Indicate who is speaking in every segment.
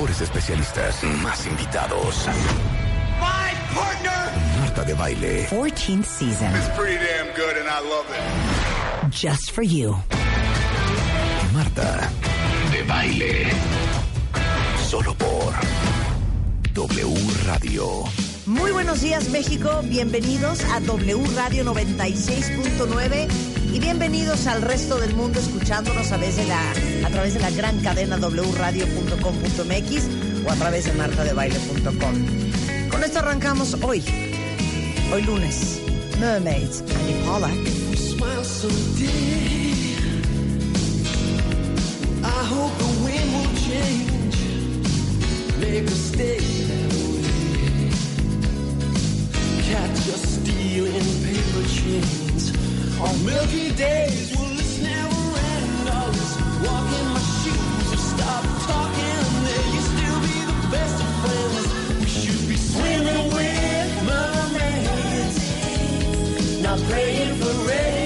Speaker 1: Mejores especialistas. Más invitados.
Speaker 2: My partner!
Speaker 1: Marta de baile.
Speaker 3: 14th season.
Speaker 2: It's pretty damn good and I love it.
Speaker 3: Just for you.
Speaker 1: Marta de baile. Solo por W Radio.
Speaker 4: Muy buenos días México, bienvenidos a W Radio 96.9 y bienvenidos al resto del mundo escuchándonos a de la, a través de la gran cadena wradio.com.mx o a través de martadebaile.com. Con esto arrancamos hoy, hoy lunes, Mermaids, Andy Pollack.
Speaker 5: change. Catch us stealing paper chains on milky days. Will this never end? Always walk in my shoes or stop talking. Then you still be the best of friends. We should be swimming with mermaids. Not praying for rain,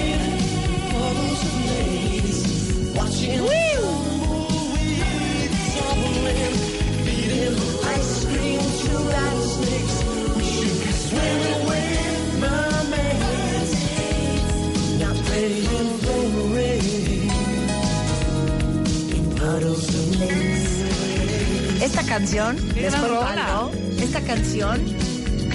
Speaker 4: Esta canción, esta canción,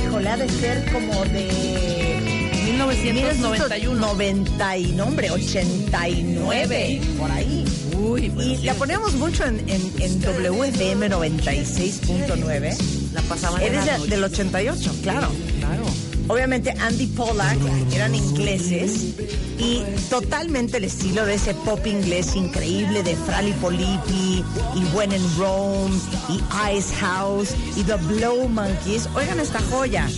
Speaker 4: híjole, ha de ser como de
Speaker 6: 1991.
Speaker 4: 90 y nombre, 89, por ahí.
Speaker 6: Uy,
Speaker 4: Y la poníamos mucho en, en, en WFM 96.9.
Speaker 6: la pasaban
Speaker 4: Eres
Speaker 6: la
Speaker 4: del 88, claro.
Speaker 6: Claro.
Speaker 4: Obviamente Andy Pollack eran ingleses y totalmente el estilo de ese pop inglés increíble de Frali y When in Rome y Ice House y The Blow Monkeys. Oigan esta joya.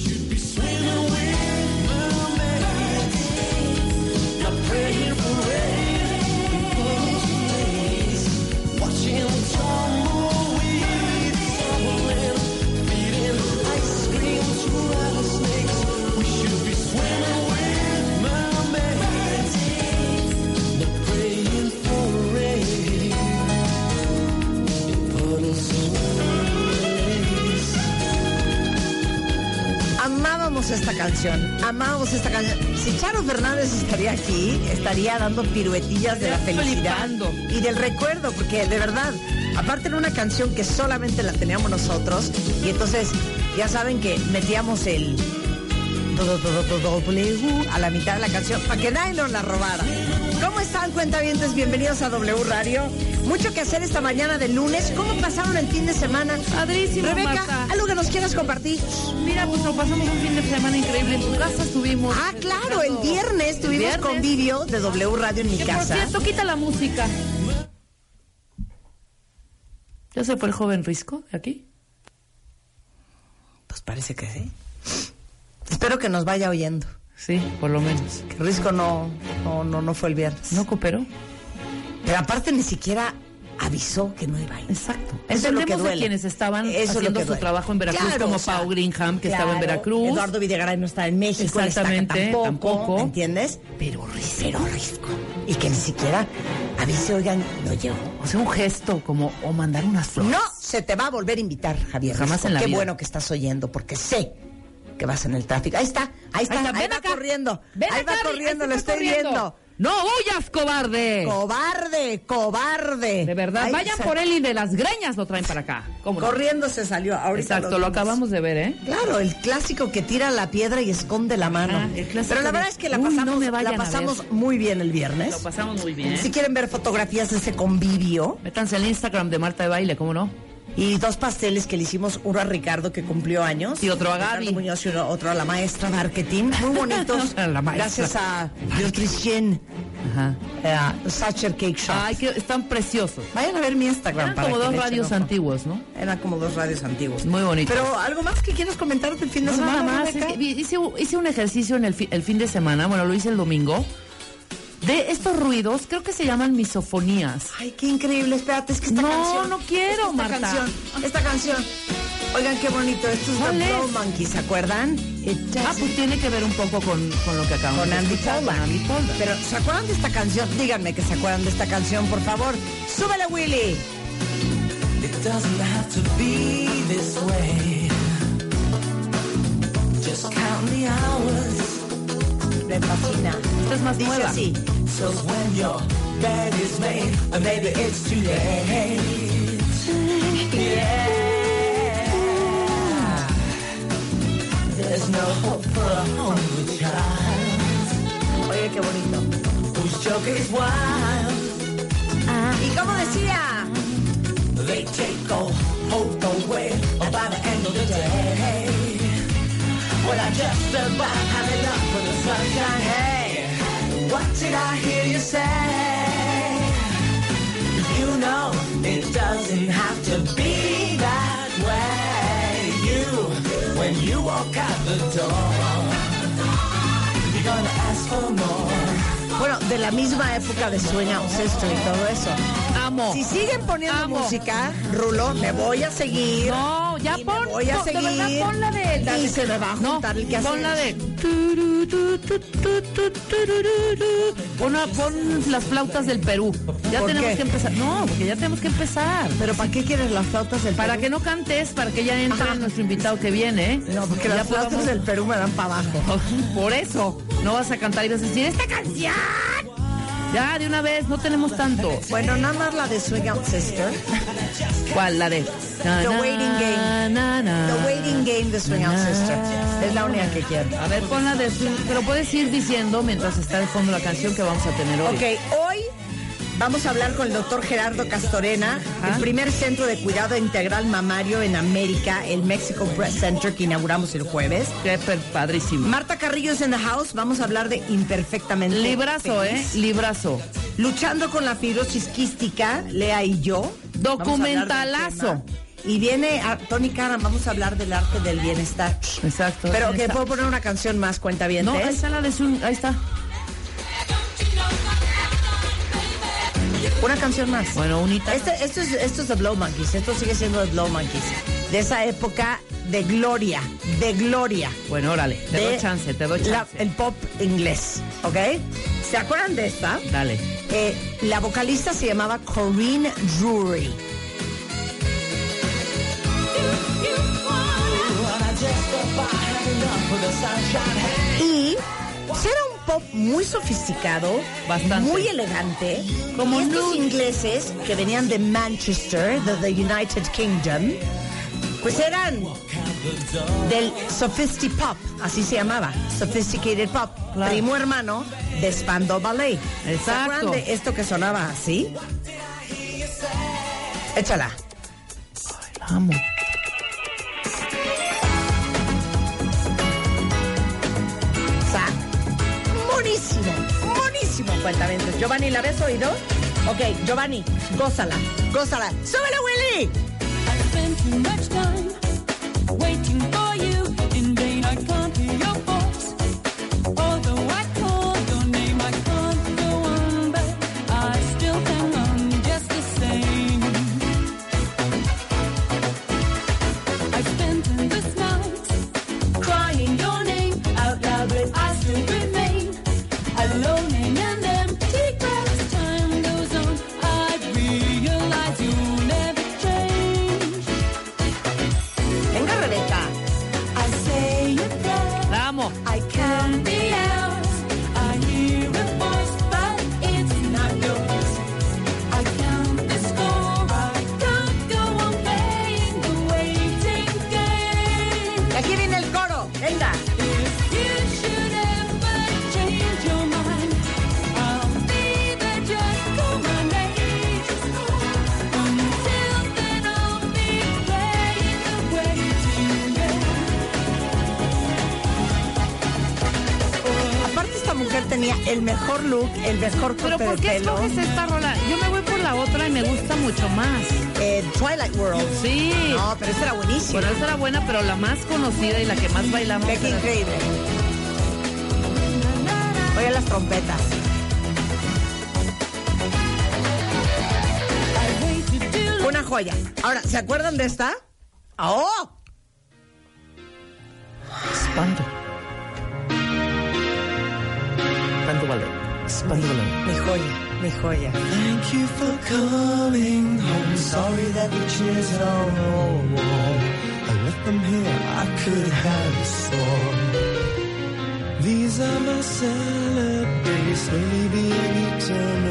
Speaker 4: Charo Fernández estaría aquí, estaría dando piruetillas de la felicidad
Speaker 6: flipando.
Speaker 4: y del recuerdo, porque de verdad, aparte era una canción que solamente la teníamos nosotros, y entonces ya saben que metíamos el W a la mitad de la canción para que nadie nos la robara. ¿Cómo están, cuentavientes? Bienvenidos a W Radio. Mucho que hacer esta mañana de lunes. ¿Cómo pasaron el fin de semana?
Speaker 6: Padrísimo,
Speaker 4: Rebeca,
Speaker 6: Marta.
Speaker 4: algo que nos quieras compartir.
Speaker 6: Mira, pues lo pasamos un fin de semana increíble. En tu casa estuvimos.
Speaker 4: Ah, claro, el viernes tuvimos convivio de W Radio en mi
Speaker 6: Que por
Speaker 4: casa.
Speaker 6: cierto, quita la música. ¿Ya se fue el joven Risco de aquí?
Speaker 4: Pues parece que sí. Espero que nos vaya oyendo.
Speaker 6: Sí, por lo menos.
Speaker 4: Que Risco no, no, no, no fue el viernes.
Speaker 6: ¿No cooperó?
Speaker 4: Pero aparte ni siquiera avisó que no iba a ir.
Speaker 6: Exacto.
Speaker 4: Eso es lo que
Speaker 6: Entendemos quienes estaban
Speaker 4: Eso
Speaker 6: haciendo su trabajo en Veracruz,
Speaker 4: Claro,
Speaker 6: como
Speaker 4: o sea,
Speaker 6: Pau Greenham, que estaba en Veracruz.
Speaker 4: Eduardo Videgaray no está en México,
Speaker 6: Exactamente,
Speaker 4: tampoco,
Speaker 6: tampoco.
Speaker 4: ¿me entiendes? Pero Risco, pero Risco. Y que ni siquiera avise, oigan, no llegó.
Speaker 6: O sea, un gesto como, o mandar unas flores.
Speaker 4: No se te va a volver a invitar, Javier.
Speaker 6: Jamás
Speaker 4: Risco.
Speaker 6: en la
Speaker 4: Qué
Speaker 6: vida.
Speaker 4: bueno que estás oyendo, porque sé que vas en el tráfico. Ahí está, ahí está,
Speaker 6: Ahí
Speaker 4: ahí,
Speaker 6: está, ven
Speaker 4: va
Speaker 6: acá.
Speaker 4: corriendo.
Speaker 6: Ven
Speaker 4: ahí
Speaker 6: acá,
Speaker 4: va corriendo, lo estoy
Speaker 6: corriendo.
Speaker 4: viendo.
Speaker 6: ¡No huyas, cobarde!
Speaker 4: Cobarde, cobarde.
Speaker 6: De verdad,
Speaker 4: Ahí
Speaker 6: vayan
Speaker 4: se-
Speaker 6: por él y de las greñas lo traen para acá. ¿Cómo no?
Speaker 4: Corriendo se salió. Ahorita
Speaker 6: Exacto, lo acabamos de ver, ¿eh?
Speaker 4: Claro, el clásico que tira la piedra y esconde la mano.
Speaker 6: Ajá, el clásico
Speaker 4: Pero la
Speaker 6: de,
Speaker 4: verdad es que la
Speaker 6: "Uy, no
Speaker 4: pasamos, la pasamos
Speaker 6: ver".
Speaker 4: muy bien el viernes.
Speaker 6: Lo pasamos muy bien.
Speaker 4: Si quieren ver fotografías de ese convivio
Speaker 6: Métanse al Instagram de Marta de Baile, ¿cómo no?
Speaker 4: Y dos pasteles que le hicimos, uno a Ricardo que cumplió años
Speaker 6: Y otro a Gaby.
Speaker 4: Muñoz y uno- otro a la maestra marketing, muy bonitos.
Speaker 6: La.
Speaker 4: Gracias a Nutrición
Speaker 6: Ajá.
Speaker 4: eh, Sacher Cake Shop.
Speaker 6: Ay, que están preciosos.
Speaker 4: Vayan a ver mi Instagram.
Speaker 6: Eran
Speaker 4: para
Speaker 6: como dos radios
Speaker 4: ojo.
Speaker 6: antiguos, ¿no?
Speaker 4: Eran como dos radios antiguos.
Speaker 6: Muy bonitos.
Speaker 4: Pero algo más que quieras comentar del fin de
Speaker 6: No,
Speaker 4: semana.
Speaker 6: nada más. hice, hice un ejercicio en el, fi- el fin de semana, bueno, lo hice el domingo, de estos ruidos, creo que se llaman misofonías.
Speaker 4: Ay, qué increíble. Espérate, es que esta
Speaker 6: No,
Speaker 4: canción.
Speaker 6: no quiero,
Speaker 4: es que esta
Speaker 6: Marta.
Speaker 4: Canción, esta canción. Oigan, qué bonito. Esto es
Speaker 6: ¿Cuál
Speaker 4: The? Blow Monkey, ¿se acuerdan?
Speaker 6: Ah, pues tiene que ver un poco con, con lo que acabamos
Speaker 4: con
Speaker 6: de
Speaker 4: Andy
Speaker 6: con Andy.
Speaker 4: Pero, ¿se acuerdan de esta canción? Díganme que se acuerdan de esta canción, por favor. ¡Súbele, Willy!
Speaker 5: It doesn't have to be this way. Just count the hours.
Speaker 4: Me fascina.
Speaker 6: Esta es más
Speaker 4: Dice
Speaker 6: nueva.
Speaker 4: así.
Speaker 5: So when your bed is made, maybe it's too late. Yeah. There's no hope for a hungry child
Speaker 4: Oye, qué bonito.
Speaker 5: whose joke is wild.
Speaker 4: ¿Y cómo decía?
Speaker 5: They take all hope away by the end of the day. Well, I just about had enough of the sunshine. Hey, what did I hear you say? You know it doesn't have to be that way. You, when you walk out the door, you're gonna ask for more.
Speaker 4: Bueno, de la misma época de Swing Out Sister y todo eso.
Speaker 6: Amo.
Speaker 4: Si siguen poniendo
Speaker 6: Amo.
Speaker 4: música, Rulo, me voy a seguir.
Speaker 6: No, ya
Speaker 4: Y me
Speaker 6: pon,
Speaker 4: voy a
Speaker 6: no, de
Speaker 4: seguir.
Speaker 6: verdad pon la de...
Speaker 4: Y se me va a
Speaker 6: no,
Speaker 4: juntar el que hace.
Speaker 6: pon la de... Pon, pon las flautas del Perú. Ya
Speaker 4: ¿Por
Speaker 6: tenemos
Speaker 4: qué?
Speaker 6: que empezar. No, porque ya tenemos que empezar.
Speaker 4: Pero ¿para qué quieres las flautas del
Speaker 6: Para
Speaker 4: Perú?
Speaker 6: que no cantes, para que ya entre
Speaker 4: Ajá.
Speaker 6: nuestro invitado que viene. ¿eh?
Speaker 4: No, porque
Speaker 6: Ya
Speaker 4: las flautas
Speaker 6: podamos-
Speaker 4: del Perú me dan para abajo.
Speaker 6: Por eso, no vas a cantar y vas a decir, ¡esta canción! Ya, de una vez, no tenemos tanto.
Speaker 4: Bueno, nada más la de Swing Out Sister.
Speaker 6: ¿Cuál? La de...
Speaker 4: The Waiting Game.
Speaker 6: Na, na.
Speaker 4: The Waiting Game de Swing Out Sister. Es la única que quiero.
Speaker 6: A ver, pon la de... Pero puedes ir diciendo mientras está de fondo la canción que vamos a tener hoy.
Speaker 4: Ok, hoy vamos a hablar con el doctor Gerardo Castorena, el primer centro de cuidado integral mamario en América, el Mexico Breast Center que inauguramos el jueves.
Speaker 6: Qué padrísimo.
Speaker 4: Marta Carrillo es en the house, vamos a hablar de imperfectamente.
Speaker 6: Librazo, ¿eh?
Speaker 4: Feliz.
Speaker 6: Librazo.
Speaker 4: Luchando con la fibrosis quística, Lea y yo.
Speaker 6: Documentalazo.
Speaker 4: Y viene a Tony Karam, vamos a hablar del arte del bienestar.
Speaker 6: Exacto.
Speaker 4: Pero que puedo poner una canción más, cuenta bien.
Speaker 6: No, ahí está la de Swing, ahí está.
Speaker 4: Una canción más.
Speaker 6: Bueno, unita.
Speaker 4: Este- esto, es, esto es The Blow Monkeys, esto sigue siendo The Blow Monkeys. De esa época de gloria, de gloria.
Speaker 6: Bueno, órale, te
Speaker 4: de
Speaker 6: doy chance, te doy
Speaker 4: la-
Speaker 6: chance.
Speaker 4: el pop inglés, ¿ok? ¿Se acuerdan de esta?
Speaker 6: Dale.
Speaker 4: Eh, la vocalista se llamaba Corinne Drury. Y era un pop muy sofisticado,
Speaker 6: Bastante.
Speaker 4: muy elegante.
Speaker 6: Como nude.
Speaker 4: ingleses que venían de Manchester, de the United Kingdom, pues eran del Sophistipop, así se llamaba, Sophisticated Pop,
Speaker 6: Claro.
Speaker 4: primo hermano de Spandau Ballet. ¿Se
Speaker 6: Exacto.
Speaker 4: de esto que sonaba así? Échala.
Speaker 6: La amo.
Speaker 4: Buenísimo, buenísimo, cuentamientos. Giovanni, ¿la habías oído? Ok, Giovanni, gózala, gózala. ¡Súbele, Willy!
Speaker 7: I spent too much time waiting for you.
Speaker 4: El mejor look, el mejor
Speaker 6: Pero
Speaker 4: corte
Speaker 6: ¿por
Speaker 4: de
Speaker 6: qué escoges esta rola? Yo me voy por la otra y me gusta mucho más.
Speaker 4: Eh, Twilight World.
Speaker 6: Sí.
Speaker 4: No, pero esa era buenísima.
Speaker 6: Bueno, esa era buena, pero la más conocida y la que más bailamos.
Speaker 4: Qué increíble. Oye las trompetas. Una joya. Ahora, ¿se acuerdan de esta? ¡Oh!
Speaker 6: Espanto Ballet.
Speaker 4: Mi joya, mi joya.
Speaker 5: Thank you for coming home. Sorry that the chairs are all warm. I left them here, I could have a storm. These are my salad days, slowly being eaten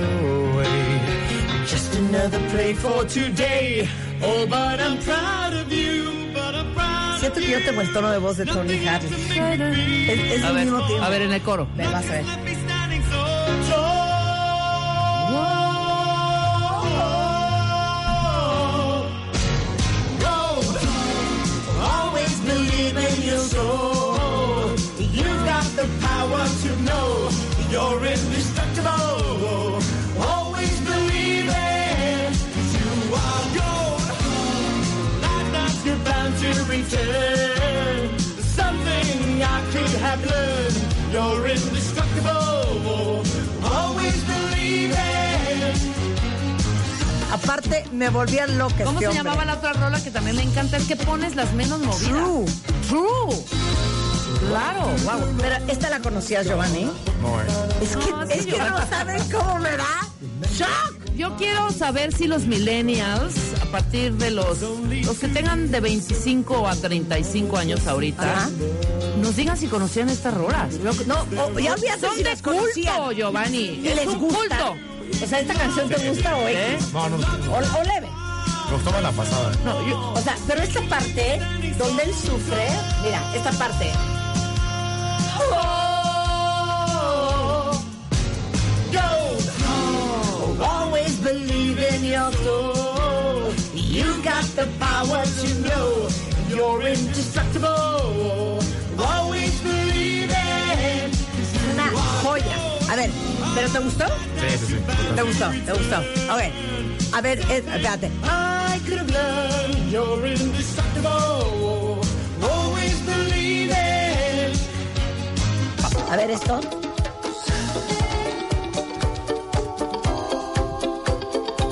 Speaker 5: away. Just another play for today. Oh, but I'm proud of you, but I'm proud
Speaker 4: Siento
Speaker 5: of
Speaker 4: que yo tengo el tono de voz de Tony Hadley. Es, es
Speaker 6: A
Speaker 4: el
Speaker 6: ver,
Speaker 4: mismo tiempo.
Speaker 6: a ver en el coro.
Speaker 4: Ve, vas a ver.
Speaker 5: The power to know you're indestructible. Always believe it. You are gold. Like that you're bound to return. Something I could have learned. You're indestructible. Always believe it.
Speaker 4: Aparte, me volvían loca
Speaker 6: ¿Cómo
Speaker 4: este
Speaker 6: se
Speaker 4: hombre.
Speaker 6: llamaba la otra rola que también me encanta? Es que pones las menos movidas.
Speaker 4: True.
Speaker 6: True. Claro, wow.
Speaker 4: Pero esta la conocías, Giovanni. Es que,
Speaker 6: No,
Speaker 4: es que no sabes cómo me da shock.
Speaker 6: Yo quiero saber si los millennials, a partir de los, los que tengan de 25 a 35 años ahorita,
Speaker 4: Ajá.
Speaker 6: nos digan si conocían estas rolas. Yo-
Speaker 4: No, o- ya
Speaker 6: Son
Speaker 4: si
Speaker 6: de
Speaker 4: las conocían.
Speaker 6: culto, Giovanni. Es
Speaker 4: les
Speaker 6: un
Speaker 4: gusta.
Speaker 6: culto.
Speaker 4: O sea, ¿esta canción te gusta o
Speaker 6: ¿Eh?
Speaker 4: X?
Speaker 8: No, no, no.
Speaker 4: O, o leve.
Speaker 8: Me gustó más la pasada.
Speaker 6: No, yo-
Speaker 4: O sea, pero esta parte donde él sufre, mira, esta parte.
Speaker 5: The power to know you're indestructible. Always believe it.
Speaker 4: Es una joya. A ver, ¿pero te gustó?
Speaker 8: Sí, sí, sí.
Speaker 4: ¿Te gustó? ¿Te gustó? Ok. A ver, espérate.
Speaker 5: I could have learned you're indestructible.
Speaker 4: A ver esto.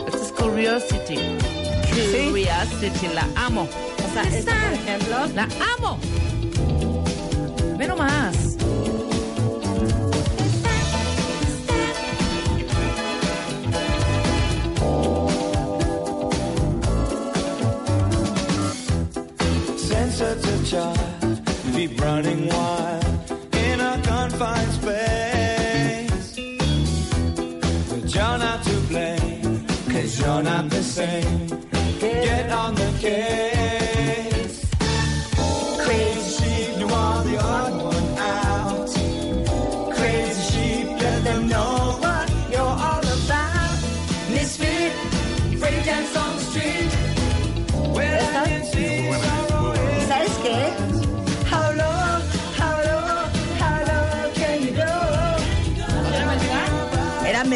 Speaker 6: Esta es Curiosity. Curiosity, la amo.
Speaker 4: O sea, esta, por ejemplo.
Speaker 6: La amo. Ve nomás.
Speaker 5: sensitive child, keep running wild confined space. But you're not to blame, cause you're not the same. Get on the case.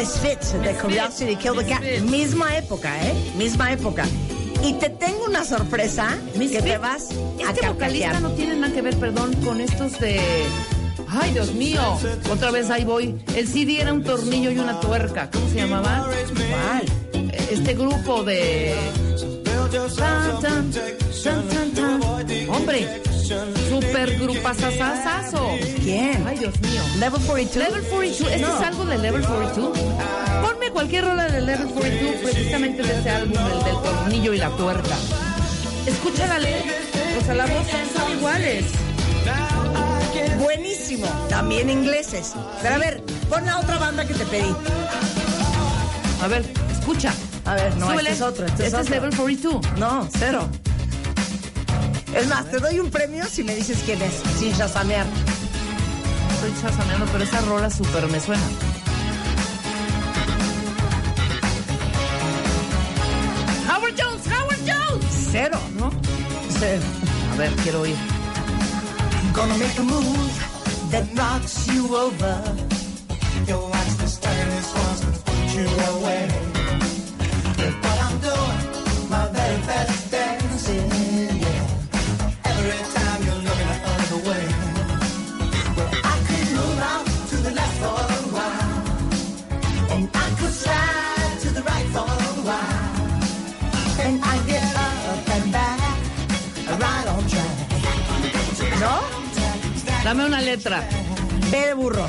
Speaker 4: Misfits de Curiosity Kill the Cat.
Speaker 6: Misfits.
Speaker 4: Misma época, ¿eh? Misma época. Y te tengo una sorpresa que te vas a
Speaker 6: Este vocalista no tiene nada que ver, perdón, con estos de... Ay, Dios mío. Otra vez ahí voy. El CD era un tornillo y una tuerca. ¿Cómo se llamaba?
Speaker 4: ¿Cuál?
Speaker 6: Este grupo de... Tan, tan, tan, tan, tan. Hombre, super grupazazazazo.
Speaker 4: ¿Quién?
Speaker 6: Ay, Dios mío.
Speaker 4: Level 42.
Speaker 6: Level 42, ¿este
Speaker 4: No.
Speaker 6: es algo de Level 42? Ponme cualquier rola de Level 42, precisamente de ese álbum, el del tornillo y la tuerca. Escucha la letra, o sea, la voz son iguales.
Speaker 4: Buenísimo. También ingleses. Pero a ver, pon la otra banda que te pedí.
Speaker 6: A ver, escucha.
Speaker 4: A ver, no, este es otro. Este,
Speaker 6: Este
Speaker 4: es
Speaker 6: es
Speaker 4: otro.
Speaker 6: Level 42.
Speaker 4: No, cero. Es más, te doy un premio si me dices quién es, sin chasamear.
Speaker 6: Estoy chasameando, pero esa rola súper me suena. Howard Jones, Howard Jones.
Speaker 4: Cero.
Speaker 6: ¿No?
Speaker 4: Cero.
Speaker 6: A ver, quiero oír.
Speaker 5: Gonna make a move that knocks you over. You watch this turn, this one's gonna put you away. But I'm And I could slide to the right for a while. And I get up and back, right on track.
Speaker 4: ¿No?
Speaker 6: Dame una letra.
Speaker 4: B de burro.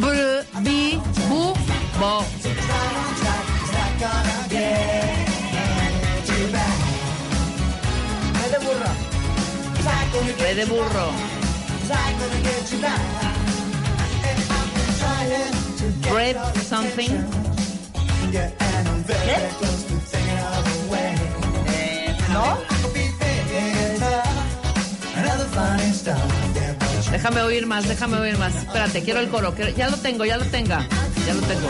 Speaker 6: Br, bi, bu, bo.
Speaker 4: B de burro.
Speaker 6: B de burro. Bread something.
Speaker 4: ¿No?
Speaker 6: Déjame oír más, déjame oír más. Espérate, quiero el coro. quiero- Ya lo tengo, ya lo tenga. Ya lo tengo.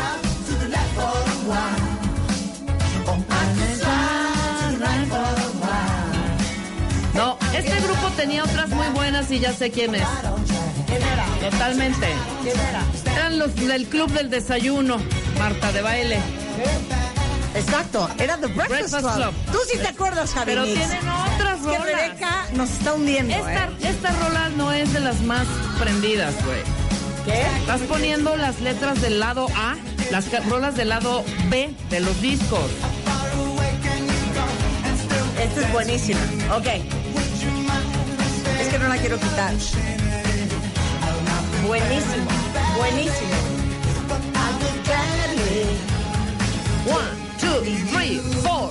Speaker 6: No, este grupo tenía otras muy buenas y ya sé quién es. Totalmente. Eran los del club del desayuno, Marta de baile.
Speaker 4: Exacto, era The Breakfast,
Speaker 6: Breakfast
Speaker 4: Club.
Speaker 6: Club.
Speaker 4: Tú sí te acuerdas, Javi
Speaker 6: Pero
Speaker 4: Mix.
Speaker 6: tienen otras
Speaker 4: Que
Speaker 6: rolas.
Speaker 4: Rebeca nos está hundiendo,
Speaker 6: Esta,
Speaker 4: ¿eh?
Speaker 6: esta rola no es de las más prendidas, güey.
Speaker 4: ¿Qué?
Speaker 6: Estás poniendo las letras del lado A, las rolas del lado B de los discos.
Speaker 4: Esta es buenísima. Ok. Es que no la quiero quitar. Buenísimo, buenísimo.
Speaker 6: One, two, three, four.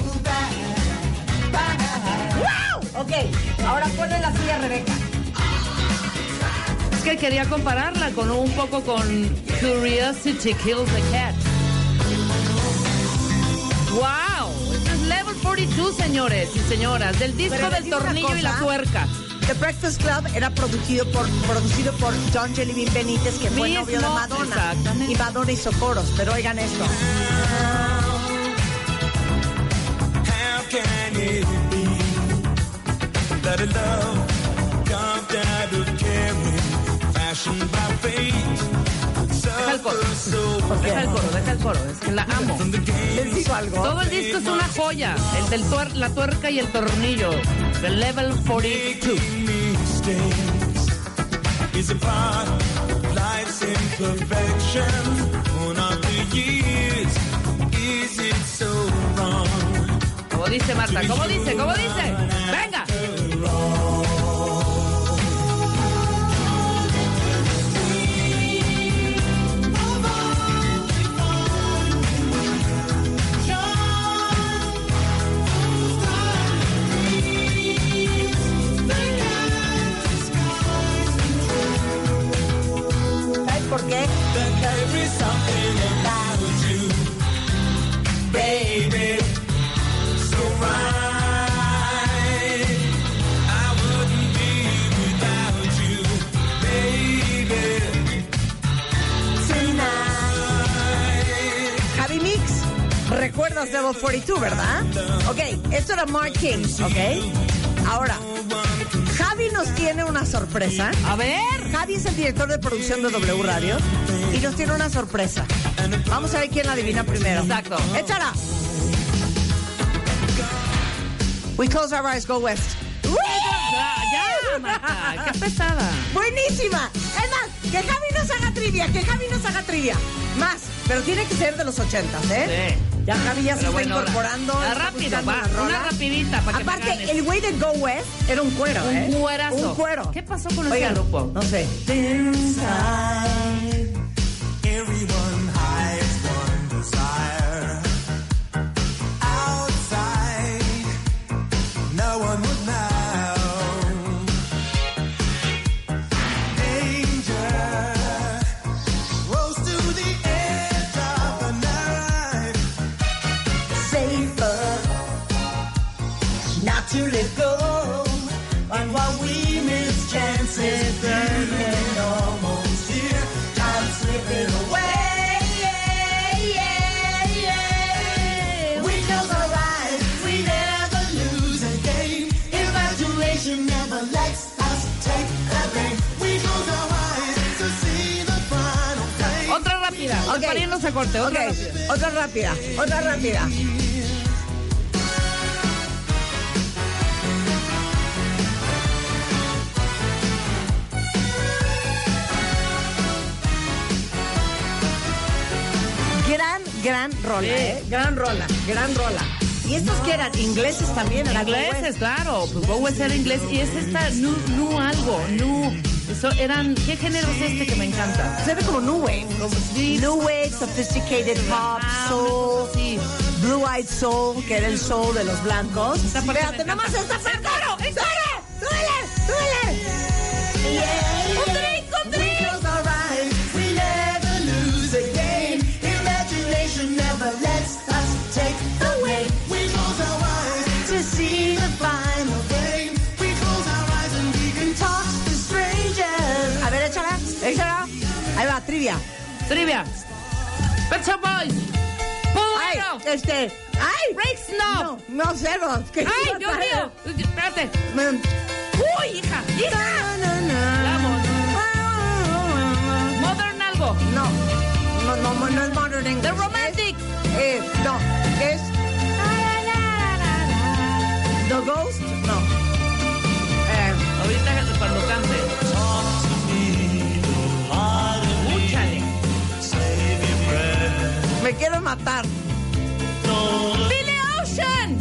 Speaker 4: ¡Wow! Ok, ahora ponle la suya, Rebeca.
Speaker 6: Es que quería compararla con un poco con Curiosity Kills the Cat. ¡Wow! Es Level 42, señores y señoras, del disco
Speaker 4: Pero
Speaker 6: del tornillo y la tuerca.
Speaker 4: The Breakfast Club era producido por, producido por John Jellybean Benítez, que fue
Speaker 6: Mismo,
Speaker 4: novio de Madonna. Y Madonna hizo coros, pero oigan esto.
Speaker 5: How can it be that a love carved out of caring, fashioned by fate,
Speaker 6: Deja el coro. Deja el coro, deja el coro, es que la amo.
Speaker 4: ¿Les digo algo?
Speaker 6: Todo el disco es una joya. El del tuer- la tuerca y el tornillo. Del Level 42.
Speaker 5: mistakes is a part of life's imperfection. One of the years, is it so wrong?
Speaker 6: Como dice Marta, como dice, como dice. Venga.
Speaker 4: Mix, recuerdas Level 42, ¿verdad? Ok, esto era Mark King, ¿ok? Ahora, Javi nos tiene una sorpresa.
Speaker 6: A ver.
Speaker 4: Javi es el director de producción de W Radio y nos tiene una sorpresa. Vamos a ver quién la adivina primero.
Speaker 6: Exacto.
Speaker 4: Échala. We close our eyes, go west.
Speaker 6: Ya, Marta. Qué pesada.
Speaker 4: Buenísima. Es más, que Javi nos haga trivia, que Javi nos haga trivia. Más, pero tiene que ser de los ochentas, ¿eh?
Speaker 6: Sí.
Speaker 4: Ya Javi ya se está
Speaker 6: bueno,
Speaker 4: incorporando.
Speaker 6: la-
Speaker 4: está
Speaker 6: rápido,
Speaker 4: buscando
Speaker 6: va,
Speaker 4: rolas.
Speaker 6: una rapidita para que me
Speaker 4: Aparte, el güey de Go West era un cuero,
Speaker 6: Un
Speaker 4: ¿eh?
Speaker 6: cuerazo.
Speaker 4: Un cuero.
Speaker 6: ¿Qué pasó con ese
Speaker 4: Oigan,
Speaker 6: grupo?
Speaker 4: No sé.
Speaker 6: A corte. Otra
Speaker 4: Ok,
Speaker 6: rápida.
Speaker 4: otra rápida, otra rápida. Gran, gran rola. ¿eh? Gran rola, gran rola. ¿Y estos que eran? ¿Ingleses también? ¿Era
Speaker 6: Ingleses, claro. Pues West era inglés. Y es esta nu, nu algo, nu. Eso eran, ¿qué género es este que me encanta?
Speaker 4: Se ve como New Wave.
Speaker 6: Como sí,
Speaker 4: New Wave, Sophisticated Pop,
Speaker 6: Ah,
Speaker 4: Soul,
Speaker 6: Sí.
Speaker 4: Blue Eyed Soul, que era el soul de los blancos.
Speaker 6: Me encanta.
Speaker 4: nomás esta parte. Trivia.
Speaker 6: Pet Boys.
Speaker 4: Ay, este. ¡Ay!
Speaker 6: Snow.
Speaker 4: No, no, cero. que
Speaker 6: ¡Ay, Dios mío! Espérate. ¡Uy, hija! ¡Hija!
Speaker 4: Na, na, na.
Speaker 6: Vamos. Modern algo.
Speaker 4: No, no, no, no, no es modern English.
Speaker 6: The Romantic.
Speaker 4: Es, eh, no, es The Ghost. No. Eh,
Speaker 6: Ahorita cuando cante.
Speaker 4: Me quiero matar.
Speaker 6: Billy Ocean.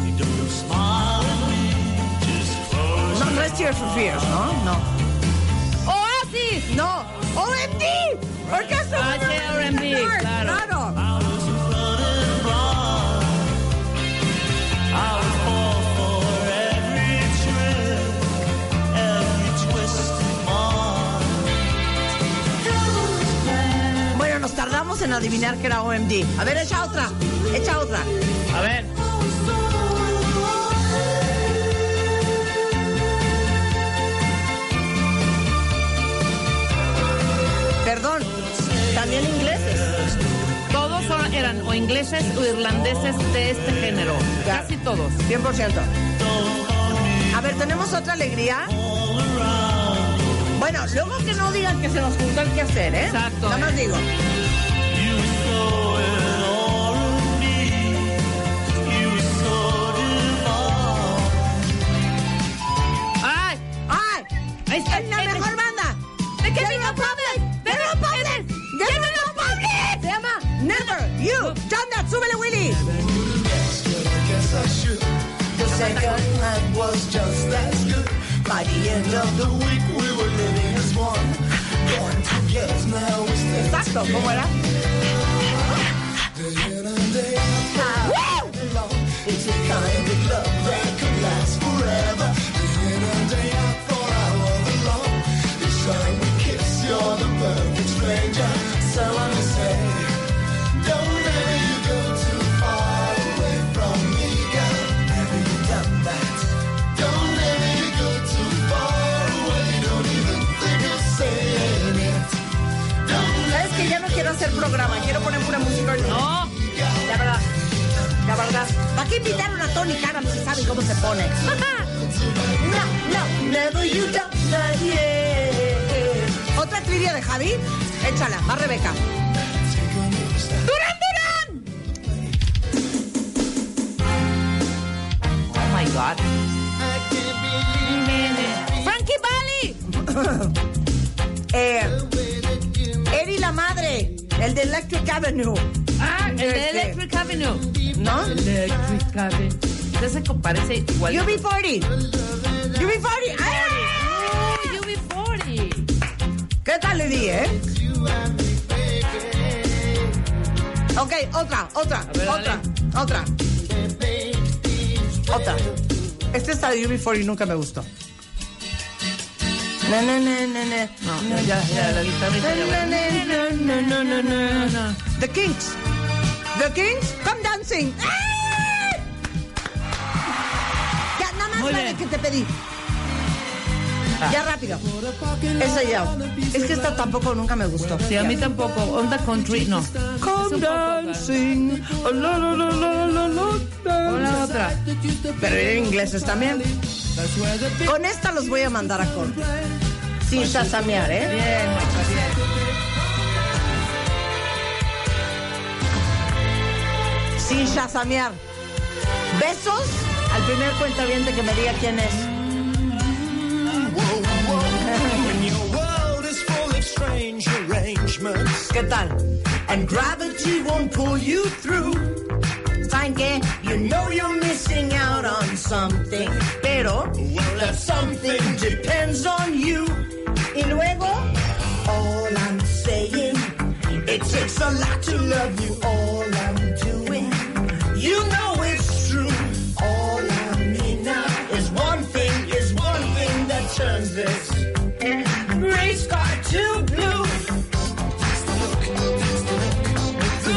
Speaker 4: No, no es Tears for Fears, ¿no? No.
Speaker 6: Oasis.
Speaker 4: No. OMD. Orquesta
Speaker 6: Ah, sí, R&B, claro.
Speaker 4: Claro. En adivinar que era OMD. A ver, echa otra. Echa otra.
Speaker 6: A ver.
Speaker 4: Perdón. También ingleses.
Speaker 6: Todos son- eran o ingleses o irlandeses de este género. Casi todos.
Speaker 4: 100%. A ver, ¿tenemos otra alegría? Bueno, luego que no digan que se nos juntó el quehacer, ¿eh?
Speaker 6: Exacto,
Speaker 4: Nada más digo.
Speaker 6: Ahí está.
Speaker 4: ¡Es la
Speaker 6: Este-
Speaker 4: mejor banda!
Speaker 6: ¡De qué
Speaker 4: General Public! ¡General Public! ¡General Public! Se llama Never You Done That. ¡Súbele, Willy! The second hand was just as good. By the end of the week, we were living as one. Going to guess now we stay Exacto, ¿cómo era? Woo! It's a kind verdad. ¿Para qué invitaron a Tony Karam si saben cómo se pone? no, no, never you done that, yeah. ¿Otra trivia de Javi? Échala, va Rebeca.
Speaker 6: ¡Durán, Durán! Oh my God. Frankie Valli.
Speaker 4: Eh, Eri la madre, el de Electric Avenue.
Speaker 6: Ah, el de
Speaker 4: Este.
Speaker 6: Electric Avenue.
Speaker 4: ¿No?
Speaker 6: Electric Avenue. Ese parece igual.
Speaker 4: UB40. UB40. ¡Ah!
Speaker 6: UB40.
Speaker 4: ¿Qué tal le di, eh? Ok, otra, otra,
Speaker 6: ver,
Speaker 4: otra, otra. Otra. Este está de UB40 y nunca me gustó. Na, na, na, na, na.
Speaker 6: No, ya, ya, la guitarrita ya va.
Speaker 4: Na, na, na, na, na, na. The Kings. The Kings, come dancing. Ya, nada más
Speaker 6: Muy
Speaker 4: la de
Speaker 6: bien.
Speaker 4: que te pedí.
Speaker 6: Ah.
Speaker 4: Ya rápido. Esa ya. Es que esta tampoco nunca me gustó.
Speaker 6: Sí, a mí tampoco. Onda country, no.
Speaker 4: Come dancing. Oh, la, la, la, la, la, la,
Speaker 6: O
Speaker 4: dance.
Speaker 6: la otra.
Speaker 4: Pero en ingleses también. Con esta los voy a mandar a corte. Sin sasamear, ¿eh?
Speaker 6: Bien.
Speaker 5: Sin chasamear. Besos al primer cuentaviente que me diga quién es. ¿Qué tal? And gravity won't pull you through. ¿Saben qué? You know you're missing out on something. Pero that something depends on you. Y luego, all I'm saying, it takes a lot to love you. All I'm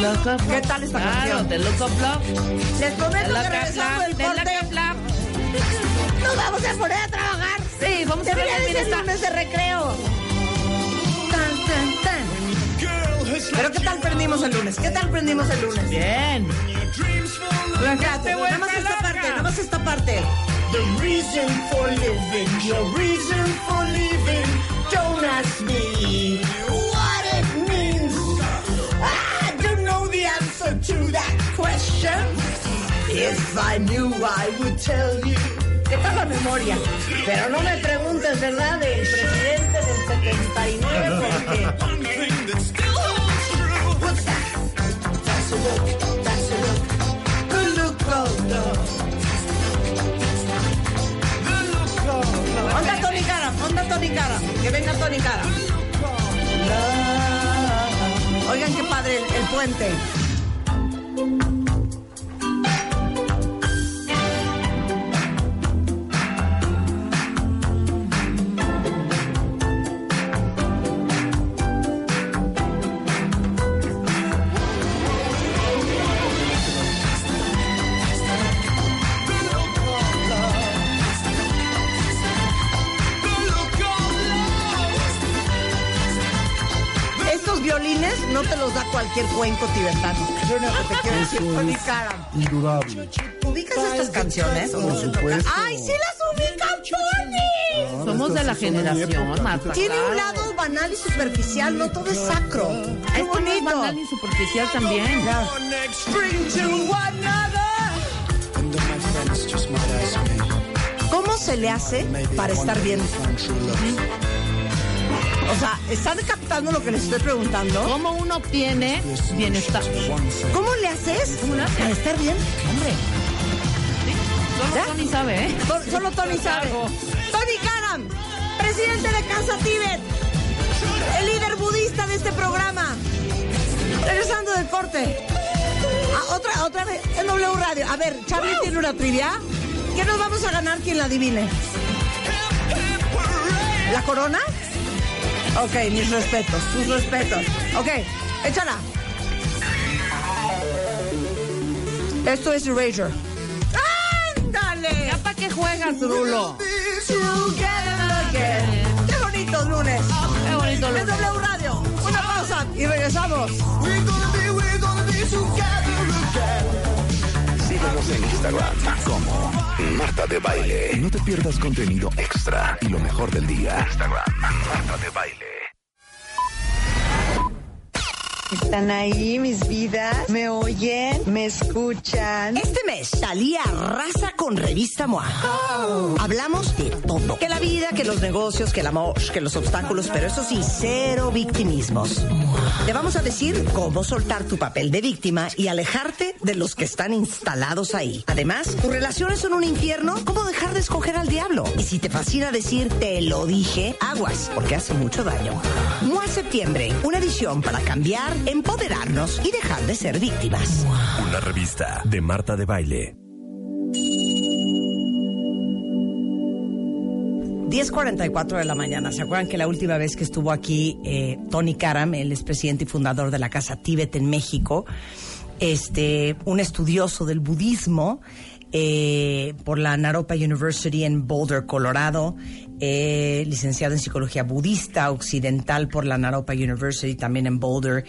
Speaker 5: ¿Qué tal esta
Speaker 6: Claro,
Speaker 5: canción?
Speaker 6: The Look of Love.
Speaker 5: Les prometo que
Speaker 6: Love.
Speaker 5: del corte nos vamos a poner a trabajar.
Speaker 6: Sí, vamos a
Speaker 5: de ser
Speaker 6: está.
Speaker 5: lunes de recreo. Tan, tan, tan. Pero ¿qué tal prendimos el lunes? ¿Qué tal prendimos el lunes?
Speaker 6: Bien.
Speaker 5: Espérate, nada más esta parte, nada más esta parte. The reason for living, your reason for living. Don't ask me If I knew, I would tell you. ¿Qué tal la memoria? Pero no me preguntes, ¿verdad? Del presidente del 79, porque... What's that? That's a look, that's a look. Look. Onda Tony Cara, onda Tony Cara. Que venga Tony Cara. Oigan qué padre el, el puente. Cualquier cuenco tibetano. Yo no te quiero decir Tony Cara.
Speaker 9: Indudable.
Speaker 5: ¿Ubicas estas canciones?
Speaker 9: Por supuesto.
Speaker 5: ¡Ay, sí las ubica Tony!
Speaker 6: Somos de la
Speaker 9: mi
Speaker 6: generación. Marta.
Speaker 5: Tiene un
Speaker 6: claro.
Speaker 5: lado banal y superficial, no todo es sacro. ¡Qué
Speaker 6: Esto no es
Speaker 5: bonito!
Speaker 6: banal ni superficial también.
Speaker 5: ¿Cómo se le hace para estar bien? O sea, ¿están captando lo que les estoy preguntando?
Speaker 6: ¿Cómo uno obtiene bienestar?
Speaker 5: ¿Cómo le haces
Speaker 6: ¿Cómo le haces?
Speaker 5: para estar bien? Hombre,
Speaker 6: Solo
Speaker 5: ¿Ya?
Speaker 6: Tony sabe, ¿eh?
Speaker 5: solo Tony sabe. Tony Karam, presidente de Casa Tíbet, el líder budista de este programa. Regresando del corte. Ah, otra, otra vez, en W Radio. A ver, Charlie tiene una trivia. ¿Qué nos vamos a ganar quien la adivine? ¿La corona? Ok, mis respetos, tus respetos. Ok, échala. Esto es Erasure. ¡Ándale!
Speaker 6: ¿Ya para qué juegas, Rulo?
Speaker 5: ¡Qué bonito lunes!
Speaker 6: Qué bonito
Speaker 5: Es
Speaker 6: lunes.
Speaker 5: W Radio. Una pausa y regresamos.
Speaker 10: We're gonna be, we're gonna be together again.
Speaker 1: Síguenos en Instagram como Marta de Baile. No te pierdas contenido extra y lo mejor del día. Instagram, Marta de Baile.
Speaker 11: Están ahí mis vidas, me oyen, me escuchan.
Speaker 4: Este mes, Talía arrasa con Revista MOA. Hablamos de todo. Que la vida, que los negocios, que el amor, que los obstáculos, pero eso sí, cero victimismos. Te vamos a decir cómo soltar tu papel de víctima y alejarte de los que están instalados ahí. Además, tus relaciones son un infierno, ¿cómo dejar de escoger al diablo? Y si te fascina decir te lo dije, aguas, porque hace mucho daño. MOA Septiembre, una edición para cambiar, empoderarnos y dejar de ser víctimas.
Speaker 1: Una revista de Marta de Baile.
Speaker 4: 10.44 de la mañana. ¿Se acuerdan que la última vez que estuvo aquí eh, Tony Karam, él es presidente y fundador de la Casa Tíbet en México, este, un estudioso del budismo eh, por la Naropa University en Boulder, Colorado, eh, licenciado en psicología budista occidental por la Naropa University también en Boulder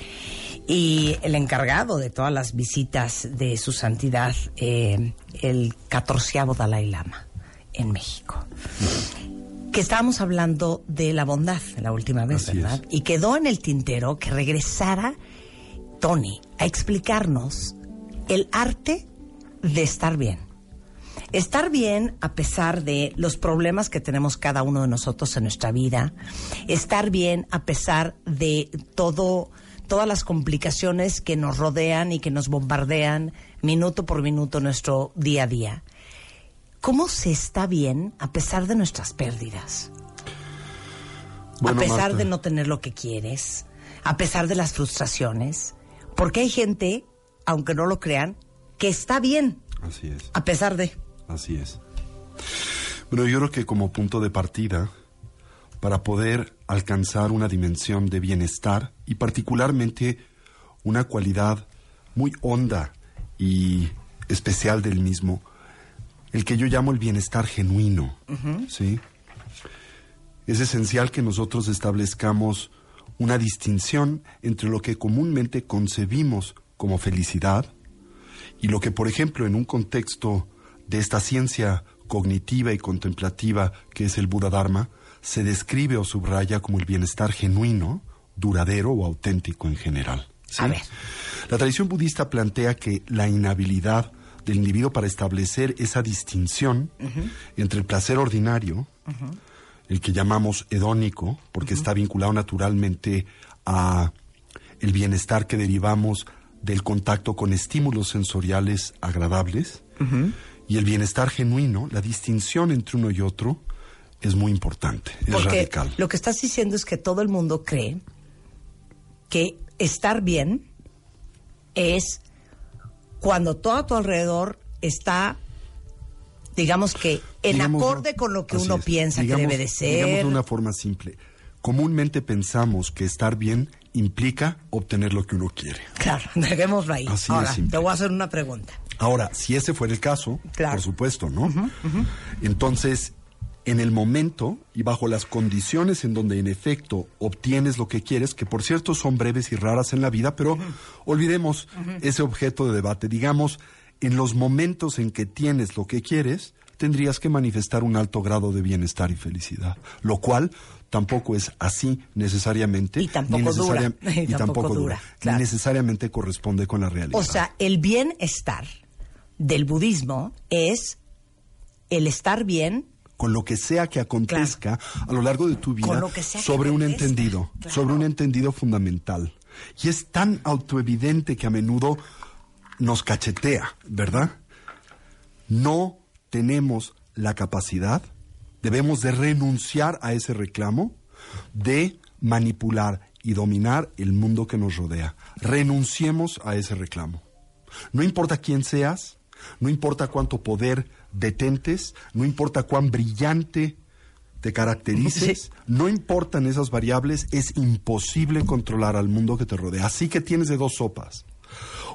Speaker 4: y el encargado de todas las visitas de su santidad, eh, el catorceavo Dalai Lama en México que estábamos hablando de la bondad la última vez,
Speaker 9: Así
Speaker 4: ¿verdad? Y quedó en el tintero que regresara Tony a explicarnos el arte de estar bien. Estar bien a pesar de los problemas que tenemos cada uno de nosotros en nuestra vida. Estar bien a pesar de todo, todas las complicaciones que nos rodean y que nos bombardean minuto por minuto nuestro día a día. ¿Cómo se está bien a pesar de nuestras pérdidas?
Speaker 9: Bueno,
Speaker 4: a pesar
Speaker 9: Marta.
Speaker 4: de no tener lo que quieres, a pesar de las frustraciones, porque hay gente, aunque no lo crean, que está bien
Speaker 9: Así es,
Speaker 4: a pesar de.
Speaker 9: Así es. Bueno, yo creo que como punto de partida, para poder alcanzar una dimensión de bienestar y particularmente una cualidad muy honda y especial del mismo, el que yo llamo el bienestar genuino, ¿sí? Es esencial que nosotros establezcamos una distinción entre lo que comúnmente concebimos como felicidad y lo que, por ejemplo, en un contexto de esta ciencia cognitiva y contemplativa que es el Buda Dharma, se describe o subraya como el bienestar genuino, duradero o auténtico en general. ¿sí?
Speaker 4: A ver.
Speaker 9: La tradición budista plantea que la inhabilidad del individuo para establecer esa distinción entre el placer ordinario, el que llamamos hedónico, porque está vinculado naturalmente a el bienestar que derivamos del contacto con estímulos sensoriales agradables, y el bienestar genuino, la distinción entre uno y otro, es muy importante, es
Speaker 4: Porque
Speaker 9: radical.
Speaker 4: lo que estás diciendo es que todo el mundo cree que estar bien es cuando todo a tu alrededor está, digamos que en acorde con lo que uno
Speaker 9: es.
Speaker 4: piensa
Speaker 9: Digamos-
Speaker 4: que debe de
Speaker 9: Digamos
Speaker 4: ser.
Speaker 9: de una forma simple. Comúnmente pensamos que estar bien implica obtener lo que uno quiere.
Speaker 4: Claro, dejémoslo ahí.
Speaker 9: Así
Speaker 4: Ahora, te voy a hacer una pregunta.
Speaker 9: Ahora, si ese fuera el caso,
Speaker 4: Claro.
Speaker 9: por supuesto, ¿no? Entonces, en el momento y bajo las condiciones en donde en efecto obtienes lo que quieres, que por cierto son breves y raras en la vida, pero olvidemos ese objeto de debate. Digamos, en los momentos en que tienes lo que quieres, tendrías que manifestar un alto grado de bienestar y felicidad, lo cual tampoco es así necesariamente
Speaker 4: Y tampoco
Speaker 9: ni
Speaker 4: dura.
Speaker 9: necesaria-
Speaker 4: Y tampoco dura,
Speaker 9: ni
Speaker 4: claro.
Speaker 9: necesariamente corresponde con la realidad.
Speaker 4: O sea, el bienestar del budismo es el estar bien
Speaker 9: con lo que sea que acontezca a lo largo de tu vida sobre un
Speaker 4: acontezca,
Speaker 9: entendido,
Speaker 4: claro.
Speaker 9: sobre un entendido fundamental. Y es tan autoevidente que a menudo nos cachetea, ¿verdad? No tenemos la capacidad, debemos de renunciar a ese reclamo de manipular y dominar el mundo que nos rodea. Renunciemos a ese reclamo. No importa quién seas, no importa cuánto poder detentes, no importa cuán brillante te caracterices, no importan esas variables, es imposible controlar al mundo que te rodea. Así que tienes de dos sopas.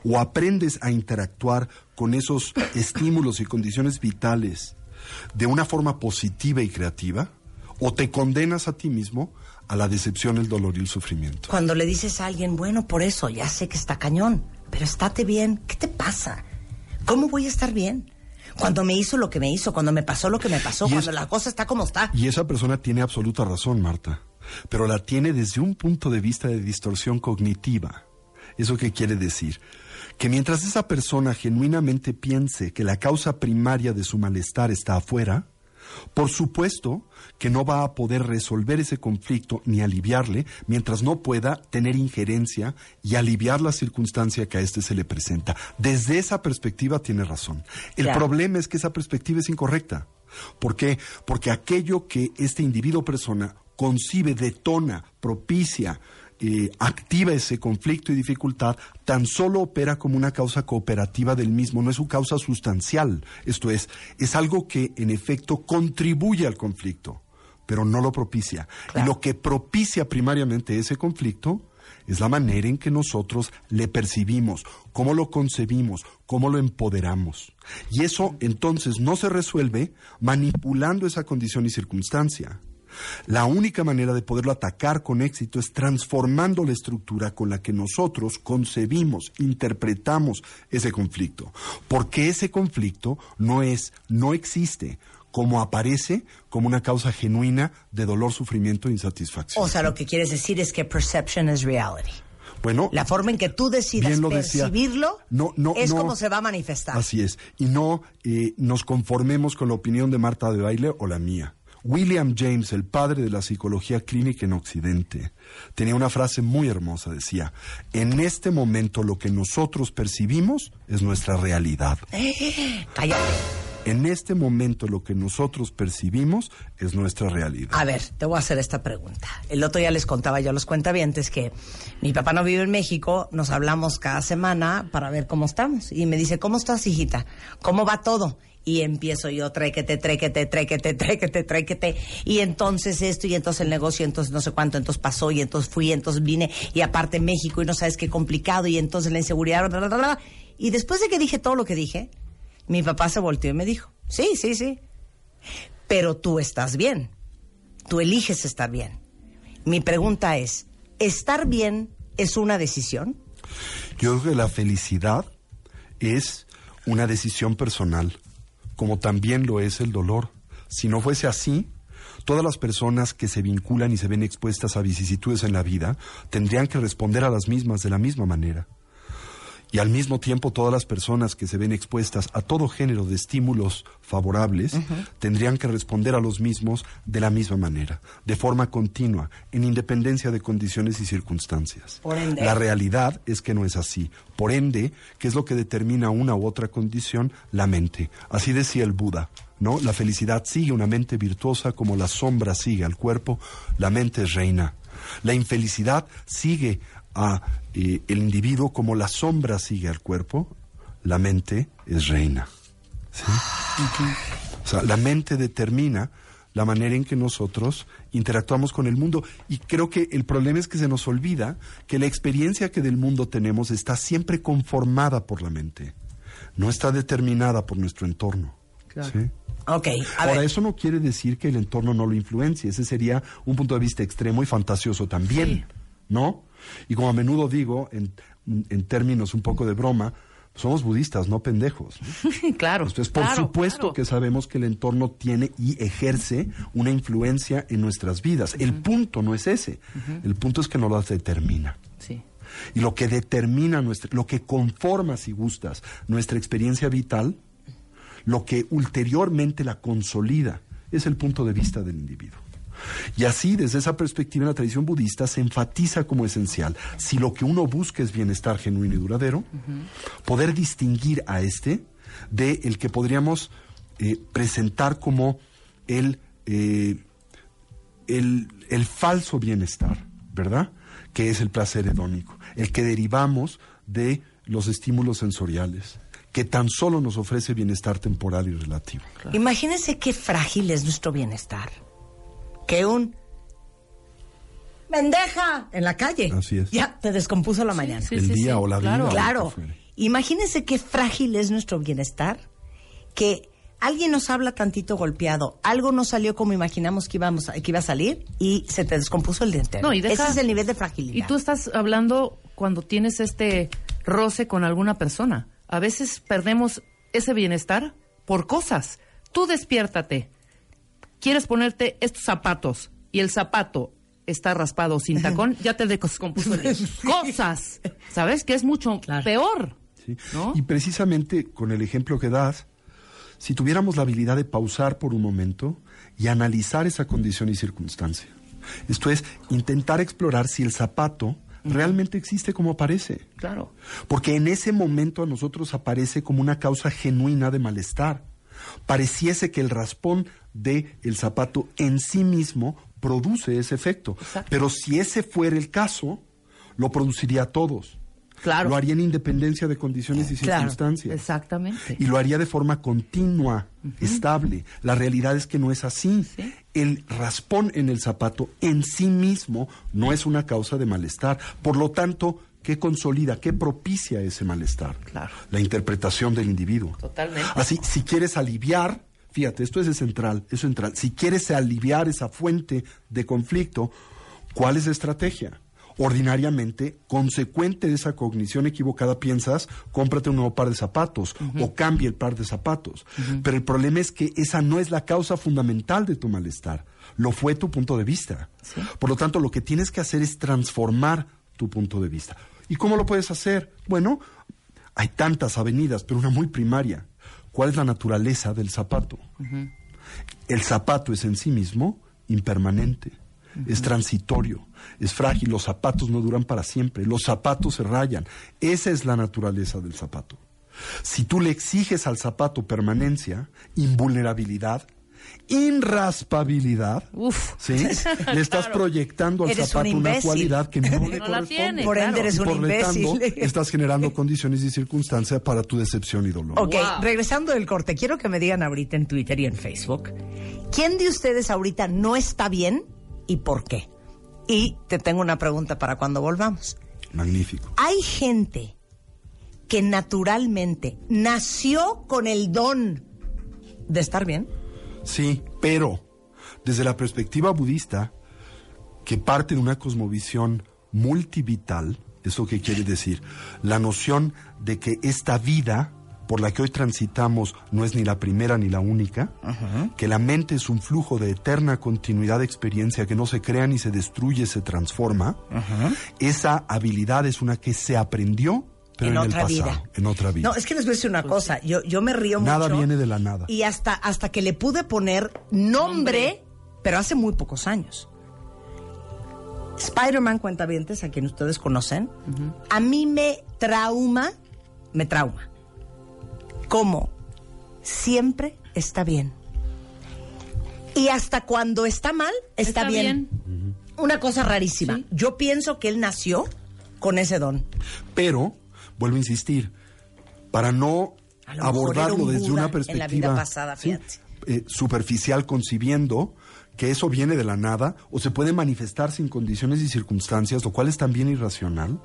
Speaker 9: O aprendes a interactuar con esos estímulos y condiciones vitales de una forma positiva y creativa, o te condenas a ti mismo a la decepción, el dolor y el sufrimiento.
Speaker 4: cuando le dices a alguien, bueno, por eso, ya sé que está cañón, pero estate bien. ¿Qué te pasa? ¿Cómo voy a estar bien? Cuando me hizo lo que me hizo, cuando me pasó lo que me pasó,
Speaker 9: Y
Speaker 4: cuando
Speaker 9: es-
Speaker 4: la cosa está como está.
Speaker 9: Y esa persona tiene absoluta razón, Marta, pero la tiene desde un punto de vista de distorsión cognitiva. ¿Eso qué quiere decir? Que mientras esa persona genuinamente piense que la causa primaria de su malestar está afuera, por supuesto que no va a poder resolver ese conflicto ni aliviarle mientras no pueda tener injerencia y aliviar la circunstancia que a éste se le presenta. Desde esa perspectiva tiene razón. El
Speaker 4: Claro.
Speaker 9: problema es que esa perspectiva es incorrecta. ¿Por qué? Porque aquello que este individuo persona concibe, detona, propicia, eh, activa ese conflicto y dificultad, tan solo opera como una causa cooperativa del mismo, no es su causa sustancial. Esto es, es algo que en efecto contribuye al conflicto, pero no lo propicia. Y lo que propicia primariamente ese conflicto es la manera en que nosotros le percibimos, cómo lo concebimos, cómo lo empoderamos. Y eso entonces no se resuelve manipulando esa condición y circunstancia. La única manera de poderlo atacar con éxito es transformando la estructura con la que nosotros concebimos, interpretamos ese conflicto. Porque ese conflicto no es, no existe como aparece como una causa genuina de dolor, sufrimiento e insatisfacción.
Speaker 4: O sea, lo que quieres decir es que perception is reality.
Speaker 9: Bueno,
Speaker 4: La forma en que tú decidas
Speaker 9: lo
Speaker 4: percibirlo
Speaker 9: No, no,
Speaker 4: es
Speaker 9: no.
Speaker 4: como se va a manifestar.
Speaker 9: Así es. Y no eh, nos conformemos con la opinión de Marta de Baile o la mía. William James, el padre de la psicología clínica en Occidente, tenía una frase muy hermosa. Decía, en este momento lo que nosotros percibimos es nuestra realidad.
Speaker 4: Eh, cállate.
Speaker 9: En este momento lo que nosotros percibimos es nuestra realidad.
Speaker 4: A ver, te voy a hacer esta pregunta. El otro día les contaba yo a los cuentavientes que mi papá no vive en México, nos hablamos cada semana para ver cómo estamos. Y me dice, ¿cómo estás, hijita? ¿Cómo va todo? Y empiezo yo, tréquete, tréquete, tréquete, tréquete, tréquete. Y entonces esto, y entonces el negocio, entonces no sé cuánto, entonces pasó, y entonces fui, entonces vine, y aparte México, y no sabes qué complicado, y entonces la inseguridad, bla, bla, bla. Y después de que dije todo lo que dije, mi papá se volteó y me dijo, sí, sí, sí, pero tú estás bien. Tú eliges estar bien. Mi pregunta es, ¿estar bien es una decisión?
Speaker 9: Yo creo que la felicidad es una decisión personal, como también lo es el dolor. Si no fuese así, todas las personas que se vinculan y se ven expuestas a vicisitudes en la vida tendrían que responder a las mismas de la misma manera. Y al mismo tiempo todas las personas que se ven expuestas a todo género de estímulos favorables tendrían que responder a los mismos de la misma manera, de forma continua, en independencia de condiciones y circunstancias.
Speaker 4: Por ende.
Speaker 9: La realidad es que no es así. Por ende, ¿qué es lo que determina una u otra condición? La mente. Así decía el Buda. ¿No? La felicidad sigue una mente virtuosa como la sombra sigue al cuerpo, la mente es reina. La infelicidad sigue a eh, el individuo como la sombra sigue al cuerpo, la mente es reina. ¿Sí? O sea, la mente determina la manera en que nosotros interactuamos con el mundo. Y creo que el problema es que se nos olvida que la experiencia que del mundo tenemos está siempre conformada por la mente, no está determinada por nuestro entorno. ¿sí?
Speaker 4: Ok, a
Speaker 9: Ahora,
Speaker 4: ver.
Speaker 9: eso no quiere decir que el entorno no lo influencie. Ese sería un punto de vista extremo y fantasioso también, ¿no? Y como a menudo digo, en, en términos un poco de broma, somos budistas, no pendejos. ¿no?
Speaker 6: claro.
Speaker 9: Entonces, por
Speaker 6: claro,
Speaker 9: supuesto
Speaker 6: claro.
Speaker 9: que sabemos que el entorno tiene y ejerce una influencia en nuestras vidas. El punto no es ese. El punto es que no las determina.
Speaker 6: Sí.
Speaker 9: Y lo que determina nuestra, lo que conforma, si gustas, nuestra experiencia vital, lo que ulteriormente la consolida, es el punto de vista del individuo. Y así, desde esa perspectiva, en la tradición budista se enfatiza como esencial, si lo que uno busca es bienestar genuino y duradero, poder distinguir a este de el que podríamos eh, presentar como el, eh, el, el falso bienestar, ¿verdad? Que es el placer hedónico, el que derivamos de los estímulos sensoriales, que tan solo nos ofrece bienestar temporal y relativo.
Speaker 4: Imagínense qué frágil es nuestro bienestar. Que un ¡Mendeja! En la calle.
Speaker 9: Así es.
Speaker 4: Ya te descompuso la mañana.
Speaker 6: sí,
Speaker 9: el
Speaker 6: sí,
Speaker 9: día
Speaker 6: sí,
Speaker 9: o la
Speaker 6: claro.
Speaker 9: vida.
Speaker 4: Claro. Imagínense qué frágil es nuestro bienestar. Que alguien nos habla tantito golpeado, algo no salió como imaginamos que, íbamos a- que iba a salir y se te descompuso el diente.
Speaker 6: No, y deja-
Speaker 4: Ese es el nivel de fragilidad.
Speaker 6: Y tú estás hablando cuando tienes este roce con alguna persona. A veces perdemos ese bienestar por cosas. Tú despiértate. Quieres ponerte estos zapatos y el zapato está raspado sin tacón, ya te descompuso el. Cosas. ¿Sabes? Que es mucho peor.
Speaker 9: ¿sí?
Speaker 6: ¿No?
Speaker 9: Y precisamente con el ejemplo que das, si tuviéramos la habilidad de pausar por un momento y analizar esa condición y circunstancia, esto es, intentar explorar si el zapato realmente existe como parece.
Speaker 6: Claro.
Speaker 9: Porque en ese momento a nosotros aparece como una causa genuina de malestar. Pareciese que el raspón de el zapato en sí mismo produce ese efecto. Pero si ese fuera el caso, lo produciría a todos.
Speaker 6: Claro.
Speaker 9: Lo haría en independencia de condiciones y
Speaker 4: Claro.
Speaker 9: circunstancias.
Speaker 6: Exactamente.
Speaker 9: Y lo haría de forma continua, estable. La realidad es que no es así. El raspón en el zapato en sí mismo no es una causa de malestar. Por lo tanto, ¿qué consolida, qué propicia ese malestar?
Speaker 6: Claro.
Speaker 9: La interpretación del individuo.
Speaker 6: Totalmente.
Speaker 9: Así, si quieres aliviar, fíjate, esto es central, es central. Si quieres aliviar esa fuente de conflicto, ¿cuál es la estrategia? Ordinariamente, consecuente de esa cognición equivocada, piensas, cómprate un nuevo par de zapatos o cambia el par de zapatos. Pero el problema es que esa no es la causa fundamental de tu malestar. Lo fue tu punto de vista. Por lo tanto, lo que tienes que hacer es transformar tu punto de vista. ¿Y cómo lo puedes hacer? Bueno, hay tantas avenidas, pero una muy primaria. ¿Cuál es la naturaleza del zapato? El zapato es en sí mismo impermanente, es transitorio, es frágil, los zapatos no duran para siempre, los zapatos se rayan. Esa es la naturaleza del zapato. Si tú le exiges al zapato permanencia, invulnerabilidad, inraspabilidad, ¿sí? le estás proyectando al
Speaker 4: Eres un
Speaker 9: zapato una cualidad que no le
Speaker 6: No la
Speaker 9: corresponde.
Speaker 6: tiene,
Speaker 4: Por ende
Speaker 6: claro.
Speaker 4: eres
Speaker 9: Y
Speaker 4: un
Speaker 9: por lo tanto,
Speaker 4: imbécil.
Speaker 9: estás generando condiciones y circunstancias para tu decepción y dolor.
Speaker 4: Ok,
Speaker 6: Wow.
Speaker 4: regresando del corte, quiero que me digan ahorita en Twitter y en Facebook, ¿quién de ustedes ahorita no está bien y por qué? Y te tengo una pregunta para cuando volvamos.
Speaker 9: Magnífico.
Speaker 4: Hay gente que naturalmente nació con el don de estar bien.
Speaker 9: Sí, pero desde la perspectiva budista, que parte de una cosmovisión multivital, ¿eso qué quiere decir? La noción de que esta vida por la que hoy transitamos no es ni la primera ni la única, que la mente es un flujo de eterna continuidad de experiencia que no se crea ni se destruye, se transforma, esa habilidad es una que se aprendió, pero
Speaker 4: en
Speaker 9: en, el
Speaker 4: otra
Speaker 9: pasado,
Speaker 4: vida.
Speaker 9: en otra vida.
Speaker 4: No, es que les voy a decir una cosa. Yo, yo me río
Speaker 9: Nada
Speaker 4: mucho.
Speaker 9: viene de la nada.
Speaker 4: Y hasta, hasta que le pude poner nombre, pero hace muy pocos años. Spider-Man Cuentavientes, a quien ustedes conocen, a mí me trauma, me trauma. Como siempre está bien. Y hasta cuando está mal, está,
Speaker 6: Está
Speaker 4: bien. Una cosa rarísima. Yo pienso que él nació con ese don.
Speaker 9: Pero, vuelvo a insistir, para no abordarlo
Speaker 4: un
Speaker 9: desde una
Speaker 4: en la
Speaker 9: perspectiva
Speaker 4: vida pasada,
Speaker 9: sí,
Speaker 4: fíjate.
Speaker 9: eh, superficial, concibiendo que eso viene de la nada o se puede manifestar sin condiciones y circunstancias, lo cual es también irracional.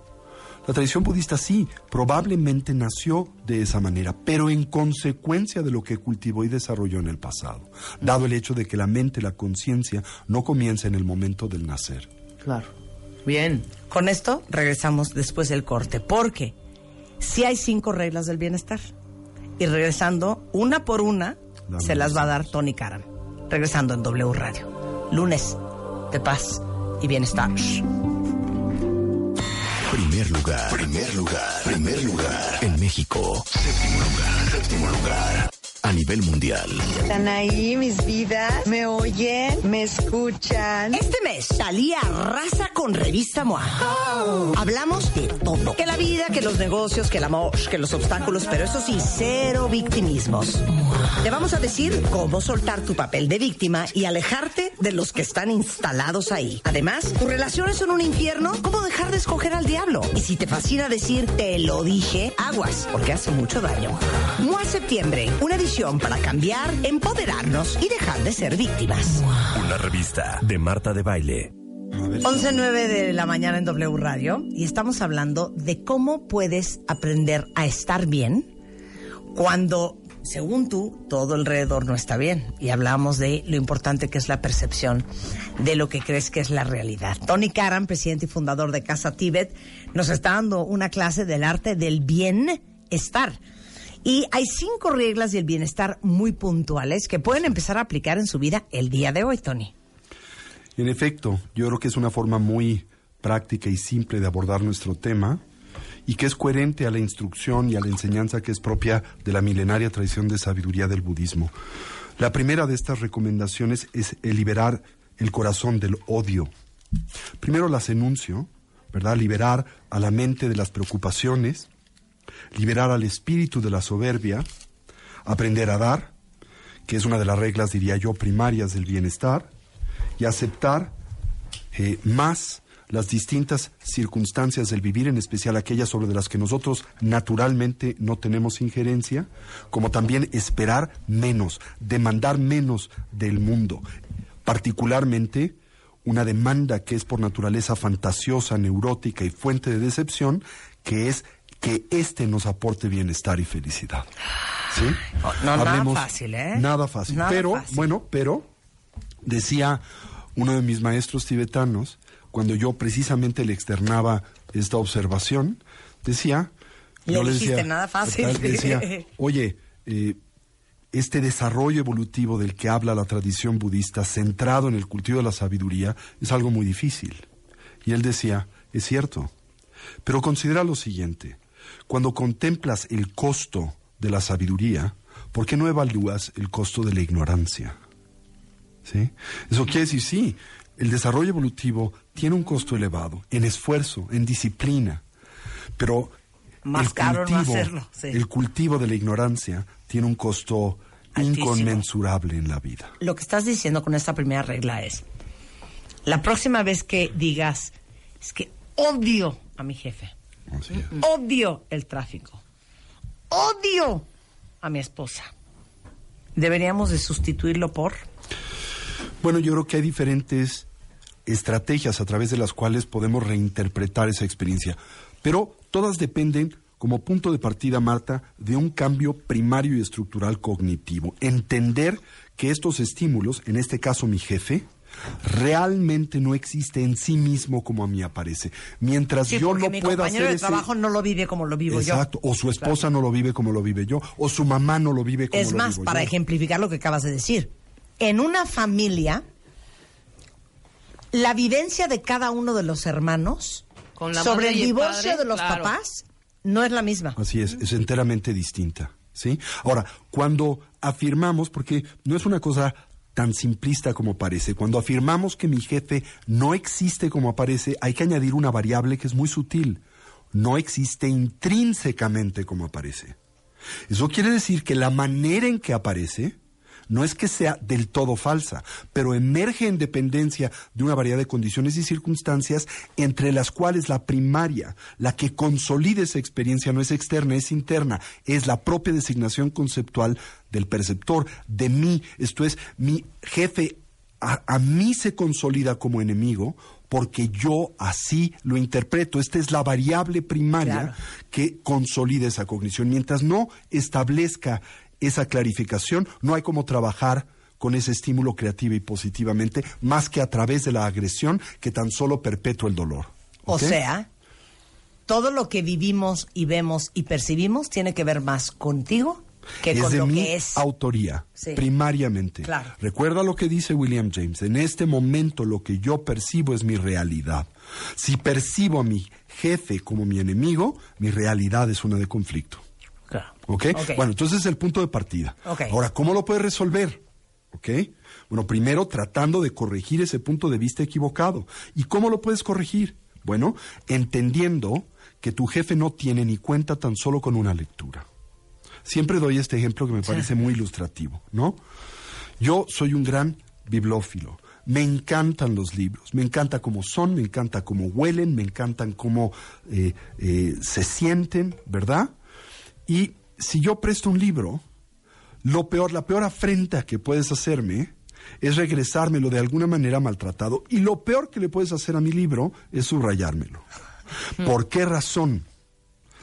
Speaker 9: La tradición budista sí, probablemente nació de esa manera, pero en consecuencia de lo que cultivó y desarrolló en el pasado, dado el hecho de que la mente, la conciencia, no comienza en el momento del nacer.
Speaker 6: Claro. Bien.
Speaker 4: Con esto regresamos después del corte, porque si hay cinco reglas del bienestar. Y regresando, una por una,
Speaker 9: Dame
Speaker 4: se las
Speaker 9: las
Speaker 4: va a dar Tony Karam. Regresando en W Radio. Lunes de paz y bienestar.
Speaker 1: Primer lugar, primer lugar, primer lugar en México. Séptimo lugar, séptimo lugar a nivel mundial.
Speaker 11: Están ahí, mis vidas. Me oyen, me escuchan.
Speaker 4: Este mes, Talía arrasa con Revista MOA. Hablamos de todo. Que la vida, que los negocios, que el amor, que los obstáculos, pero eso sí, cero victimismos. Te vamos a decir cómo soltar tu papel de víctima y alejarte de los que están instalados ahí. Además, tus relaciones son un infierno, ¿cómo dejar de escoger al diablo? Y si te fascina decir te lo dije, aguas, porque hace mucho daño. MOA Septiembre, una edición para cambiar, empoderarnos y dejar de ser víctimas.
Speaker 1: Una revista de Marta de Baile.
Speaker 4: 11.09 de la mañana en W Radio y estamos hablando de cómo puedes aprender a estar bien cuando, según tú, todo alrededor no está bien. Y hablamos de lo importante que es la percepción de lo que crees que es la realidad. Tony Karam, presidente y fundador de Casa Tíbet, nos está dando una clase del arte del bienestar. Y hay cinco reglas del bienestar muy puntuales que pueden empezar a aplicar en su vida el día de hoy, Tony.
Speaker 9: En efecto, yo creo que es una forma muy práctica y simple de abordar nuestro tema y que es coherente a la instrucción y a la enseñanza que es propia de la milenaria tradición de sabiduría del budismo. La primera de estas recomendaciones es el liberar el corazón del odio. Primero las enuncio, ¿verdad? Liberar a la mente de las preocupaciones, liberar al espíritu de la soberbia, aprender a dar, que es una de las reglas, diría yo, primarias del bienestar, y aceptar eh, más las distintas circunstancias del vivir, en especial aquellas sobre las que nosotros naturalmente no tenemos injerencia, como también esperar menos, demandar menos del mundo, particularmente una demanda que es por naturaleza fantasiosa, neurótica y fuente de decepción, que es que éste nos aporte bienestar y felicidad. ¿Sí?
Speaker 4: No, nada fácil, ¿eh?
Speaker 9: Nada fácil.
Speaker 4: Nada
Speaker 9: pero,
Speaker 4: fácil.
Speaker 9: bueno, pero decía uno de mis maestros tibetanos, cuando yo precisamente le externaba esta observación, decía... Yo
Speaker 4: dijiste, "Nada fácil".
Speaker 9: decía, oye, eh, este desarrollo evolutivo del que habla la tradición budista, centrado en el cultivo de la sabiduría, es algo muy difícil. Y él decía, es cierto, Pero considera lo siguiente, cuando contemplas el costo de la sabiduría, ¿por qué no evalúas el costo de la ignorancia? ¿Sí? Eso quiere decir, sí, el desarrollo evolutivo tiene un costo elevado en esfuerzo, en disciplina, pero
Speaker 4: Más
Speaker 9: el
Speaker 4: caro no
Speaker 9: cultivo,
Speaker 4: hacerlo, sí.
Speaker 9: el cultivo de la ignorancia tiene un costo
Speaker 4: Altísimo.
Speaker 9: inconmensurable en la vida.
Speaker 4: Lo que estás diciendo con esta primera regla es, la próxima vez que digas, es que odio a mi jefe,
Speaker 9: Así es.
Speaker 4: odio el tráfico, odio a mi esposa, deberíamos de sustituirlo por...
Speaker 9: Bueno, yo creo que hay diferentes estrategias a través de las cuales podemos reinterpretar esa experiencia, pero todas dependen, como punto de partida, Marta, de un cambio primario y estructural cognitivo. Entender que estos estímulos, en este caso mi jefe, realmente no existe en sí mismo como a mí aparece. Mientras
Speaker 4: Sí,
Speaker 9: yo no
Speaker 4: mi
Speaker 9: pueda
Speaker 4: compañero
Speaker 9: hacer
Speaker 4: de
Speaker 9: ese...
Speaker 4: trabajo no lo vive como lo vivo
Speaker 9: Exacto,
Speaker 4: yo.
Speaker 9: o su esposa no lo vive como lo vive yo, o su mamá no lo vive como
Speaker 4: Es
Speaker 9: lo
Speaker 4: más,
Speaker 9: vivo
Speaker 4: para
Speaker 9: yo.
Speaker 4: ejemplificar lo que acabas de decir, en una familia, la vivencia de cada uno de los hermanos
Speaker 6: Con la
Speaker 4: sobre el divorcio
Speaker 6: padre,
Speaker 4: de los
Speaker 6: claro.
Speaker 4: papás no es la misma.
Speaker 9: Así es, es enteramente distinta. ¿sí? Ahora, cuando afirmamos, porque no es una cosa tan simplista como parece, cuando afirmamos que mi jefe no existe como aparece, hay que añadir una variable que es muy sutil. No existe intrínsecamente como aparece. Eso quiere decir que la manera en que aparece no es que sea del todo falsa, pero emerge en dependencia de una variedad de condiciones y circunstancias entre las cuales la primaria, la que consolida esa experiencia, no es externa, es interna, es la propia designación conceptual del perceptor, de mí, esto es, mi jefe a, a mí se consolida como enemigo porque yo así lo interpreto. Esta es la variable primaria
Speaker 4: Claro.
Speaker 9: que consolida esa cognición. Mientras no establezca esa clarificación, no hay cómo trabajar con ese estímulo creativo y positivamente, más que a través de la agresión que tan solo perpetúa el dolor.
Speaker 4: O sea, todo lo que vivimos y vemos y percibimos tiene que ver más contigo que
Speaker 9: es
Speaker 4: con
Speaker 9: de
Speaker 4: lo
Speaker 9: mi
Speaker 4: que es.
Speaker 9: autoría,
Speaker 4: Sí.
Speaker 9: primariamente.
Speaker 4: Claro.
Speaker 9: Recuerda lo que dice William James, en este momento lo que yo percibo es mi realidad. Si percibo a mi jefe como mi enemigo, mi realidad es una de conflicto.
Speaker 4: Claro.
Speaker 9: ¿Ok? Bueno, entonces es el punto de partida.
Speaker 4: Ok.
Speaker 9: Ahora, ¿cómo lo puedes resolver? ¿Ok? Bueno, primero tratando de corregir ese punto de vista equivocado. ¿Y cómo lo puedes corregir? Bueno, entendiendo que tu jefe no tiene ni cuenta tan solo con una lectura. Siempre doy este ejemplo que me parece muy ilustrativo, ¿no? Yo soy un gran bibliófilo. Me encantan los libros, me encanta cómo son, me encanta cómo huelen, me encantan cómo eh, eh, se sienten, ¿verdad? Y si yo presto un libro, lo peor, la peor afrenta que puedes hacerme es regresármelo de alguna manera maltratado. Y lo peor que le puedes hacer a mi libro es subrayármelo. ¿Por qué razón?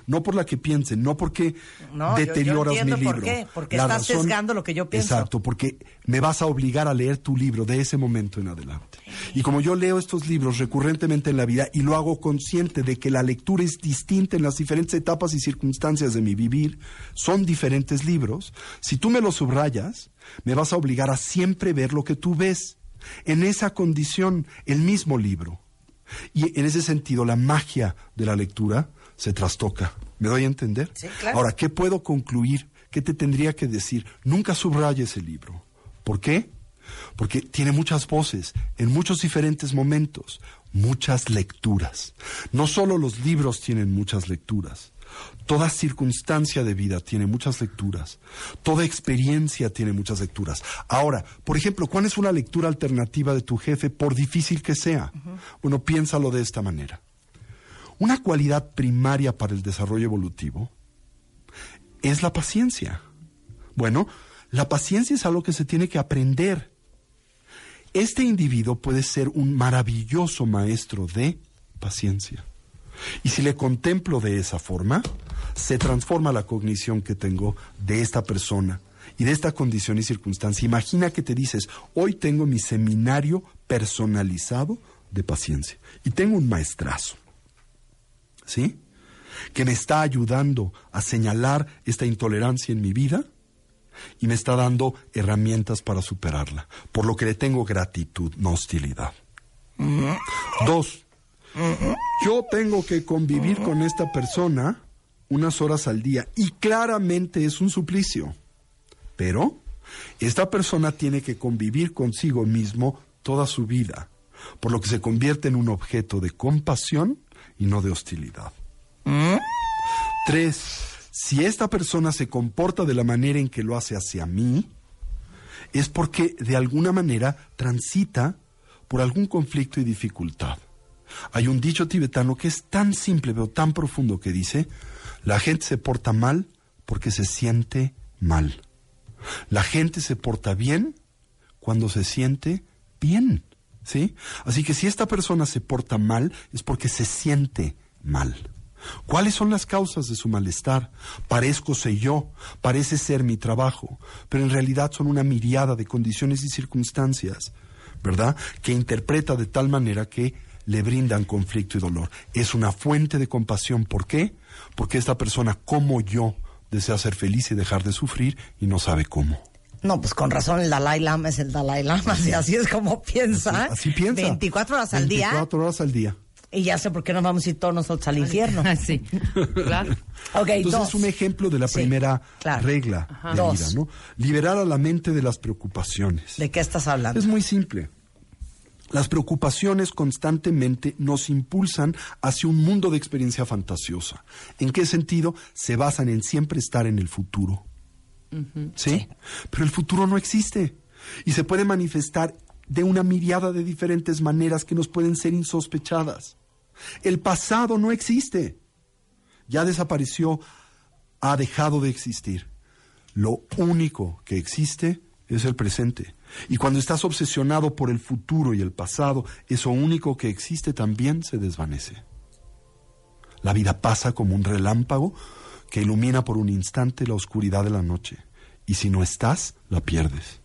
Speaker 9: No por la que piensen, no porque
Speaker 4: No, yo- yo
Speaker 9: deterioras
Speaker 4: entiendo
Speaker 9: mi
Speaker 4: por
Speaker 9: libro.
Speaker 4: qué, porque
Speaker 9: La
Speaker 4: estás sesgando lo que yo pienso.
Speaker 9: Exacto, porque me vas a obligar a leer tu libro de ese momento en adelante. Y como yo leo estos libros recurrentemente en la vida y lo hago consciente de que la lectura es distinta en las diferentes etapas y circunstancias de mi vivir, son diferentes libros, si tú me los subrayas, me vas a obligar a siempre ver lo que tú ves. En esa condición, el mismo libro. Y en ese sentido, la magia de la lectura se trastoca. ¿Me doy a entender?
Speaker 4: Sí, claro.
Speaker 9: Ahora, ¿qué puedo concluir? ¿Qué te tendría que decir? Nunca subrayes el libro. ¿Por qué? Porque tiene muchas voces, en muchos diferentes momentos, muchas lecturas. No solo los libros tienen muchas lecturas, toda circunstancia de vida tiene muchas lecturas, toda experiencia tiene muchas lecturas. Ahora, por ejemplo, ¿cuál es una lectura alternativa de tu jefe, por difícil que sea? Bueno, piénsalo de esta manera. Una cualidad primaria para el desarrollo evolutivo es la paciencia. Bueno, la paciencia es algo que se tiene que aprender. Este individuo puede ser un maravilloso maestro de paciencia. Y si le contemplo de esa forma, se transforma la cognición que tengo de esta persona y de esta condición y circunstancia. Imagina que te dices, hoy tengo mi seminario personalizado de paciencia y tengo un maestrazo. ¿Sí? Que me está ayudando a señalar esta intolerancia en mi vida y me está dando herramientas para superarla, por lo que le tengo gratitud, no hostilidad. Dos, Yo tengo que convivir con esta persona unas horas al día y claramente es un suplicio. Pero esta persona tiene que convivir consigo mismo toda su vida, por lo que se convierte en un objeto de compasión y no de hostilidad. Tres, si esta persona se comporta de la manera en que lo hace hacia mí, es porque de alguna manera transita por algún conflicto y dificultad. Hay un dicho tibetano que es tan simple pero tan profundo que dice, la gente se porta mal porque se siente mal. La gente se porta bien cuando se siente bien, ¿sí? Así que si esta persona se porta mal es porque se siente mal. ¿Cuáles son las causas de su malestar? Parezco ser yo, parece ser mi trabajo, pero en realidad son una miriada de condiciones y circunstancias, ¿verdad? Que interpreta de tal manera que le brindan conflicto y dolor. Es una fuente de compasión. ¿Por qué? Porque esta persona, como yo, desea ser feliz y dejar de sufrir y no sabe cómo.
Speaker 4: No, pues con razón el Dalai Lama es el Dalai Lama, y así es como piensa.
Speaker 9: Así piensa.
Speaker 4: 24 horas al día.
Speaker 9: 24 horas al día.
Speaker 4: Y ya sé por qué nos vamos a ir todos nosotros al infierno.
Speaker 6: sí, claro.
Speaker 4: Ok,
Speaker 9: Entonces
Speaker 4: dos.
Speaker 9: es un ejemplo de la
Speaker 4: Sí,
Speaker 9: primera
Speaker 4: claro.
Speaker 9: regla
Speaker 4: Ajá.
Speaker 9: de
Speaker 4: Dos.
Speaker 9: vida, ¿no? Liberar a la mente de las preocupaciones.
Speaker 4: ¿De qué estás hablando?
Speaker 9: Es muy simple. Las preocupaciones constantemente nos impulsan hacia un mundo de experiencia fantasiosa. ¿En qué sentido? Se basan en siempre estar en el futuro. ¿Sí? Pero el futuro no existe y se puede manifestar de una miriada de diferentes maneras que nos pueden ser insospechadas. El pasado no existe. Ya desapareció, ha dejado de existir. Lo único que existe es el presente. Y cuando estás obsesionado por el futuro y el pasado, eso único que existe también se desvanece. La vida pasa como un relámpago que ilumina por un instante la oscuridad de la noche. Y si no estás, la pierdes.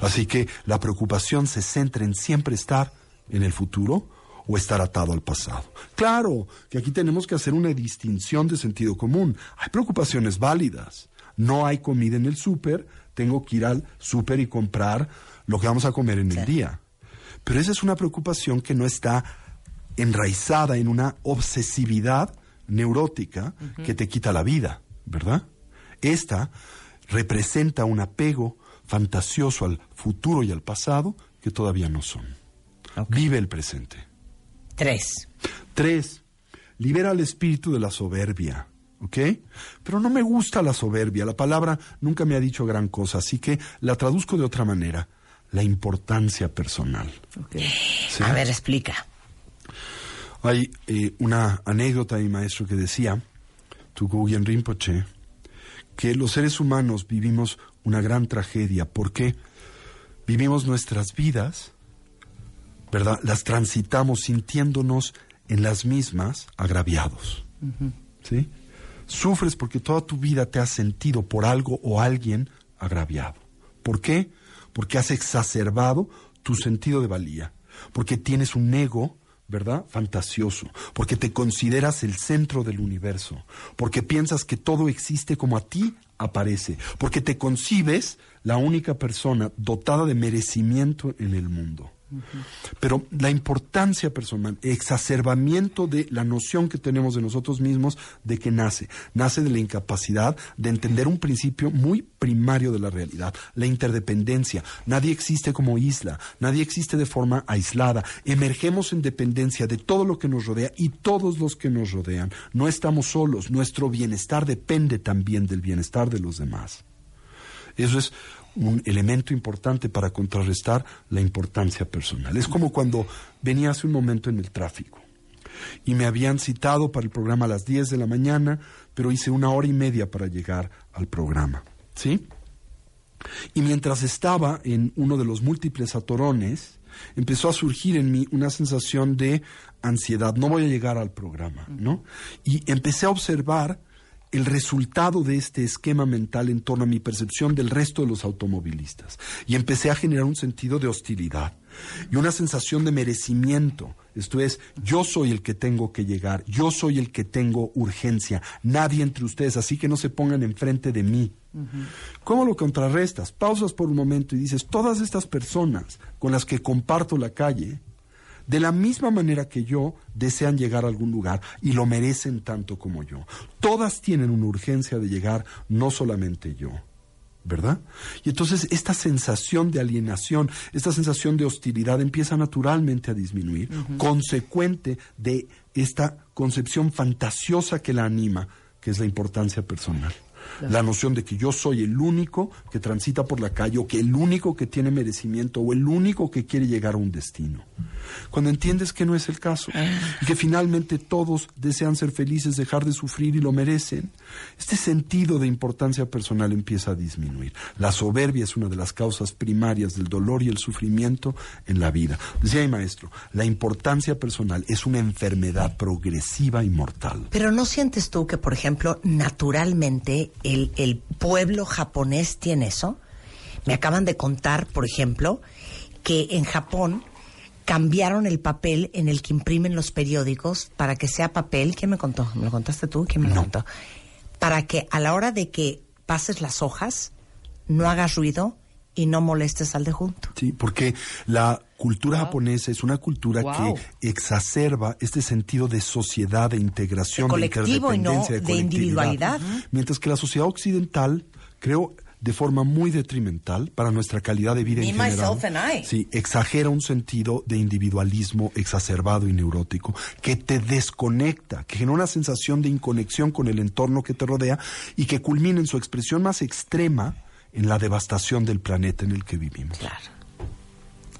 Speaker 9: Así que la preocupación se centra en siempre estar en el futuro o estar atado al pasado. Claro que aquí tenemos que hacer una distinción de sentido común. Hay preocupaciones válidas. No hay comida en el súper, tengo que ir al súper y comprar lo que vamos a comer en el día. Pero esa es una preocupación que no está enraizada en una obsesividad neurótica que te quita la vida, ¿verdad? Esta representa un apego fantasioso al futuro y al pasado que todavía no son. Vive el presente.
Speaker 4: Tres.
Speaker 9: Tres, libera al espíritu de la soberbia. ¿Ok? Pero no me gusta la soberbia. La palabra nunca me ha dicho gran cosa, así que la traduzco de otra manera. La importancia personal. ¿Sí?
Speaker 4: A ver, explica.
Speaker 9: Hay eh, una anécdota de mi maestro que decía, Tuguyen Rinpoche, que los seres humanos vivimos una gran tragedia porque vivimos nuestras vidas, ¿verdad? Las transitamos sintiéndonos en las mismas agraviados. ¿Sí? Sufres porque toda tu vida te has sentido por algo o alguien agraviado. ¿Por qué? Porque has exacerbado tu sentido de valía. Porque tienes un ego, ¿verdad? Fantasioso. Porque te consideras el centro del universo. Porque piensas que todo existe como a ti aparece. Porque te concibes la única persona dotada de merecimiento en el mundo. Pero la importancia personal, exacerbamiento de la noción que tenemos de nosotros mismos, ¿de qué nace? Nace de la incapacidad de entender un principio muy primario de la realidad, la interdependencia. Nadie existe como isla, nadie existe de forma aislada. Emergemos en dependencia de todo lo que nos rodea y todos los que nos rodean. No estamos solos, nuestro bienestar depende también del bienestar de los demás. Eso es un elemento importante para contrarrestar la importancia personal. Es como cuando venía hace un momento en el tráfico y me habían citado para el programa a las 10 de la mañana, pero hice una hora y media para llegar al programa. ¿Sí? Y mientras estaba en uno de los múltiples atorones, empezó a surgir en mí una sensación de ansiedad. No voy a llegar al programa, ¿no? Y empecé a observar el resultado de este esquema mental en torno a mi percepción del resto de los automovilistas. Y empecé a generar un sentido de hostilidad y una sensación de merecimiento. Esto es, yo soy el que tengo que llegar, yo soy el que tengo urgencia, nadie entre ustedes, así que no se pongan enfrente de mí. ¿Cómo lo contrarrestas? Pausas por un momento y dices, todas estas personas con las que comparto la calle de la misma manera que yo, desean llegar a algún lugar y lo merecen tanto como yo. Todas tienen una urgencia de llegar, no solamente yo. ¿verdad? Y entonces esta sensación de alienación, esta sensación de hostilidad empieza naturalmente a disminuir, consecuente de esta concepción fantasiosa que la anima, que es la importancia personal. La noción de que yo soy el único que transita por la calle o que el único que tiene merecimiento o el único que quiere llegar a un destino. Cuando entiendes que no es el caso y que finalmente todos desean ser felices, dejar de sufrir y lo merecen, este sentido de importancia personal empieza a disminuir. La soberbia es una de las causas primarias del dolor y el sufrimiento en la vida. Decía mi maestro, la importancia personal es una enfermedad progresiva y mortal.
Speaker 4: Pero ¿no sientes tú que, por ejemplo, naturalmente el, el pueblo japonés tiene eso? Me acaban de contar, por ejemplo, que en Japón cambiaron el papel en el que imprimen los periódicos para que sea papel. ¿Quién me contó? ¿Me lo contaste tú? ¿Quién me lo contó? Para que a la hora de que pases las hojas, no hagas ruido y no molestes al de junto.
Speaker 9: Sí, porque la cultura japonesa es una cultura
Speaker 4: Wow.
Speaker 9: que exacerba este sentido de sociedad, de integración,
Speaker 4: De colectivo y no de
Speaker 9: colectividad.
Speaker 4: individualidad.
Speaker 9: Mientras que la sociedad occidental, creo, de forma muy detrimental para nuestra calidad de vida
Speaker 4: Me,
Speaker 9: en general.
Speaker 4: myself and I.
Speaker 9: Sí, exagera un sentido de individualismo exacerbado y neurótico que te desconecta, que genera una sensación de inconexión con el entorno que te rodea y que culmina en su expresión más extrema en la devastación del planeta en el que vivimos.
Speaker 4: Claro.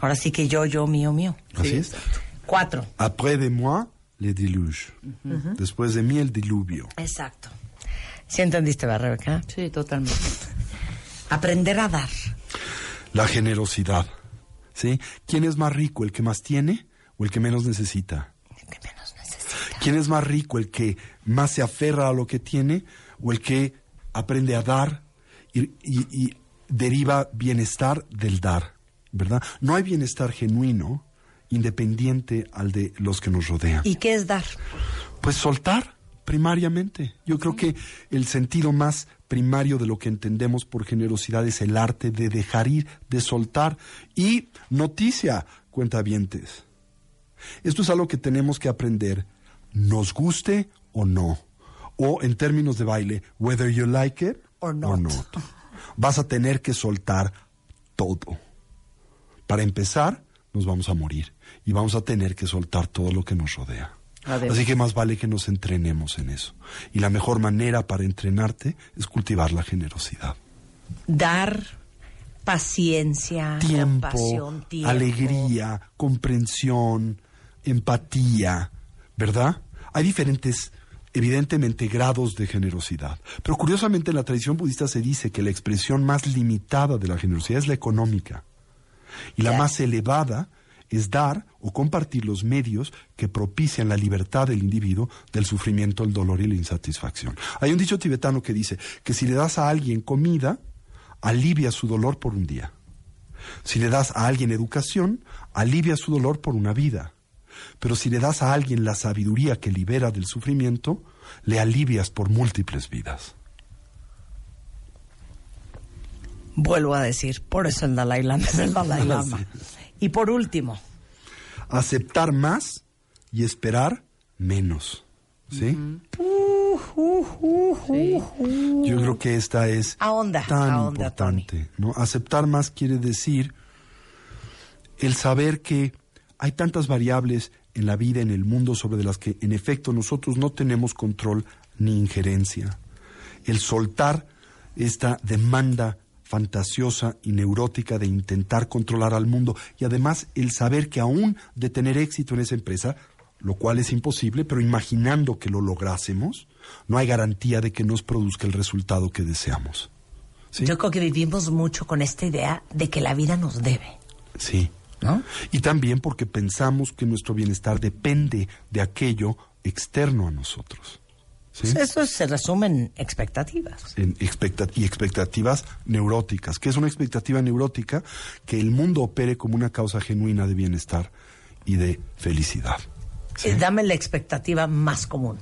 Speaker 4: Ahora sí que yo, yo, mío, mío.
Speaker 9: Así es.
Speaker 4: Cuatro.
Speaker 9: Après de moi, le déluge. Después de mí, el diluvio.
Speaker 4: Exacto. ¿Sí entendiste, va, Rebeca?
Speaker 6: Sí, totalmente.
Speaker 4: Aprender a dar.
Speaker 9: La generosidad. ¿Sí? ¿Quién es más rico, el que más tiene o el que menos necesita?
Speaker 4: Que menos necesita.
Speaker 9: ¿Quién es más rico, el que más se aferra a lo que tiene o el que aprende a dar y, y- y deriva bienestar del dar? ¿Verdad? No hay bienestar genuino independiente al de los que nos rodean.
Speaker 4: ¿Y qué es dar?
Speaker 9: Pues soltar, primariamente. Yo creo que el sentido más primario de lo que entendemos por generosidad es el arte de dejar ir, de soltar. Y noticia, cuentavientes. Esto es algo que tenemos que aprender, nos guste o no. O en términos de baile, whether you like it
Speaker 4: Or not.
Speaker 9: Vas a tener que soltar todo. Para empezar, nos vamos a morir y vamos a tener que soltar todo lo que nos rodea.
Speaker 6: Además.
Speaker 9: Así que más vale que nos entrenemos en eso. Y la mejor manera para entrenarte es cultivar la generosidad.
Speaker 4: Dar paciencia,
Speaker 9: Tiempo,
Speaker 4: compasión, tiempo.
Speaker 9: alegría, comprensión, empatía, ¿verdad? Hay diferentes, evidentemente, grados de generosidad. Pero curiosamente en la tradición budista se dice que la expresión más limitada de la generosidad es la económica. Y la más elevada es dar o compartir los medios que propician la libertad del individuo del sufrimiento, el dolor y la insatisfacción. Hay un dicho tibetano que dice que si le das a alguien comida, alivia su dolor por un día. Si le das a alguien educación, alivia su dolor por una vida. Pero si le das a alguien la sabiduría que libera del sufrimiento, le alivias por múltiples vidas.
Speaker 4: Vuelvo a decir, por eso el Dalai Lama es el Dalai Lama. Y por último,
Speaker 9: Aceptar más y esperar menos. ¿Sí? Yo creo que esta es
Speaker 4: Ahonda,
Speaker 9: tan
Speaker 4: ahonda,
Speaker 9: importante. ¿no? Aceptar más quiere decir el saber que hay tantas variables en la vida, en el mundo, sobre las que en efecto nosotros no tenemos control ni injerencia. El soltar esta demanda fantasiosa y neurótica de intentar controlar al mundo y además el saber que aún de tener éxito en esa empresa, lo cual es imposible, pero imaginando que lo lográsemos, no hay garantía de que nos produzca el resultado que deseamos. ¿Sí?
Speaker 4: yo creo que vivimos mucho con esta idea de que la vida nos debe,
Speaker 9: Sí.
Speaker 4: ¿no?
Speaker 9: Y también porque pensamos que nuestro bienestar depende de aquello externo a nosotros. ¿Sí?
Speaker 4: Eso se resume en expectativas.
Speaker 9: En y expectativas neuróticas. ¿Qué es una expectativa neurótica? Que el mundo opere como una causa genuina de bienestar y de felicidad. ¿Sí?
Speaker 4: Eh, Dame la expectativa más común.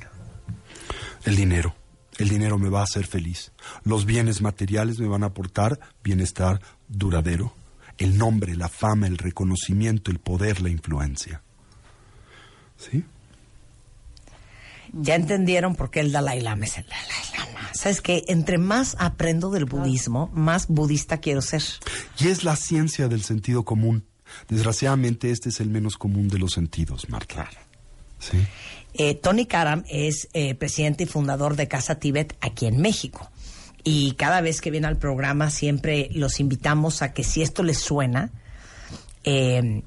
Speaker 9: El dinero. El dinero me va a hacer feliz. Los bienes materiales me van a aportar bienestar duradero. El nombre, la fama, el reconocimiento, el poder, la influencia. ¿Sí?
Speaker 4: Ya entendieron por qué el Dalai Lama es el Dalai Lama. Sabes que entre más aprendo del budismo, más budista quiero ser.
Speaker 9: Y es la ciencia del sentido común. Desgraciadamente, este es el menos común de los sentidos, Marta. ¿Sí?
Speaker 4: Eh, Tony Karam es eh, presidente y fundador de Casa Tíbet aquí en México. Y cada vez que viene al programa siempre los invitamos a que si esto les suena, eh,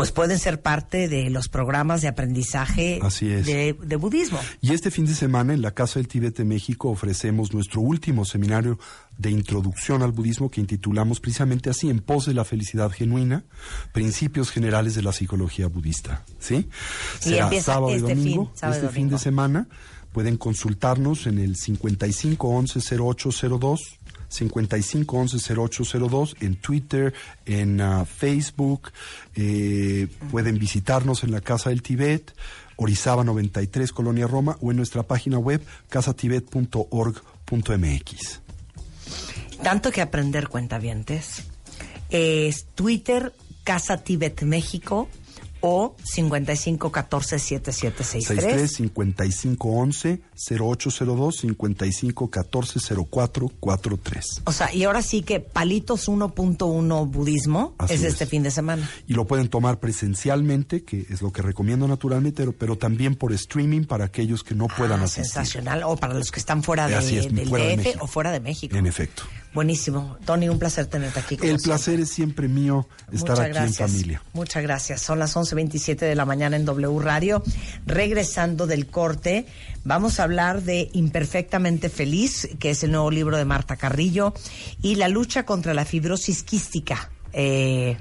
Speaker 4: pues pueden ser parte de los programas de aprendizaje
Speaker 9: Así es.
Speaker 4: De, de budismo.
Speaker 9: Y este fin de semana en la Casa del Tíbet de México ofrecemos nuestro último seminario de introducción al budismo que intitulamos precisamente así, En pos de la felicidad genuina, principios generales de la psicología budista. ¿Sí?
Speaker 4: Y
Speaker 9: Será
Speaker 4: empieza
Speaker 9: sábado y
Speaker 4: este
Speaker 9: domingo,
Speaker 4: fin, sábado y
Speaker 9: este fin de semana. Pueden consultarnos en el 55 11 0802 55 11 0802 en Twitter, en ah, Facebook. eh, pueden visitarnos en la Casa del Tibet, Orizaba 93, Colonia Roma, o en nuestra página web casatibet.org.mx.
Speaker 4: Tanto que aprender cuentavientes. Es Twitter, Casa Tíbet México o 5514
Speaker 9: 63
Speaker 4: 7763.
Speaker 9: 55 11 0802 55 14 04 43.
Speaker 4: O sea, y ahora sí que Palitos 1.1 Budismo
Speaker 9: Así
Speaker 4: es
Speaker 9: es.
Speaker 4: este fin de semana.
Speaker 9: Y lo pueden tomar presencialmente, que es lo que recomiendo naturalmente, pero, pero también por streaming para aquellos que no puedan
Speaker 4: Ah,
Speaker 9: asistir.
Speaker 4: sensacional. O para los que están fuera de,
Speaker 9: es,
Speaker 4: del
Speaker 9: fuera de
Speaker 4: DF
Speaker 9: México.
Speaker 4: o fuera de México.
Speaker 9: En efecto.
Speaker 4: Buenísimo. Tony, un placer tenerte aquí.
Speaker 9: El
Speaker 4: siempre.
Speaker 9: placer es siempre mío estar
Speaker 4: Muchas
Speaker 9: aquí
Speaker 4: gracias.
Speaker 9: en familia.
Speaker 4: Muchas gracias. Son las 11.27 de la mañana en W Radio. Regresando del corte, vamos a hablar de Imperfectamente Feliz, que es el nuevo libro de Marta Carrillo, y la lucha contra la fibrosis quística. Eh,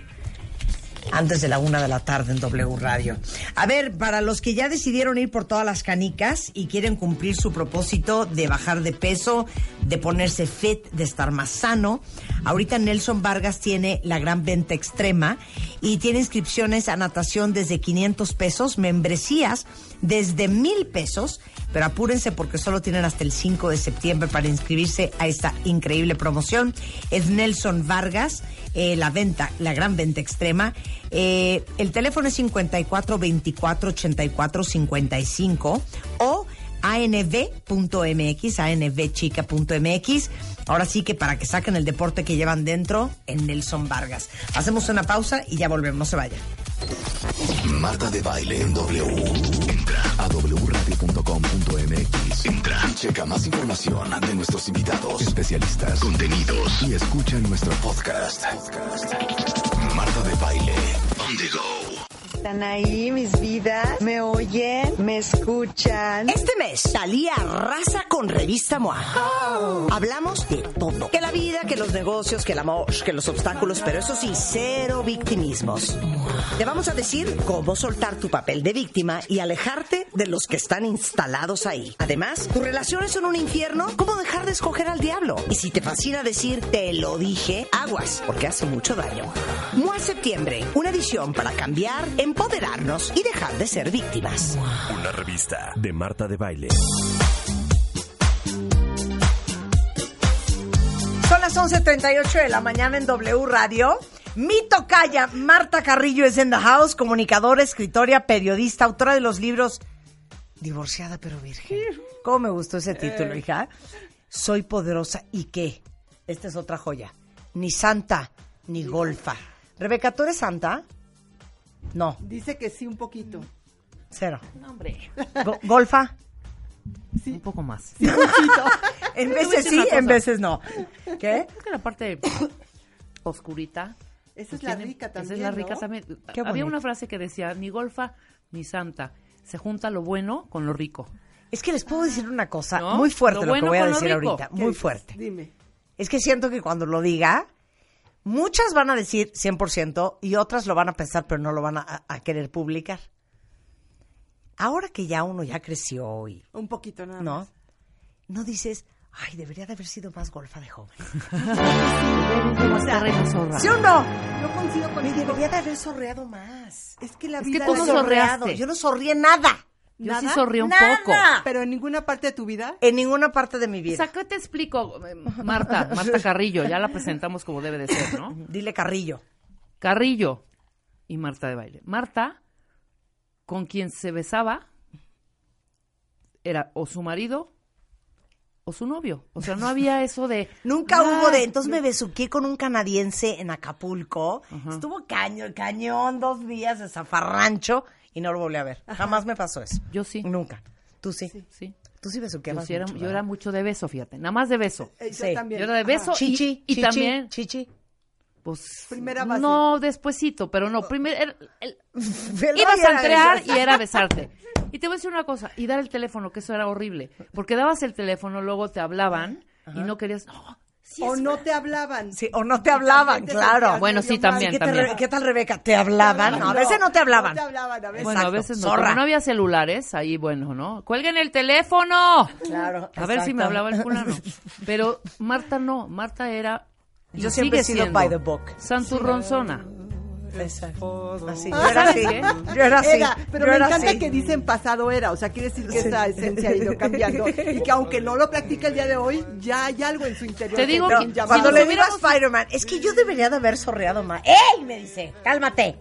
Speaker 4: antes de la una de la tarde en W Radio. A ver, para los que ya decidieron ir por todas las canicas y quieren cumplir su propósito de bajar de peso, de ponerse fit, de estar más sano, ahorita Nelson Vargas tiene la gran venta extrema y tiene inscripciones a natación desde 500 pesos, membresías desde mil pesos, pero apúrense porque solo tienen hasta el 5 de septiembre para inscribirse a esta increíble promoción. Es Nelson Vargas, eh, la venta, la gran venta extrema. Eh, el teléfono es 54 24 84 55 o anv.mx, anvchica.mx. Ahora sí que para que saquen el deporte que llevan dentro en Nelson Vargas. Hacemos una pausa y ya volvemos, no se vayan.
Speaker 1: Marta de baile en W. Entra a wradio.com.mx. Entra checa más información de nuestros invitados, especialistas, contenidos y escucha nuestro podcast. Marta de baile on the go.
Speaker 11: ¿Están ahí mis vidas? ¿Me oyen? ¿Me escuchan?
Speaker 4: Este mes, Talía arrasa con Revista MOA. Hablamos de todo. Que la vida, que los negocios, que el amor, que los obstáculos, pero eso sí, cero victimismos. Te vamos a decir cómo soltar tu papel de víctima y alejarte de los que están instalados ahí. Además, tus relaciones son un infierno, ¿cómo dejar de escoger al diablo? Y si te fascina decir te lo dije, aguas, porque hace mucho daño. MOA Septiembre, una edición para cambiar, empoderarnos y dejar de ser víctimas.
Speaker 12: Una revista de Marta de Baile.
Speaker 4: Son las 11.38 de la mañana en W Radio. Mi tocaya, Marta Carrillo es en the house, comunicadora, escritora, periodista, autora de los libros Divorciada pero virgen. ¿Cómo me gustó ese título, hija? Soy poderosa y qué. Esta es otra joya. Ni santa, ni golfa. Rebeca, ¿tú eres santa? No,
Speaker 13: Dice que sí, un poquito.
Speaker 4: cero.
Speaker 6: No, hombre.
Speaker 4: Go- ¿Golfa?
Speaker 6: Un poco más.
Speaker 4: En
Speaker 6: Te voy a
Speaker 4: veces sí, en veces no. ¿Qué?
Speaker 6: Es que la parte oscurita.
Speaker 13: Esa
Speaker 6: pues
Speaker 13: es la
Speaker 6: tiene-
Speaker 13: rica
Speaker 6: Esa
Speaker 13: también.
Speaker 6: es la rica
Speaker 13: ¿no?
Speaker 6: también.
Speaker 4: Qué
Speaker 6: Había
Speaker 4: bonito.
Speaker 6: una frase que decía, ni golfa ni santa. Se junta lo bueno con lo rico.
Speaker 4: Es que les puedo decir una cosa
Speaker 6: ¿No?
Speaker 4: muy fuerte
Speaker 6: Lo
Speaker 4: lo, que voy a
Speaker 6: con lo
Speaker 4: decir
Speaker 6: rico.
Speaker 4: ahorita,
Speaker 13: ¿Qué
Speaker 4: muy
Speaker 13: dices?
Speaker 4: fuerte.
Speaker 13: Dime.
Speaker 4: Es que siento que cuando lo diga, muchas van a decir 100% y otras lo van a pensar, pero no lo van a, a querer publicar. Ahora que ya uno ya creció y,
Speaker 13: Un poquito nada
Speaker 4: ¿no?
Speaker 13: más.
Speaker 4: No dices, ay, debería de haber sido más golfa de joven.
Speaker 6: O sea.
Speaker 4: ¿Sí o no?
Speaker 13: Yo coincido
Speaker 4: Me
Speaker 13: contigo.
Speaker 4: debería de haber sorreado más.
Speaker 13: Es que la
Speaker 6: Es que
Speaker 13: vida...
Speaker 6: tú no sorreaste.
Speaker 4: Yo no sorrié nada.
Speaker 6: Yo sí sonrío un
Speaker 4: Nada.
Speaker 6: poco.
Speaker 13: Pero en ninguna parte de tu vida...
Speaker 4: En ninguna parte de mi
Speaker 6: O
Speaker 4: vida.
Speaker 6: sea, ¿qué te explico? Marta, Marta Carrillo, ya la presentamos como debe de ser, ¿no?
Speaker 4: Dile Carrillo.
Speaker 6: Carrillo y Marta de baile. Marta con quien se besaba era o su marido o su novio. O sea, no había eso de...
Speaker 4: Nunca
Speaker 6: Ah,
Speaker 4: hubo de. Entonces me besuqué con un canadiense en Acapulco. Estuvo caño, cañón, dos días de zafarrancho y no lo volví a ver. Jamás me pasó eso.
Speaker 6: Yo sí.
Speaker 4: Nunca. Tú sí.
Speaker 6: Sí.
Speaker 4: Tú sí
Speaker 6: Yo,
Speaker 4: besuqueabas
Speaker 6: sí era,
Speaker 4: mucho,
Speaker 6: yo era mucho de beso, fíjate. Nada más de beso.
Speaker 13: Eh, yo
Speaker 4: Sí.
Speaker 13: también.
Speaker 6: Yo era de beso
Speaker 13: Ajá.
Speaker 6: y,
Speaker 4: Chichi,
Speaker 6: y
Speaker 4: chichi,
Speaker 6: también...
Speaker 4: Chichi.
Speaker 6: Pues,
Speaker 13: Primera base.
Speaker 6: No, despuesito, pero no. Primero, ibas a entrar
Speaker 4: eso.
Speaker 6: y era besarte. Y te voy a decir una cosa, y dar el teléfono, que eso era horrible. Porque dabas el teléfono, luego te hablaban y no querías... No, sí
Speaker 13: O no te hablaban.
Speaker 4: Sí, o no te hablaban,
Speaker 13: Te
Speaker 4: claro.
Speaker 13: sentías
Speaker 6: Bueno, sí, también,
Speaker 4: ¿Qué, te
Speaker 6: también.
Speaker 4: ¿Qué tal, Rebeca? ¿Te hablaban? No, a veces no te hablaban.
Speaker 13: No te hablaban, a veces.
Speaker 6: Bueno, a
Speaker 4: Exacto,
Speaker 6: veces no.
Speaker 4: zorra.
Speaker 6: Como no había celulares, ahí bueno, ¿no? ¡Cuelguen el teléfono!
Speaker 4: Claro.
Speaker 6: A ver si me
Speaker 4: exacto.
Speaker 6: hablaba el fulano. Pero Marta no. Marta era...
Speaker 4: Yo siempre he sido
Speaker 6: siendo
Speaker 4: by the book.
Speaker 6: Santurronzona.
Speaker 4: Exacto. Así. Yo era así. Yo era así.
Speaker 13: Era, pero
Speaker 4: Yo
Speaker 13: me
Speaker 4: era
Speaker 13: encanta
Speaker 4: así.
Speaker 13: que dicen pasado era, o sea, quiere decir que esa esencia ha ido cambiando y que aunque no lo practica el día de hoy, ya hay algo en su interior.
Speaker 6: Te digo
Speaker 13: que llamado.
Speaker 4: Cuando
Speaker 6: Si
Speaker 4: le digo a Spider-Man, es que yo debería de haber sorreado más. ¡Ey! Me dice, cálmate.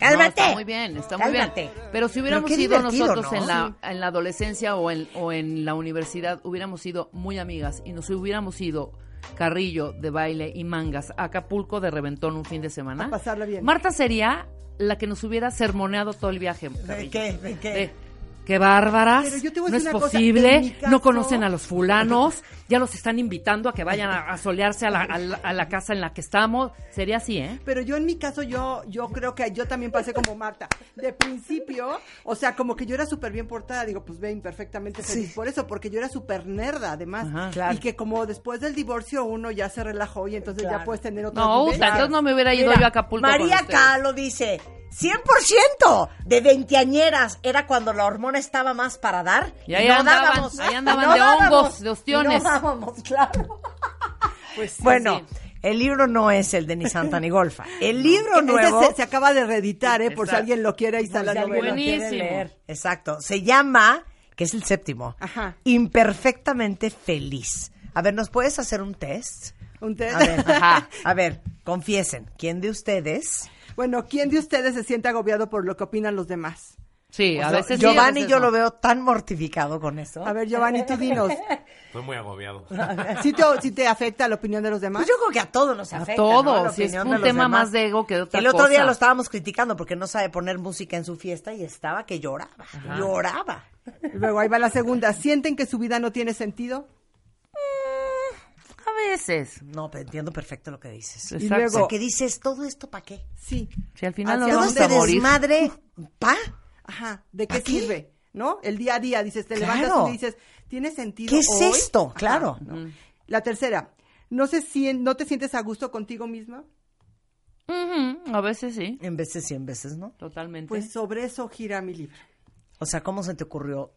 Speaker 6: No,
Speaker 4: Cálmate.
Speaker 6: está muy bien, está muy
Speaker 4: Cálmate.
Speaker 6: bien. Pero si hubiéramos sido nosotros
Speaker 4: ¿no?
Speaker 6: en, la, en la adolescencia o en, o en la universidad, hubiéramos sido muy amigas y nos hubiéramos ido Carrillo de baile y mangas a Acapulco de reventón un fin de semana.
Speaker 13: A pasarla bien.
Speaker 6: Marta sería la que nos hubiera sermoneado todo el viaje.
Speaker 4: ¿De
Speaker 6: Carrillo.
Speaker 4: qué? ¿De qué?
Speaker 6: De, ¡Qué bárbaras! No es posible,
Speaker 13: caso-
Speaker 6: no conocen a los fulanos, ya los están invitando a que vayan a, a solearse a la, a la- a la casa en la que estamos. Sería así, ¿eh?
Speaker 13: Pero yo en mi caso, yo, yo creo que yo también pasé como Marta. De principio, o sea, como que yo era súper bien portada, digo, pues ven, perfectamente feliz por eso, porque yo era súper nerda, además.
Speaker 6: Ajá.
Speaker 4: Claro.
Speaker 13: Y que como después del divorcio uno ya se relajó y entonces ya puedes tener otras
Speaker 6: No, uta, entonces no me hubiera ido
Speaker 4: Mira,
Speaker 6: yo a Acapulco.
Speaker 4: María
Speaker 6: ustedes.
Speaker 4: K lo dice. 100% de veinteañeras era cuando la hormona estaba más para dar.
Speaker 6: Y ahí
Speaker 4: no
Speaker 6: andaban,
Speaker 4: dábamos.
Speaker 6: ahí andaban
Speaker 4: no
Speaker 6: de
Speaker 4: dábamos,
Speaker 6: hongos, de ostiones.
Speaker 4: No dábamos, claro.
Speaker 13: Pues sí,
Speaker 4: bueno,
Speaker 13: sí.
Speaker 4: el libro no es el de ni Santa ni Golfa. El libro
Speaker 13: Ese
Speaker 4: nuevo.
Speaker 13: se, se acaba de reeditar, ¿eh? Por si alguien lo quiere, ahí está la novela.
Speaker 4: leer. Exacto. Se llama, que es el séptimo,
Speaker 13: Ajá.
Speaker 4: Imperfectamente Feliz. A ver, ¿nos puedes hacer un test?
Speaker 13: Un té-
Speaker 4: A ver, ajá. A ver, confiesen, ¿quién de ustedes?
Speaker 13: Bueno, ¿quién de ustedes se siente agobiado por lo que opinan los demás?
Speaker 6: Sí, a
Speaker 4: O sea,
Speaker 6: veces sí, a
Speaker 4: Giovanni
Speaker 6: veces
Speaker 4: yo
Speaker 6: no.
Speaker 4: lo veo tan mortificado con eso.
Speaker 13: A ver, Giovanni, tú dinos.
Speaker 14: Estoy muy agobiado.
Speaker 13: ¿Sí te, sí te afecta la opinión de los demás?
Speaker 4: Pues yo creo que a todos nos
Speaker 6: A
Speaker 4: afecta.
Speaker 6: todo,
Speaker 4: ¿no? La
Speaker 6: si es
Speaker 4: opinión
Speaker 6: un
Speaker 4: de los
Speaker 6: tema
Speaker 4: demás.
Speaker 6: más de ego que de otra
Speaker 4: El otro día lo estábamos criticando porque no sabe poner música en su fiesta y estaba que lloraba, lloraba.
Speaker 13: Luego ahí va la segunda. ¿Sienten que su vida no tiene sentido?
Speaker 6: A veces.
Speaker 4: No, pero entiendo perfecto lo que dices.
Speaker 6: Exacto.
Speaker 13: luego-
Speaker 4: O sea, que dices, ¿todo esto para qué?
Speaker 13: Sí.
Speaker 6: Si al final
Speaker 4: Todo
Speaker 6: vamos a morir.
Speaker 4: desmadre, ¿pa?
Speaker 13: Ajá. ¿De qué sirve? ¿No? El día a día, dices, te
Speaker 4: Claro.
Speaker 13: levantas y dices, ¿tiene sentido
Speaker 4: ¿Qué es
Speaker 13: hoy?
Speaker 4: esto?
Speaker 13: Ajá,
Speaker 4: Claro.
Speaker 13: ¿no? La tercera, ¿no, se sien- ¿no te sientes a gusto contigo misma?
Speaker 6: A veces sí,
Speaker 4: En veces y en veces, ¿no?
Speaker 6: totalmente.
Speaker 13: Pues sobre eso gira mi libro.
Speaker 4: O sea, ¿cómo se te ocurrió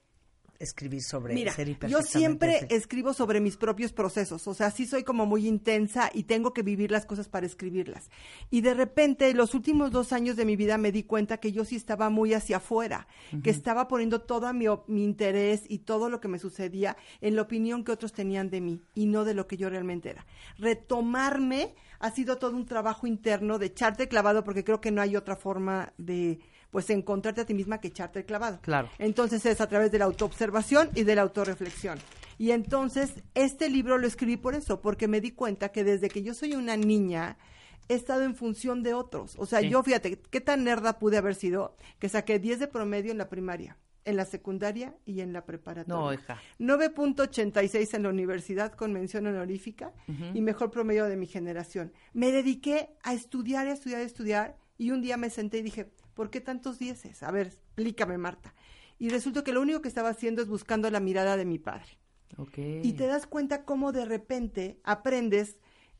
Speaker 4: escribir sobre
Speaker 13: Mira,
Speaker 4: ser
Speaker 13: yo siempre escribo sobre mis propios procesos, o sea, sí soy como muy intensa y tengo que vivir las cosas para escribirlas. Y de repente, los últimos dos años de mi vida me di cuenta que yo sí estaba muy hacia afuera, que estaba poniendo todo mi, mi interés y todo lo que me sucedía en la opinión que otros tenían de mí y no de lo que yo realmente era. Retomarme ha sido todo un trabajo interno de echarte clavado porque creo que no hay otra forma de pues encontrarte a ti misma que echarte el clavado.
Speaker 6: Claro.
Speaker 13: Entonces es a través de la autoobservación y de la autorreflexión. Y entonces este libro lo escribí por eso, porque me di cuenta que desde que yo soy una niña he estado en función de otros. O sea,
Speaker 6: Sí.
Speaker 13: yo fíjate, qué tan nerda pude haber sido que saqué 10 de promedio en la primaria, en la secundaria y en la preparatoria.
Speaker 6: No, hija.
Speaker 13: 9.86 en la universidad con mención honorífica y mejor promedio de mi generación. Me dediqué a estudiar, a estudiar, a estudiar y un día me senté y dije, ¿por qué tantos dieces? A ver, explícame, Marta. Y resultó que lo único que estaba haciendo es buscando la mirada de mi padre. Y te das cuenta cómo de repente aprendes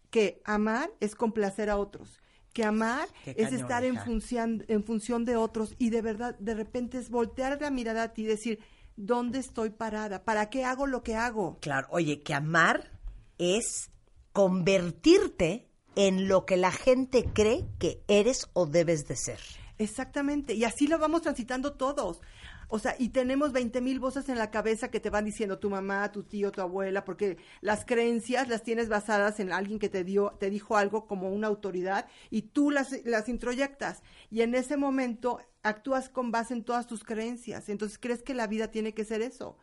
Speaker 13: que amar es complacer a otros, que amar
Speaker 4: Qué
Speaker 13: es
Speaker 4: cañón,
Speaker 13: estar en función, en función de otros y de verdad de repente es voltear la mirada a ti y decir, ¿dónde estoy parada? ¿Para qué hago lo que hago?
Speaker 4: Claro, oye, que amar es convertirte en lo que la gente cree que eres o debes de ser.
Speaker 13: Exactamente, y así lo vamos transitando todos. O sea, y tenemos 20 mil voces en la cabeza que te van diciendo tu mamá, tu tío, tu abuela, porque las creencias las tienes basadas en alguien que te dio, te dijo algo como una autoridad y tú las, las introyectas. Y en ese momento actúas con base en todas tus creencias. Entonces crees que la vida tiene que ser eso.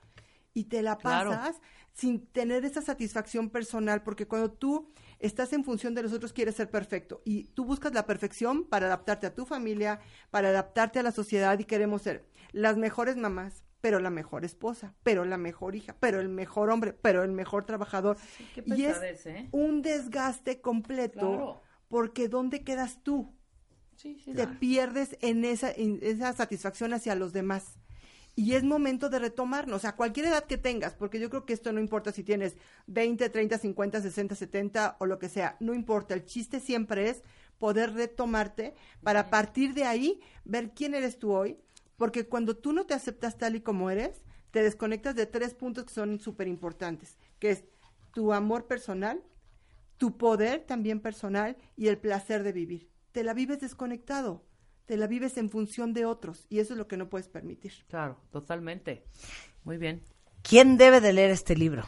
Speaker 13: Y te la
Speaker 6: Claro.
Speaker 13: pasas sin tener esa satisfacción personal, porque cuando tú estás en función de los otros, quieres ser perfecto. Y tú buscas la perfección para adaptarte a tu familia, para adaptarte a la sociedad y queremos ser las mejores mamás, pero la mejor esposa, pero la mejor hija, pero el mejor hombre, pero el mejor trabajador.
Speaker 6: qué
Speaker 13: y es
Speaker 6: ¿eh?
Speaker 13: un desgaste completo,
Speaker 6: Claro.
Speaker 13: porque ¿dónde quedas tú? te pierdes en esa, en esa satisfacción hacia los demás. Y es momento de retomarnos, o sea, cualquier edad que tengas, porque yo creo que esto no importa si tienes 20, 30, 50, 60, 70 o lo que sea, no importa, el chiste siempre es poder retomarte para a partir de ahí ver quién eres tú hoy, porque cuando tú no te aceptas tal y como eres, te desconectas de tres puntos que son súper importantes, que es tu amor personal, tu poder también personal y el placer de vivir. Te la vives desconectado, te la vives en función de otros y eso es lo que no puedes permitir.
Speaker 6: Claro, totalmente. Muy bien.
Speaker 4: ¿Quién debe de leer este libro?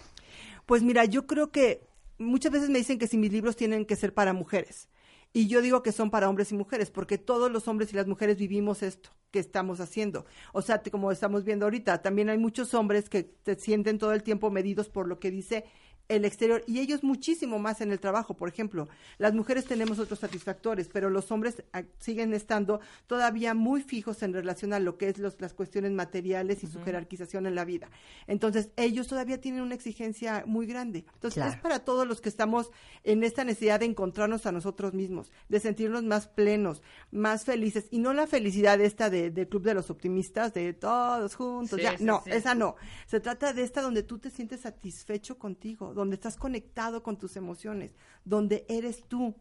Speaker 13: Pues mira, yo creo que muchas veces me dicen que si mis libros tienen que ser para mujeres. Y yo digo que son para hombres y mujeres, porque todos los hombres y las mujeres vivimos esto que estamos haciendo. O sea, como estamos viendo ahorita, también hay muchos hombres que se sienten todo el tiempo medidos por lo que dice el exterior y ellos muchísimo más en el trabajo, por ejemplo. Las mujeres tenemos otros satisfactores, pero los hombres ah, siguen estando todavía muy fijos en relación a lo que es los- las cuestiones materiales y su jerarquización en la vida. Entonces, ellos todavía tienen una exigencia muy grande. Entonces,
Speaker 4: Claro.
Speaker 13: es para todos los que estamos en esta necesidad de encontrarnos a nosotros mismos, de sentirnos más plenos, más felices, y no la felicidad esta de, del Club de los Optimistas, de todos juntos,
Speaker 6: Sí,
Speaker 13: ya,
Speaker 6: sí,
Speaker 13: no,
Speaker 6: sí.
Speaker 13: esa no. Se trata de esta donde tú te sientes satisfecho contigo, donde estás conectado con tus emociones, donde eres tú.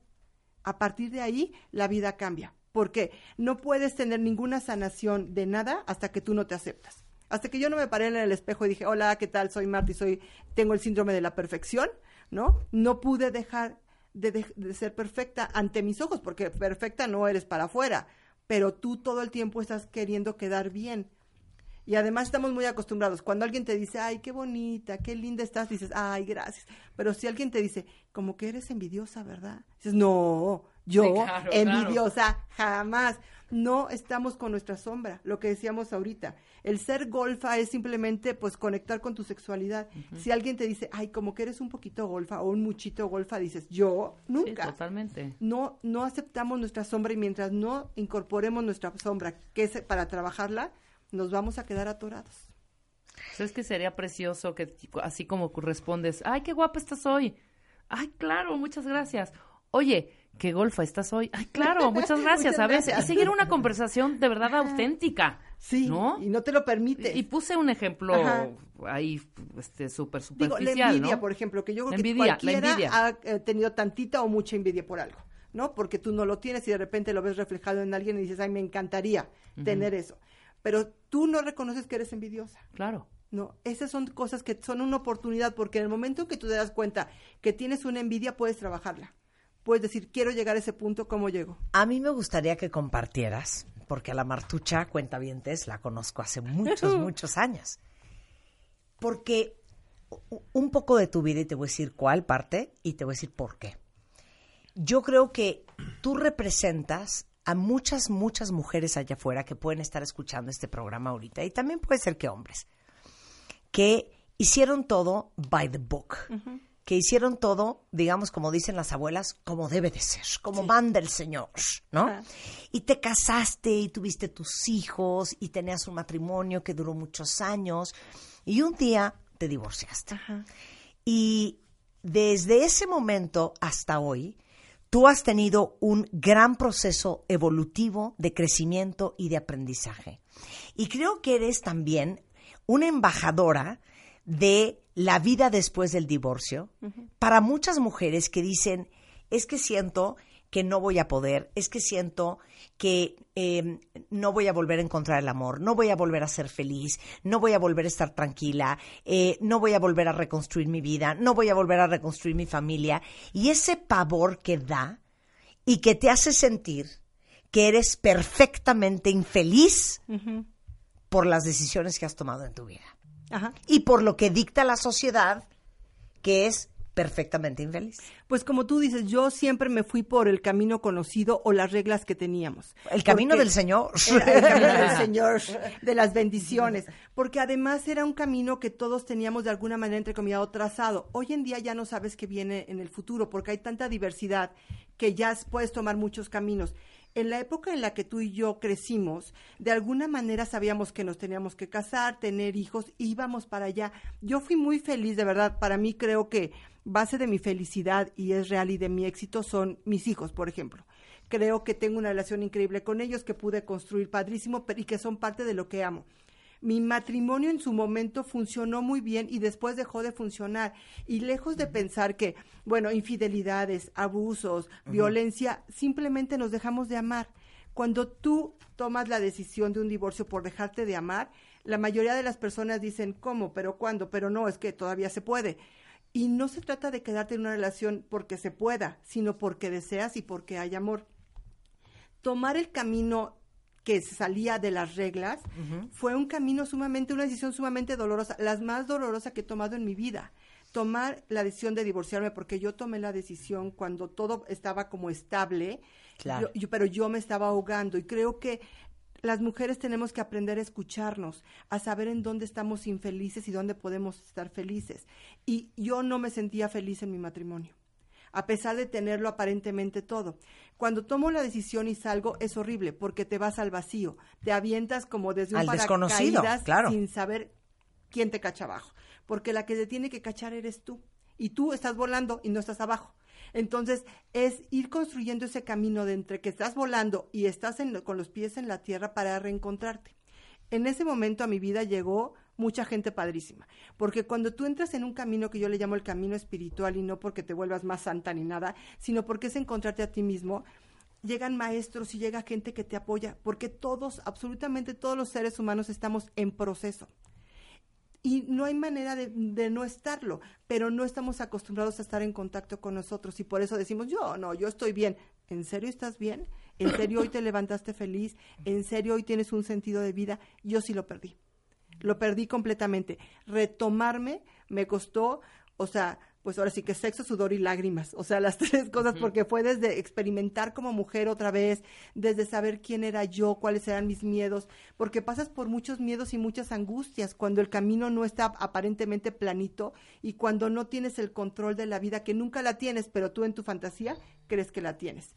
Speaker 13: A partir de ahí, la vida cambia. Porque no puedes tener ninguna sanación de nada hasta que tú no te aceptas. Hasta que yo no me paré en el espejo y dije, hola, ¿qué tal? Soy Marta y soy, tengo el síndrome de la perfección, ¿no? No pude dejar de, de- de ser perfecta ante mis ojos, porque perfecta no eres para afuera, pero tú todo el tiempo estás queriendo quedar bien. Y además estamos muy acostumbrados. Cuando alguien te dice, ay, qué bonita, qué linda estás, dices, ay, gracias. Pero si alguien te dice, como que eres envidiosa, ¿verdad? Dices, no, yo,
Speaker 6: Sí, claro,
Speaker 13: envidiosa, jamás. No estamos con nuestra sombra, lo que decíamos ahorita. El ser golfa es simplemente, pues, conectar con tu sexualidad. Si alguien te dice, ay, como que eres un poquito golfa o un muchito golfa, dices, yo,
Speaker 6: Sí,
Speaker 13: nunca
Speaker 6: totalmente.
Speaker 13: no, no aceptamos nuestra sombra y mientras no incorporemos nuestra sombra, que es para trabajarla, nos vamos a quedar atorados.
Speaker 6: ¿Sabes que sería precioso que así como respondes, ay, qué guapa estás hoy? Ay, claro, muchas gracias. Oye, qué golfa estás hoy. Ay, claro, muchas gracias,
Speaker 13: Muchas
Speaker 6: ¿sabes?
Speaker 13: gracias.
Speaker 6: Y seguir una conversación de verdad auténtica.
Speaker 13: Sí,
Speaker 6: ¿no?
Speaker 13: y no te lo permite.
Speaker 6: Y puse un ejemplo
Speaker 13: Ajá.
Speaker 6: ahí, este, súper
Speaker 13: Digo, la
Speaker 6: superficial,
Speaker 13: envidia,
Speaker 6: ¿no?
Speaker 13: por ejemplo, que yo creo
Speaker 6: La
Speaker 13: que
Speaker 6: envidia, la
Speaker 13: cualquiera
Speaker 6: envidia.
Speaker 13: ha eh, tenido tantita o mucha envidia por algo, ¿no? Porque tú no lo tienes y de repente lo ves reflejado en alguien y dices, ay, me encantaría tener eso. Pero tú no reconoces que eres envidiosa.
Speaker 6: Claro.
Speaker 13: No, esas son cosas que son una oportunidad porque en el momento que tú te das cuenta que tienes una envidia, puedes trabajarla. Puedes decir, quiero llegar a ese punto, ¿cómo llego?
Speaker 4: A mí me gustaría que compartieras, porque a la Martucha, cuentavientes, la conozco hace muchos, muchos años. Porque un poco de tu vida, y te voy a decir cuál parte, y te voy a decir por qué. Yo creo que tú representas a muchas, muchas mujeres allá afuera que pueden estar escuchando este programa ahorita, y también puede ser que hombres, que hicieron todo by the book, que hicieron todo, digamos, como dicen las abuelas, como debe de ser, como manda el Señor, ¿no?
Speaker 13: Ajá.
Speaker 4: Y te casaste y tuviste tus hijos y tenías un matrimonio que duró muchos años y un día te divorciaste. Y desde ese momento hasta hoy, tú has tenido un gran proceso evolutivo de crecimiento y de aprendizaje. Y creo que eres también una embajadora de la vida después del divorcio para muchas mujeres que dicen, es que siento que no voy a poder, es que siento que eh, no voy a volver a encontrar el amor, no voy a volver a ser feliz, no voy a volver a estar tranquila, eh, no voy a volver a reconstruir mi vida, no voy a volver a reconstruir mi familia. Y ese pavor que da y que te hace sentir que eres perfectamente infeliz por las decisiones que has tomado en tu vida.
Speaker 13: Ajá.
Speaker 4: Y por lo que dicta la sociedad, que es perfectamente infeliz.
Speaker 13: Pues como tú dices, yo siempre me fui por el camino conocido o las reglas que teníamos.
Speaker 4: El camino del Señor.
Speaker 13: Era el camino del Señor, de las bendiciones. Porque además era un camino que todos teníamos de alguna manera, entre comillas, trazado. Hoy en día ya no sabes qué viene en el futuro, porque hay tanta diversidad que ya puedes tomar muchos caminos. En la época en la que tú y yo crecimos, de alguna manera sabíamos que nos teníamos que casar, tener hijos, íbamos para allá. Yo fui muy feliz, de verdad. Para mí creo que base de mi felicidad y es real y de mi éxito son mis hijos, por ejemplo. Creo que tengo una relación increíble con ellos, que pude construir padrísimo pero- y que son parte de lo que amo. Mi matrimonio en su momento funcionó muy bien y después dejó de funcionar. Y lejos de pensar que, bueno, infidelidades, abusos, violencia, simplemente nos dejamos de amar. Cuando tú tomas la decisión de un divorcio por dejarte de amar, la mayoría de las personas dicen, ¿cómo? ¿Pero cuándo? Pero no, es que todavía se puede. Y no se trata de quedarte en una relación porque se pueda, sino porque deseas y porque hay amor. Tomar el camino que salía de las reglas fue un camino sumamente, una decisión sumamente dolorosa, la más dolorosa que he tomado en mi vida. Tomar la decisión de divorciarme, porque yo tomé la decisión cuando todo estaba como estable,
Speaker 4: Claro.
Speaker 13: yo- yo- pero yo me estaba ahogando y creo que las mujeres tenemos que aprender a escucharnos, a saber en dónde estamos infelices y dónde podemos estar felices. Y yo no me sentía feliz en mi matrimonio a pesar de tenerlo aparentemente todo. Cuando tomo la decisión y salgo es horrible porque te vas al vacío, te avientas como desde un
Speaker 4: Al desconocido, claro.
Speaker 13: sin saber quién te cacha abajo, porque la que te tiene que cachar eres tú y tú estás volando y no estás abajo. Entonces es ir construyendo ese camino de entre que estás volando y estás en- con los pies en la tierra para reencontrarte. En ese momento a mi vida llegó mucha gente padrísima, porque cuando tú entras en un camino que yo le llamo el camino espiritual y no porque te vuelvas más santa ni nada, sino porque es encontrarte a ti mismo, llegan maestros y llega gente que te apoya, porque todos, absolutamente todos los seres humanos estamos en proceso. Y no hay manera de, de no estarlo, pero no estamos acostumbrados a estar en contacto con nosotros y por eso decimos, yo no, yo estoy bien. ¿En serio estás bien? ¿En serio hoy te levantaste feliz? ¿En serio hoy tienes un sentido de vida? Yo sí lo perdí. Lo perdí completamente. Retomarme me costó, o sea, pues ahora sí que sexo, sudor y lágrimas. O sea, las tres cosas, porque fue desde experimentar como mujer otra vez, desde saber quién era yo, cuáles eran mis miedos, porque pasas por muchos miedos y muchas angustias cuando el camino no está aparentemente planito y cuando no tienes el control de la vida, que nunca la tienes, pero tú en tu fantasía crees que la tienes.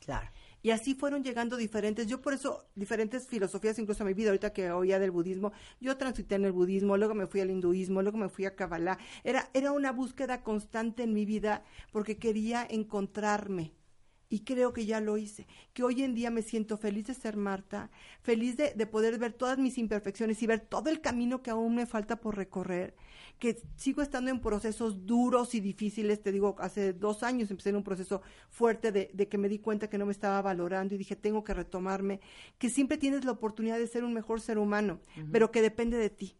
Speaker 4: Claro.
Speaker 13: Y así fueron llegando diferentes, yo por eso, diferentes filosofías incluso a mi vida, ahorita que oía del budismo, yo transité en el budismo, luego me fui al hinduismo, luego me fui a Kabbalah. Era, era una búsqueda constante en mi vida porque quería encontrarme. Y creo que ya lo hice, que hoy en día me siento feliz de ser Marta, feliz de, de poder ver todas mis imperfecciones y ver todo el camino que aún me falta por recorrer, que sigo estando en procesos duros y difíciles, te digo, hace dos años empecé en un proceso fuerte de, de que me di cuenta que no me estaba valorando y dije, tengo que retomarme, que siempre tienes la oportunidad de ser un mejor ser humano, pero que depende de ti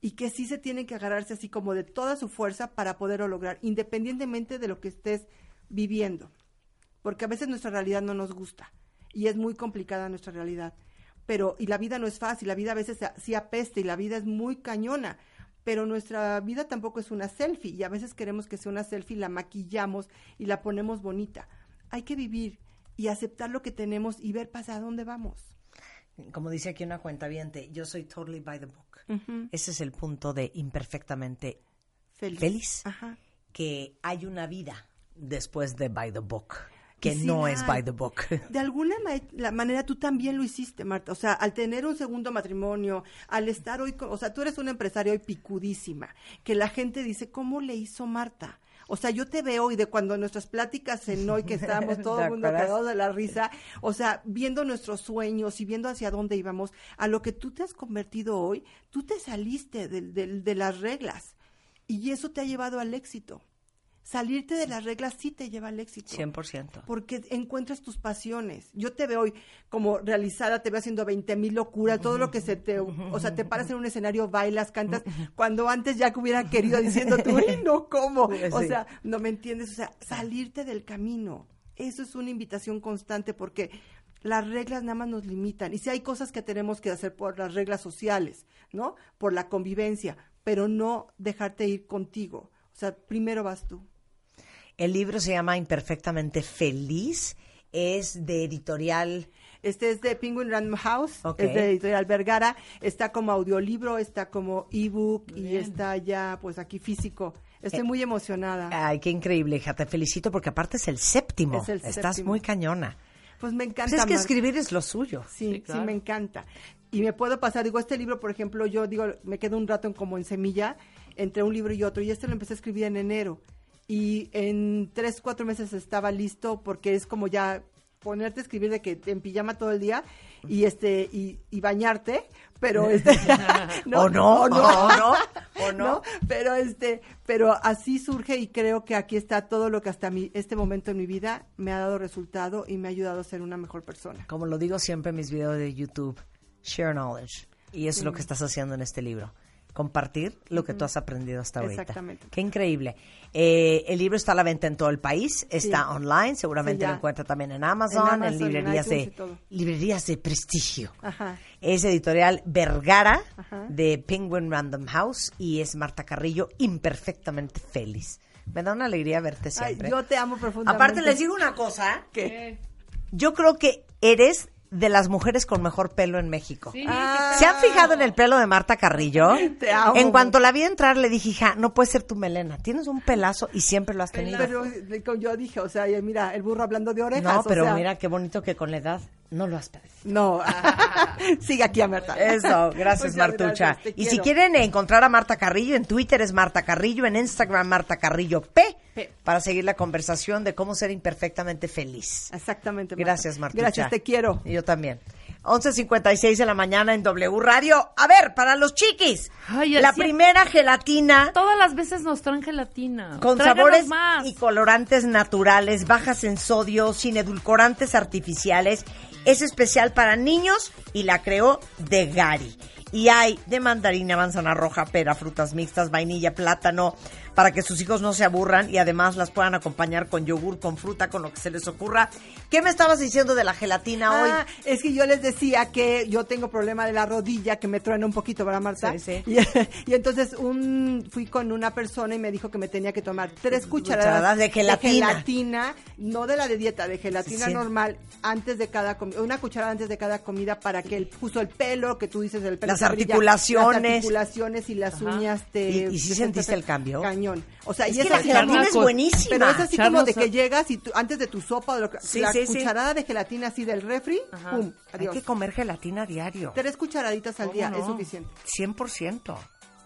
Speaker 13: y que sí se tienen que agarrarse así como de toda su fuerza para poderlo lograr, independientemente de lo que estés viviendo. Porque a veces nuestra realidad no nos gusta y es muy complicada nuestra realidad. Pero, y la vida no es fácil, la vida a veces sí apesta y la vida es muy cañona. Pero nuestra vida tampoco es una selfie y a veces queremos que sea una selfie, la maquillamos y la ponemos bonita. Hay que vivir y aceptar lo que tenemos y ver para dónde vamos.
Speaker 4: Como dice aquí una cuenta yo soy totally by the book. Ese es el punto de imperfectamente
Speaker 13: Feliz.
Speaker 4: feliz.
Speaker 13: Ajá.
Speaker 4: Que hay una vida después de by the book, que
Speaker 13: sí
Speaker 4: no es by the book.
Speaker 13: De alguna ma- la manera tú también lo hiciste, Marta. O sea, al tener un segundo matrimonio, al estar hoy, con- o sea, tú eres una empresaria hoy picudísima, que la gente dice, ¿cómo le hizo Marta? O sea, yo te veo y de cuando nuestras pláticas en hoy que estábamos todo
Speaker 4: ¿Te
Speaker 13: el mundo cagados de la risa, o sea, viendo nuestros sueños y viendo hacia dónde íbamos, a lo que tú te has convertido hoy, tú te saliste de, de- de las reglas y eso te ha llevado al éxito. Salirte de las reglas sí te lleva al éxito
Speaker 4: 100%.
Speaker 13: porque encuentras tus pasiones. Yo te veo hoy como realizada, te veo haciendo 20 mil locuras, todo lo que se te, o sea, te paras en un escenario, bailas, cantas, cuando antes ya que hubiera querido diciendo tú, "Ay, no, ¿cómo? O sea, no me entiendes, o sea, salirte del camino. Eso es una invitación constante porque Las reglas nada más nos limitan. Y si hay cosas que tenemos que hacer por las reglas sociales, ¿no? Por la convivencia, pero no dejarte ir contigo. O sea, primero vas tú.
Speaker 4: El libro se llama Imperfectamente Feliz. Es de editorial.
Speaker 13: Este es de Penguin Random House, es de Editorial Vergara, está como audiolibro, está como ebook y está ya pues aquí físico. Estoy
Speaker 4: Eh,
Speaker 13: muy emocionada.
Speaker 4: Ay, qué increíble, hija. Te felicito porque aparte es el séptimo.
Speaker 13: Es el
Speaker 4: Estás
Speaker 13: séptimo.
Speaker 4: muy cañona.
Speaker 13: Pues me encanta.
Speaker 4: Pues es que
Speaker 13: Mar-
Speaker 4: escribir es lo suyo.
Speaker 13: Sí, sí,
Speaker 6: claro.
Speaker 13: me encanta. Y me puedo pasar, digo, este libro, por ejemplo, yo digo, me quedo un rato en, como en semilla entre un libro y otro, y este lo empecé a escribir en enero. Y en tres, cuatro meses estaba listo porque es como ya ponerte a escribir de que en pijama todo el día y este y, y bañarte pero este
Speaker 4: O no,
Speaker 13: o no,
Speaker 4: o no, o no.
Speaker 13: pero este pero así surge y creo que aquí está todo lo que hasta mi, este momento en mi vida me ha dado resultado y me ha ayudado a ser una mejor persona.
Speaker 4: Como lo digo siempre en mis videos de YouTube, share knowledge. Y eso es lo que estás haciendo en este libro. Compartir lo que tú has aprendido hasta ahorita.
Speaker 13: Exactamente.
Speaker 4: Qué increíble. Eh, el libro está a la venta en todo el país, está
Speaker 13: Sí.
Speaker 4: online, seguramente
Speaker 13: Sí,
Speaker 4: lo encuentra también en Amazon, en,
Speaker 13: Amazon, en
Speaker 4: librerías, de, librerías de prestigio.
Speaker 13: Ajá.
Speaker 4: Es editorial Vergara
Speaker 13: Ajá.
Speaker 4: de Penguin Random House y es Marta Carrillo, imperfectamente feliz. Me da una alegría verte
Speaker 13: Ay,
Speaker 4: siempre.
Speaker 13: yo te amo profundamente
Speaker 4: Aparte les digo una cosa,
Speaker 13: ¿Qué?
Speaker 4: yo creo que eres de las mujeres con mejor pelo en México.
Speaker 6: Sí,
Speaker 13: Ah.
Speaker 4: ¿Se han fijado en el pelo de Marta Carrillo?
Speaker 13: Te amo.
Speaker 4: En cuanto la vi entrar, le dije, hija, no puede ser tu melena. Tienes un pelazo y siempre lo has tenido.
Speaker 13: Pero yo dije, o sea, mira, el burro hablando de orejas.
Speaker 4: no,
Speaker 13: o
Speaker 4: pero
Speaker 13: sea,
Speaker 4: mira qué bonito que con la edad no lo has perdido.
Speaker 13: No, sigue aquí a Marta.
Speaker 4: Eso, gracias
Speaker 13: Muchas
Speaker 4: Martucha.
Speaker 13: gracias,
Speaker 4: y si quieren encontrar a Marta Carrillo, en Twitter es Marta Carrillo, en Instagram Marta Carrillo P,
Speaker 13: P.
Speaker 4: para seguir la conversación de cómo ser imperfectamente feliz.
Speaker 13: Exactamente. Marta.
Speaker 4: Gracias, Martucha.
Speaker 13: Gracias, te quiero.
Speaker 4: Y yo también. 11.56 de la mañana en W Radio. A ver, para los chiquis,
Speaker 6: Ay,
Speaker 4: la primera gelatina
Speaker 6: Todas las veces nos traen gelatina.
Speaker 4: con
Speaker 6: Tráiganos
Speaker 4: sabores
Speaker 6: más.
Speaker 4: y colorantes naturales, bajas en sodio, sin edulcorantes artificiales. Es especial para niños y la creó de Gary. Y hay de mandarina, manzana roja, pera, frutas mixtas, vainilla, plátano, para que sus hijos no se aburran y además las puedan acompañar con yogur, con fruta, con lo que se les ocurra. ¿Qué me estabas diciendo de la gelatina hoy?
Speaker 13: Ah, es que yo les decía que yo tengo problema de la rodilla que me truena un poquito, ¿verdad, Marta?
Speaker 4: Sí, sí.
Speaker 13: Y, y entonces un, fui con una persona y me dijo que me tenía que tomar tres cucharadas,
Speaker 4: Cucharadas de gelatina.
Speaker 13: gelatina, no de la de dieta, de gelatina
Speaker 4: Sí,
Speaker 13: normal, antes de cada comida, una cucharada antes de cada comida para que el, justo el pelo, que tú dices, el pelo
Speaker 4: Las
Speaker 13: brilla,
Speaker 4: articulaciones.
Speaker 13: las articulaciones y las
Speaker 6: Ajá.
Speaker 13: uñas te...
Speaker 4: ¿Y-
Speaker 13: te-
Speaker 4: sentiste
Speaker 13: te-
Speaker 4: el cambio?
Speaker 13: Cañón. O sea,
Speaker 4: Es
Speaker 13: y
Speaker 4: que
Speaker 13: es
Speaker 4: la gelatina es buenísima.
Speaker 13: Pero es así como de que llegas y tú- antes de tu sopa, o lo que-
Speaker 4: Sí,
Speaker 13: la
Speaker 4: sí, sí.
Speaker 13: cucharada de gelatina así del refri, pum,
Speaker 4: Hay que comer gelatina diario.
Speaker 13: Tres cucharaditas al
Speaker 6: ¿Cómo
Speaker 13: día
Speaker 6: no?
Speaker 13: es suficiente.
Speaker 4: 100%.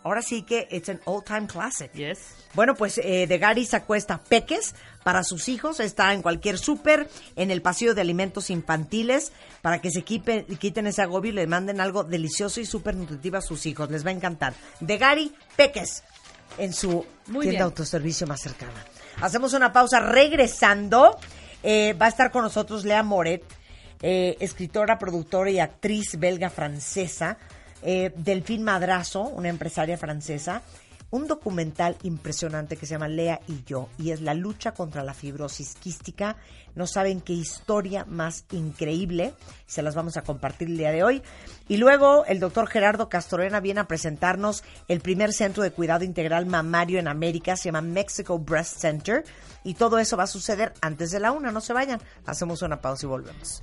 Speaker 4: Ahora sí que it's an all time classic.
Speaker 6: Yes.
Speaker 4: Bueno, pues eh, de Gary sacó esta Peques para sus hijos. Está en cualquier súper, en el pasillo de alimentos infantiles, para que se quiten ese agobio y le manden algo delicioso y súper nutritivo a sus hijos. Les va a encantar. De Gary Peques, en su
Speaker 6: Muy
Speaker 4: tienda de autoservicio más cercana. Hacemos una pausa. Regresando, eh, va a estar con nosotros Lea Moret, eh, escritora, productora y actriz belga francesa, eh, Delfín Madrazo, una empresaria francesa, un documental impresionante que se llama Lea y yo, y es la lucha contra la fibrosis quística. No saben qué historia más increíble, se las vamos a compartir el día de hoy. Y luego el doctor Gerardo Castorena viene a presentarnos el primer centro de cuidado integral mamario en América, se llama Mexico Breast Center, y todo eso va a suceder antes de la una, no se vayan. Hacemos una pausa y volvemos.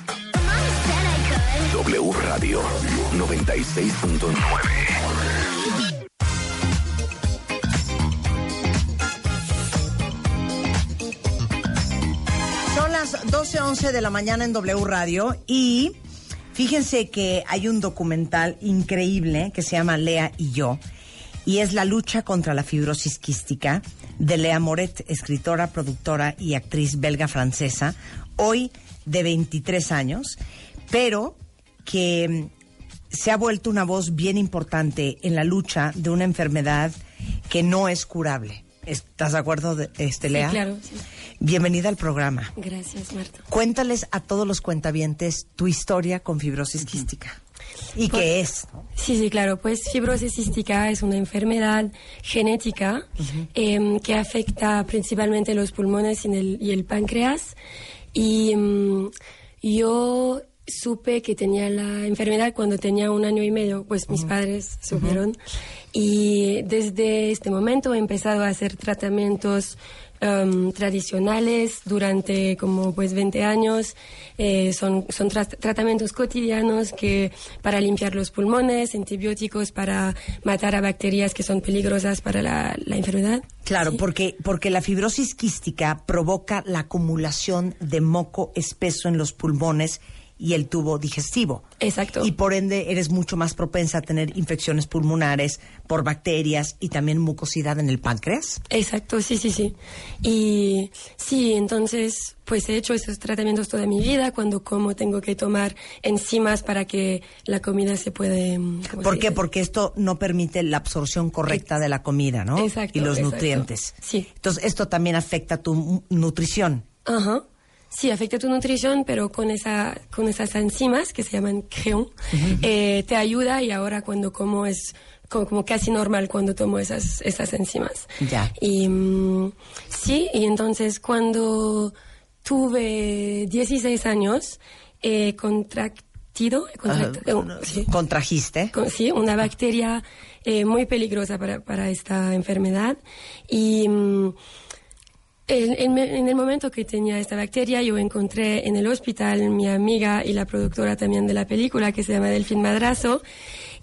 Speaker 1: W Radio 96.9.
Speaker 4: Son las 12.11 de la mañana en W Radio y fíjense que hay un documental increíble que se llama Lea y yo y es la lucha contra la fibrosis quística de Lea Moret, escritora, productora y actriz belga francesa, hoy de 23 años, pero que mm, se ha vuelto una voz bien importante en la lucha de una enfermedad que no es curable. ¿Estás de acuerdo, de- este,
Speaker 15: Sí, claro, sí.
Speaker 4: Bienvenida al programa.
Speaker 15: Gracias, Marta.
Speaker 4: Cuéntales a todos los cuentavientes tu historia con fibrosis quística. ¿Y
Speaker 15: Pues-
Speaker 4: qué es?
Speaker 15: Sí, sí, claro. Pues fibrosis cística es una enfermedad genética em, que afecta principalmente los pulmones y el, y el páncreas. Y mm, yo supe que tenía la enfermedad cuando tenía un año y medio, pues mis padres supieron. Y desde este momento he empezado a hacer tratamientos em, tradicionales durante como pues 20 años. Eh, son son tra- tratamientos cotidianos que para limpiar los pulmones, antibióticos para matar a bacterias que son peligrosas para la, la enfermedad.
Speaker 4: Claro, porque, porque la fibrosis quística provoca la acumulación de moco espeso en los pulmones y el tubo digestivo.
Speaker 15: Exacto.
Speaker 4: Y por ende eres mucho más propensa a tener infecciones pulmonares por bacterias y también mucosidad en el páncreas.
Speaker 15: Exacto, sí, sí, sí. Y sí, entonces, pues he hecho esos tratamientos toda mi vida. Cuando como tengo que tomar enzimas para que la comida se puede... mm, ¿cómo
Speaker 4: ¿Por qué? Porque esto no permite la absorción correcta de la comida, ¿no?
Speaker 15: Exacto,
Speaker 4: Y los
Speaker 15: exacto.
Speaker 4: nutrientes.
Speaker 15: Sí.
Speaker 4: Entonces esto también afecta tu nutrición.
Speaker 15: Ajá. Sí, afecta tu nutrición, pero con, esa, con esas enzimas que se llaman creón, eh, te ayuda y ahora cuando como es como, como casi normal cuando tomo esas, esas enzimas.
Speaker 4: Ya.
Speaker 15: Y mm, sí, y entonces cuando tuve 16 años, he contractido, eh, sí.
Speaker 4: ¿Contrajiste?
Speaker 15: Con- sí, una bacteria eh, muy peligrosa para, para esta enfermedad. Y mm, en, en en el momento que tenía esta bacteria, yo encontré en el hospital mi amiga y la productora también de la película, que se llama Delfín Madrazo.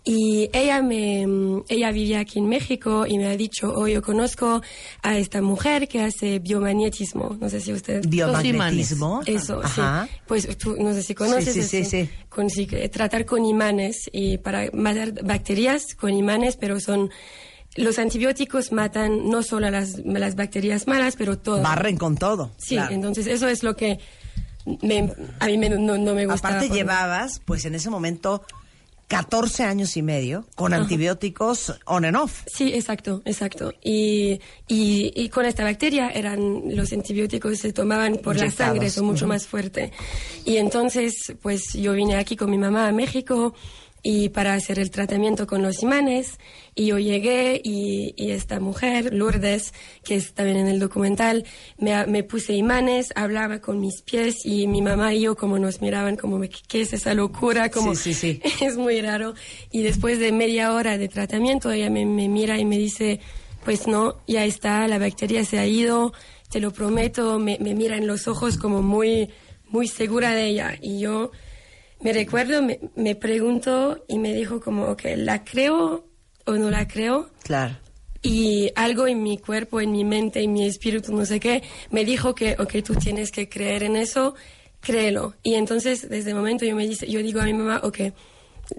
Speaker 15: Y ella me, ella vivía aquí en México y me ha dicho, oh, yo conozco a esta mujer que hace biomagnetismo. No sé si usted...
Speaker 4: Biomagnetismo.
Speaker 15: Eso,
Speaker 4: Ajá.
Speaker 15: sí. Pues tú, no sé si conoces
Speaker 4: Sí, sí, sí.
Speaker 15: Consigue- tratar con imanes y para matar bacterias con imanes, pero son los antibióticos matan no solo a las, las bacterias malas, pero todas.
Speaker 4: Barren con todo.
Speaker 15: Sí,
Speaker 4: claro.
Speaker 15: entonces eso es lo que me- a mí me- no, no me gusta.
Speaker 4: Aparte llevabas, pues en ese momento, 14 años y medio con
Speaker 15: Ajá.
Speaker 4: antibióticos on and off.
Speaker 15: Sí, exacto, exacto. Y, y, y con esta bacteria eran los antibióticos se tomaban por la sangre, son mucho más fuerte. Y entonces, pues yo vine aquí con mi mamá a México y para hacer el tratamiento con los imanes y yo llegué y, y esta mujer, Lourdes, que es también en el documental, me, me puse imanes, hablaba con mis pies y mi mamá y yo como nos miraban como ¿qué es esa locura? Como,
Speaker 4: Sí, sí, sí.
Speaker 15: es muy raro. Y después de media hora de tratamiento, ella me, me mira y me dice, pues no, ya está, la bacteria se ha ido, te lo prometo, me, me mira en los ojos como muy, muy segura de ella. Y yo me recuerdo, me, me pregunto y me dijo como, ok, ¿la creo o no la creo?
Speaker 4: Claro.
Speaker 15: y algo en mi cuerpo, en mi mente, en mi espíritu, no sé qué, me dijo que, ok, tú tienes que creer en eso, créelo. Y entonces, desde el momento yo me dice, yo digo a mi mamá, ok,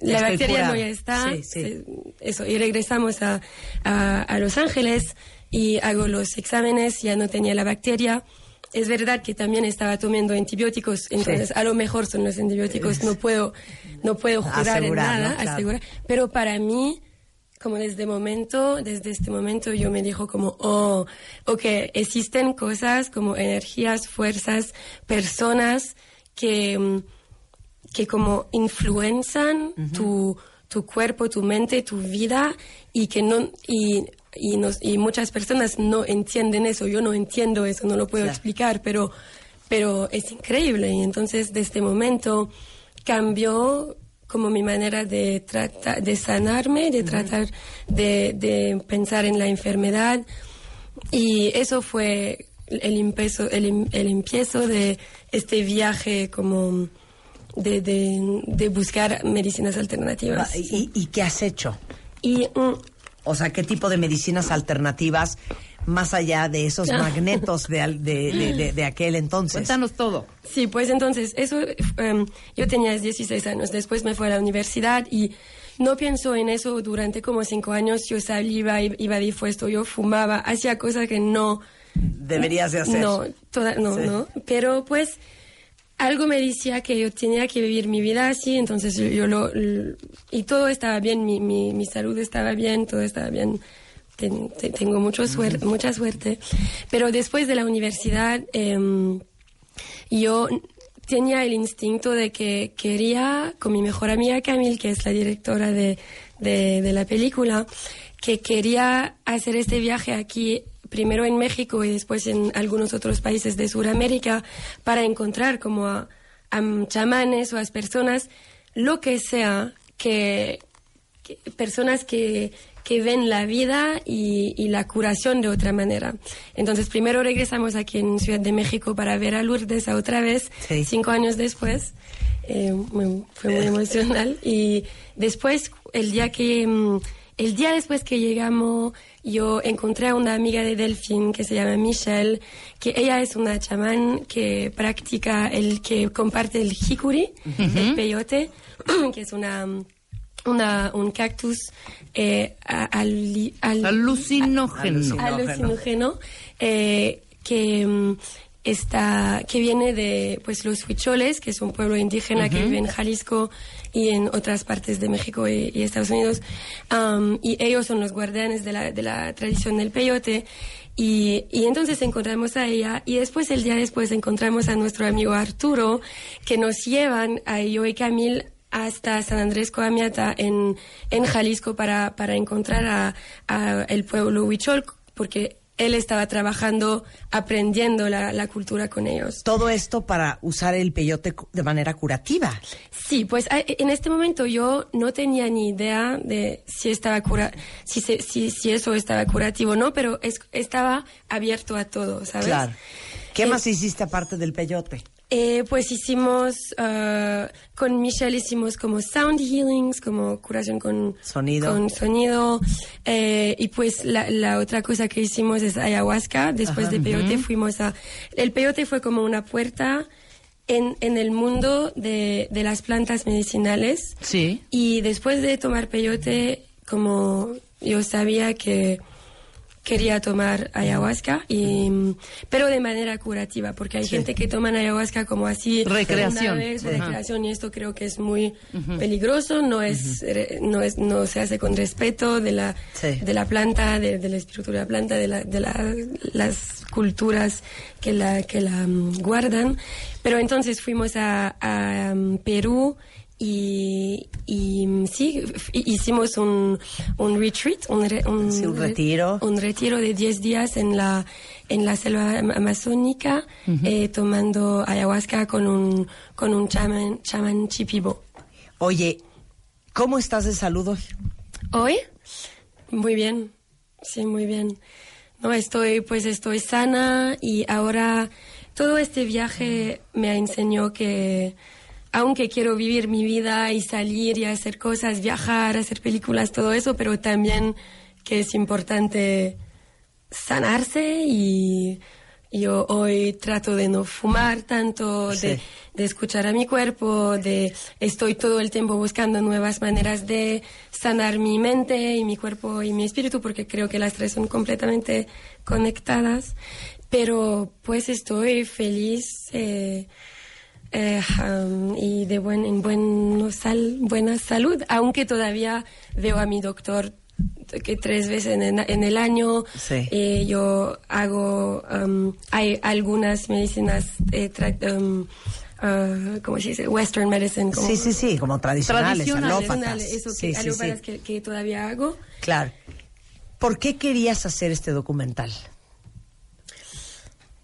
Speaker 15: la
Speaker 4: Estoy
Speaker 15: bacteria
Speaker 4: curada.
Speaker 15: no ya está,
Speaker 4: Sí, sí.
Speaker 15: eh, eso, y regresamos a, a, a Los Ángeles y hago los exámenes, ya no tenía la bacteria. Es verdad que también estaba tomando antibióticos, entonces a lo mejor son los antibióticos, no puedo, no puedo jurar en nada,
Speaker 4: ¿no? Claro.
Speaker 15: asegurar. Pero para mí, como desde momento, desde este momento yo me dijo como, oh, ok, existen cosas como energías, fuerzas, personas que, mm, que como influenzan tu, tu cuerpo, tu mente, tu vida y que no, y, y, nos, y muchas personas no entienden eso, yo no entiendo eso, no lo puedo
Speaker 4: Claro.
Speaker 15: explicar, pero, pero es increíble y entonces de este momento cambió como mi manera de tratar, de sanarme, de tratar de, de pensar en la enfermedad y eso fue el empiezo, el, el empiezo de este viaje como de, de, de buscar medicinas alternativas.
Speaker 4: ¿Y, y qué has hecho?
Speaker 15: Y, mm,
Speaker 4: O sea, ¿qué tipo de medicinas alternativas más allá de esos magnetos de, al- de, de- de- de aquel entonces?
Speaker 6: Cuéntanos todo.
Speaker 15: Sí, pues entonces, eso, em, yo tenía 16 años, después me fui a la universidad y no pienso en eso durante como cinco años, yo salía, iba, iba dispuesto, yo fumaba, hacía cosas que no...
Speaker 4: Deberías de hacer.
Speaker 15: No, toda- no,
Speaker 4: Sí.
Speaker 15: no, pero pues algo me decía que yo tenía que vivir mi vida así, entonces yo, lo, y todo estaba bien, mi, mi, mi salud estaba bien, todo estaba bien. Ten- te- tengo mucho suerte, mucha suerte. Pero después de la universidad, em, yo tenía el instinto de que quería, con mi mejor amiga Camille, que es la directora de, de, de la película, que quería hacer este viaje aquí, primero en México y después en algunos otros países de Sudamérica, para encontrar como a, a chamanes o a personas, lo que sea, que, que- personas que, que ven la vida y, y la curación de otra manera. Entonces, primero regresamos aquí en Ciudad de México para ver a Lourdes otra vez, cinco años después. Eh, fue muy emocional. Y después, el día que... El día después que llegamos, yo encontré a una amiga de Delfín que se llama Michelle, que ella es una chamán que practica el que comparte el jicuri, el peyote, que es una una, un cactus eh, a- ali- al-
Speaker 6: Alucinógeno.
Speaker 15: a- alucinógeno, eh, que mm, está que viene de pues los huicholes que es un pueblo indígena que vive en Jalisco y en otras partes de México y, y Estados Unidos Am, y ellos son los guardianes de la, de la tradición del peyote y, y entonces encontramos a ella y después el día después encontramos a nuestro amigo Arturo que nos llevan a yo y Camil hasta San Andrés Coamiata en, en Jalisco para, para encontrar a, a el pueblo huichol porque él estaba trabajando aprendiendo la, la cultura con ellos.
Speaker 4: Todo esto para usar el peyote de manera curativa.
Speaker 15: Sí, pues a- en este momento yo no tenía ni idea de si estaba cura, si, se- si, si eso estaba curativo o no, pero es- estaba abierto a todo, ¿sabes?
Speaker 4: Claro. ¿Qué
Speaker 15: Eh,
Speaker 4: más hiciste aparte del peyote?
Speaker 15: Eh, pues hicimos, ah, con Michelle hicimos como sound healings, como curación con
Speaker 4: Sonido.
Speaker 15: Con sonido. eh, y pues la, la otra cosa que hicimos es ayahuasca. Después
Speaker 4: Ajá.
Speaker 15: de peyote fuimos a... El peyote fue como una puerta en, en el mundo de, de las plantas medicinales.
Speaker 6: Sí.
Speaker 15: Y después de tomar peyote, como yo sabía que quería tomar ayahuasca, y, pero de manera curativa, porque hay
Speaker 6: Sí.
Speaker 15: gente que toma ayahuasca como así.
Speaker 6: Recreación.
Speaker 15: una vez, recreación, y esto creo que es muy peligroso, no es, re- no es, no se hace con respeto de la,
Speaker 4: Sí.
Speaker 15: de la planta, de, del espíritu de la planta, de, la, de la- las culturas que la, que la mm, guardan. Pero entonces fuimos a, a, mm, Perú y, y sí, hicimos un, un retreat, un, re- un,
Speaker 4: Sí, un
Speaker 15: re-
Speaker 4: retiro.
Speaker 15: un retiro de 10 días en la, en la selva am- amazónica, eh, tomando ayahuasca con un, con un chamán, chamán chipibo.
Speaker 4: Oye, ¿cómo estás de salud hoy?
Speaker 15: Hoy, muy bien, sí, muy bien. No, estoy, pues estoy sana y ahora todo este viaje me enseñó que aunque quiero vivir mi vida y salir y hacer cosas, viajar, hacer películas, todo eso, pero también que es importante sanarse y yo hoy trato de no fumar tanto, de, escuchar a mi cuerpo, de estoy todo el tiempo buscando nuevas maneras de sanar mi mente y mi cuerpo y mi espíritu porque creo que las tres son completamente conectadas. Pero pues estoy feliz eh, eh, um, y de buen, en buen sal, buena salud, aunque todavía veo a mi doctor que tres veces en, el- en el año.
Speaker 4: Sí.
Speaker 15: Eh, yo hago, um, hay algunas medicinas, eh, tra- um, ah, ¿cómo se dice? Western medicine. como-
Speaker 4: Sí, sí, sí, como tradicionales,
Speaker 15: Tradicionales,
Speaker 4: alópatas.
Speaker 15: Eso,
Speaker 4: Sí,
Speaker 15: que,
Speaker 4: sí,
Speaker 15: alópatas
Speaker 4: sí.
Speaker 15: Que, que todavía hago.
Speaker 4: Claro. ¿Por qué querías hacer este documental?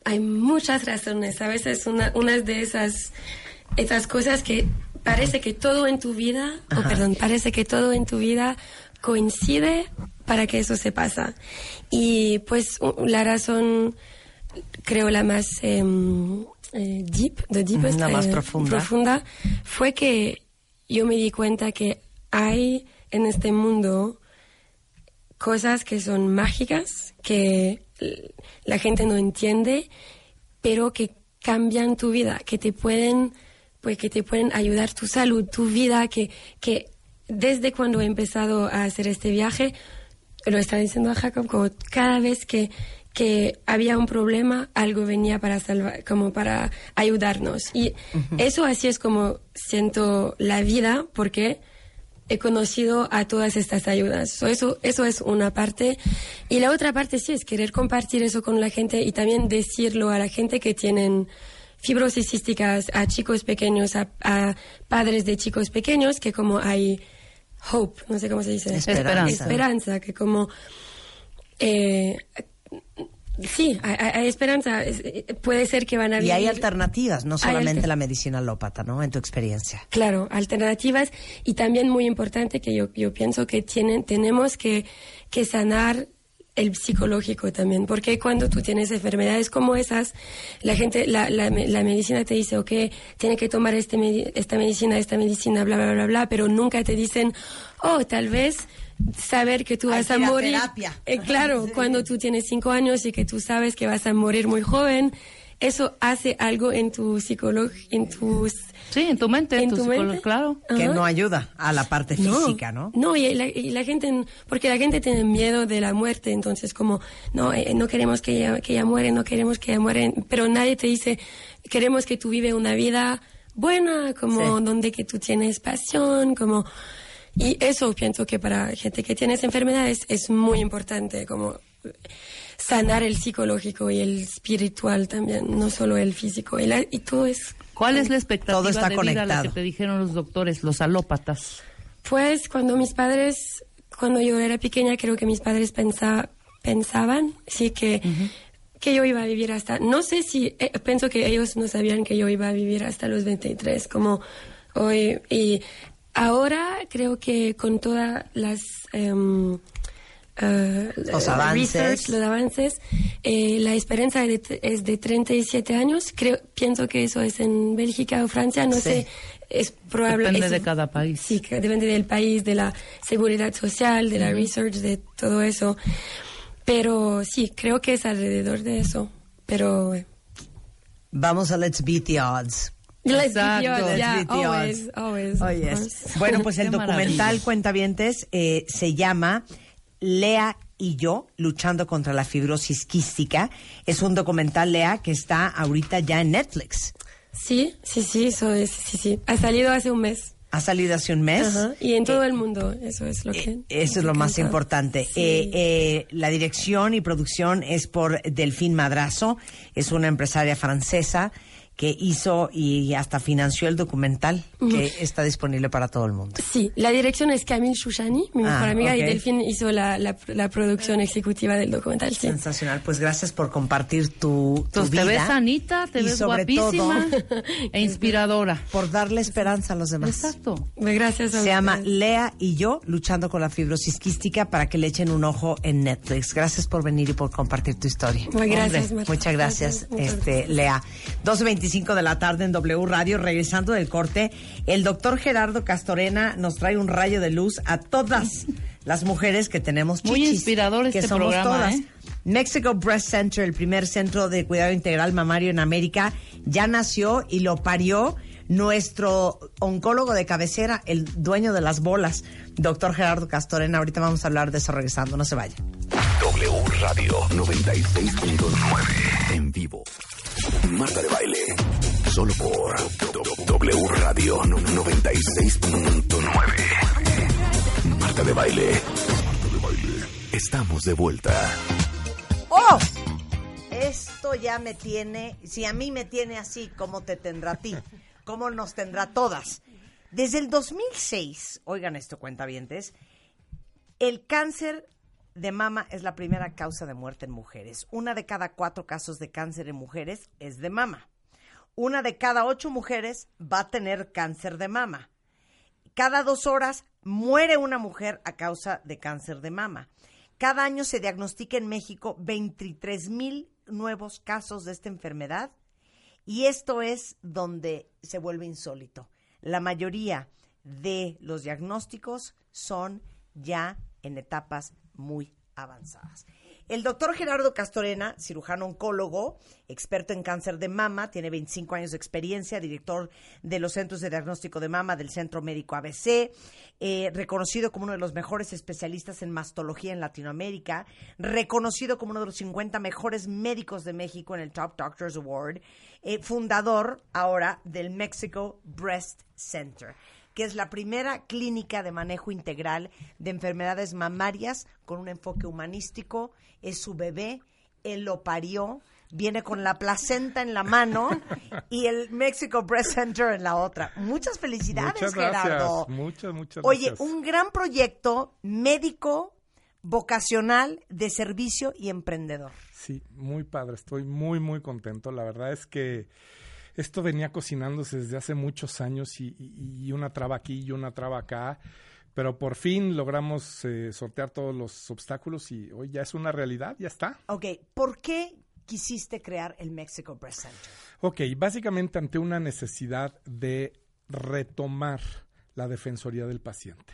Speaker 15: Hay muchas razones. A veces una, una de esas, esas cosas que parece que todo en tu vida, o perdón, parece que todo en tu vida coincide para que eso se pasa. Y pues la razón, creo la más em, eh, deep, the deepest,
Speaker 4: La más
Speaker 15: eh,
Speaker 4: profunda.
Speaker 15: profunda, fue que yo me di cuenta que hay en este mundo cosas que son mágicas, que la gente no entiende, pero que cambian tu vida, que te pueden, pues que te pueden ayudar tu salud, tu vida, que, que desde cuando he empezado a hacer este viaje, lo estaba diciendo a Jacob, como cada vez que, que había un problema, algo venía para salvar, como para ayudarnos. Y eso así es como siento la vida, porque he conocido a todas estas ayudas. So, eso, eso es una parte. Y la otra parte sí es querer compartir eso con la gente y también decirlo a la gente que tienen fibrosis císticas, a chicos pequeños, a, a padres de chicos pequeños, que como hay hope, no sé cómo se dice.
Speaker 4: Esperanza.
Speaker 15: Esperanza, que como... eh, sí, hay, esperanza. Es- eh, Puede ser que van a
Speaker 4: Y hay alternativas, no solamente
Speaker 15: alter-
Speaker 4: la medicina alópata, ¿no? En tu experiencia.
Speaker 15: Claro, alternativas y también muy importante que yo, yo pienso que tienen, tenemos que, que sanar el psicológico también, porque cuando tú tienes enfermedades como esas, la gente, la, la, me- la medicina te dice, ok, tiene que tomar este esta medicina, esta medicina, bla, bla, bla, bla, pero nunca te dicen, oh, tal vez saber que tú
Speaker 5: Hay
Speaker 15: vas
Speaker 5: que
Speaker 15: a
Speaker 5: ir a
Speaker 15: morir.
Speaker 5: terapia.
Speaker 15: Eh, claro, cuando tú tienes cinco años y que tú sabes que vas a morir muy joven, eso hace algo en tu psicología, en tus...
Speaker 6: Sí, en tu mente,
Speaker 15: en
Speaker 6: tu
Speaker 15: tu mente.
Speaker 6: claro.
Speaker 4: Que no ayuda a la parte física, ¿no?
Speaker 15: No, y la, y la gente, porque la gente tiene miedo de la muerte, entonces como, no, eh, no queremos que ella, que ella muere, no queremos que ella muere, pero nadie te dice, queremos que tú vive una vida buena, como
Speaker 4: Sí.
Speaker 15: donde que tú tienes pasión, como, y eso pienso que para gente que tiene enfermedades es muy importante, como sanar el psicológico y el espiritual también, no solo el físico, y, la- y todo es
Speaker 6: ¿Cuál es la expectativa
Speaker 4: Todo está
Speaker 6: de vida a la que
Speaker 4: conectado.
Speaker 6: te dijeron los doctores, los alópatas?
Speaker 15: Pues cuando mis padres, cuando yo era pequeña, creo que mis padres pensa- pensaban, sí, que, que yo iba a vivir hasta, no sé si, eh, pienso que ellos no sabían que yo iba a vivir hasta los 23, como hoy, y ahora creo que con todas las... em, eh,
Speaker 4: Los
Speaker 15: eh,
Speaker 4: avances.
Speaker 15: research, los avances, eh, la esperanza de- es de 37 años, creo, pienso que eso es en Bélgica o Francia, no
Speaker 4: Sí.
Speaker 15: sé, es probable.
Speaker 6: Depende
Speaker 15: es-
Speaker 6: de cada país.
Speaker 15: Sí, que depende del país, de la seguridad social, de la research, de todo eso. Pero sí, creo que es alrededor de eso. Pero eh,
Speaker 4: Vamos a Let's Beat the Odds.
Speaker 6: Exacto.
Speaker 15: yeah, always, always,
Speaker 4: Oh, yes. Bueno, pues el
Speaker 6: Qué
Speaker 4: documental. Cuentavientes eh, se llama Lea y yo luchando contra la fibrosis quística. Es un documental, Lea, que está ahorita ya en Netflix.
Speaker 15: Sí, sí, sí, eso es, sí, sí. Ha salido hace un mes.
Speaker 4: Ha salido hace un mes.
Speaker 15: Ajá, Y en todo el mundo, eso es lo que...
Speaker 4: Eh, Eso es lo más importante.
Speaker 15: Sí.
Speaker 4: Eh, eh, la dirección y producción es por Delfín Madrazo, es una empresaria francesa que hizo y hasta financió el documental que está disponible para todo el mundo.
Speaker 15: Sí, la dirección es Camille Chouchani, mi mejor
Speaker 4: Ah,
Speaker 15: amiga, y
Speaker 4: ok.
Speaker 15: Delphine hizo la, la, la producción ejecutiva del documental, sí.
Speaker 4: Sensacional. Pues gracias por compartir tu, tu
Speaker 6: Entonces,
Speaker 4: vida.
Speaker 6: te ves sanita, te
Speaker 4: y
Speaker 6: ves
Speaker 4: sobre
Speaker 6: guapísima
Speaker 4: todo,
Speaker 6: e inspiradora.
Speaker 4: por darle esperanza a los demás.
Speaker 6: Exacto.
Speaker 15: Gracias a
Speaker 4: Se llama
Speaker 15: ustedes.
Speaker 4: Lea y yo luchando con la fibrosis quística para que le echen un ojo en Netflix. Gracias por venir y por compartir tu historia.
Speaker 15: Muy gracias,
Speaker 4: Hombre. Muchas gracias,
Speaker 15: Gracias, muchas
Speaker 4: este, Lea. 12.25 de la tarde en W Radio, regresando del corte, el doctor Gerardo Castorena nos trae un rayo de luz a todas las mujeres que tenemos
Speaker 6: Muy
Speaker 4: chichis,
Speaker 6: inspirador
Speaker 4: que
Speaker 6: este
Speaker 4: somos
Speaker 6: programa,
Speaker 4: todas.
Speaker 6: ¿eh?
Speaker 4: Mexico Breast Center, el primer centro de cuidado integral mamario en América, ya nació y lo parió nuestro oncólogo de cabecera, el dueño de las bolas, doctor Gerardo Castorena. Ahorita vamos a hablar de eso regresando, no se vaya.
Speaker 1: W Radio 96.9 en vivo. Marta de baile. Solo por W Radio 96.9. Marta de baile. Estamos de vuelta.
Speaker 4: ¡Oh! Esto ya me tiene, si a mí me tiene así, ¿cómo te tendrá a ti? ¿Cómo nos tendrá a todas? Desde el 2006, oigan esto, cuentavientes, el cáncer de mama es la primera causa de muerte en mujeres. Una de cada cuatro casos de cáncer en mujeres es de mama. Una de cada ocho mujeres va a tener cáncer de mama. Cada dos horas muere una mujer a causa de cáncer de mama. Cada año se diagnostica en México 23 mil nuevos casos de esta enfermedad y esto es donde se vuelve insólito. La mayoría de los diagnósticos son ya en etapas muy avanzadas. El doctor Gerardo Castorena, cirujano oncólogo, experto en cáncer de mama, tiene 25 años de experiencia, director de los Centros de Diagnóstico de Mama del Centro Médico ABC, eh, reconocido como uno de los mejores especialistas en mastología en Latinoamérica, reconocido como uno de los 50 mejores médicos de México en el Top Doctors Award, eh, fundador ahora del Mexico Breast Center que es la primera clínica de manejo integral de enfermedades mamarias con un enfoque humanístico. Es su bebé, él lo parió, viene con la placenta en la mano y el Mexico Breast Center en la otra. Muchas felicidades,
Speaker 8: Muchas gracias.
Speaker 4: Gerardo.
Speaker 8: Muchas, muchas
Speaker 4: Oye,
Speaker 8: gracias.
Speaker 4: un gran proyecto médico, vocacional, de servicio y emprendedor.
Speaker 8: Sí, muy padre. Estoy muy, muy contento. La verdad es que esto venía cocinándose desde hace muchos años y, y- y una traba aquí y una traba acá. Pero por fin logramos eh, sortear todos los obstáculos y hoy ya es una realidad, ya está.
Speaker 4: Ok, ¿por qué quisiste crear el Mexico Breast Center?
Speaker 8: Ok, básicamente ante una necesidad de retomar la defensoría del paciente.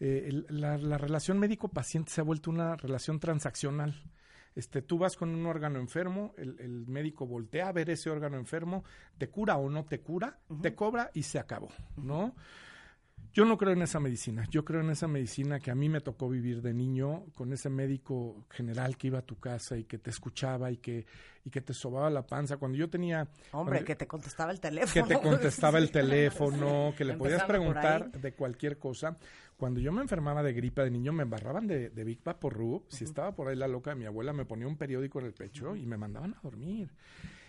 Speaker 8: Eh, la relación médico-paciente se ha vuelto una relación transaccional. Este, tú vas con un órgano enfermo, el, el médico voltea a ver ese órgano enfermo, te cura o no te cura, te cobra y se acabó, ¿no? Yo no creo en esa medicina. Yo creo en esa medicina que a mí me tocó vivir de niño, con ese médico general que iba a tu casa y que te escuchaba y que, y que te sobaba la panza. Cuando yo tenía...
Speaker 4: Hombre, que te contestaba el teléfono.
Speaker 8: que te contestaba el teléfono, que le podías preguntar de cualquier cosa. Cuando yo me enfermaba de gripa de niño, me embarraban de, de Big Vaporub. Si estaba por ahí la loca de mi abuela, me ponía un periódico en el pecho y me mandaban a dormir.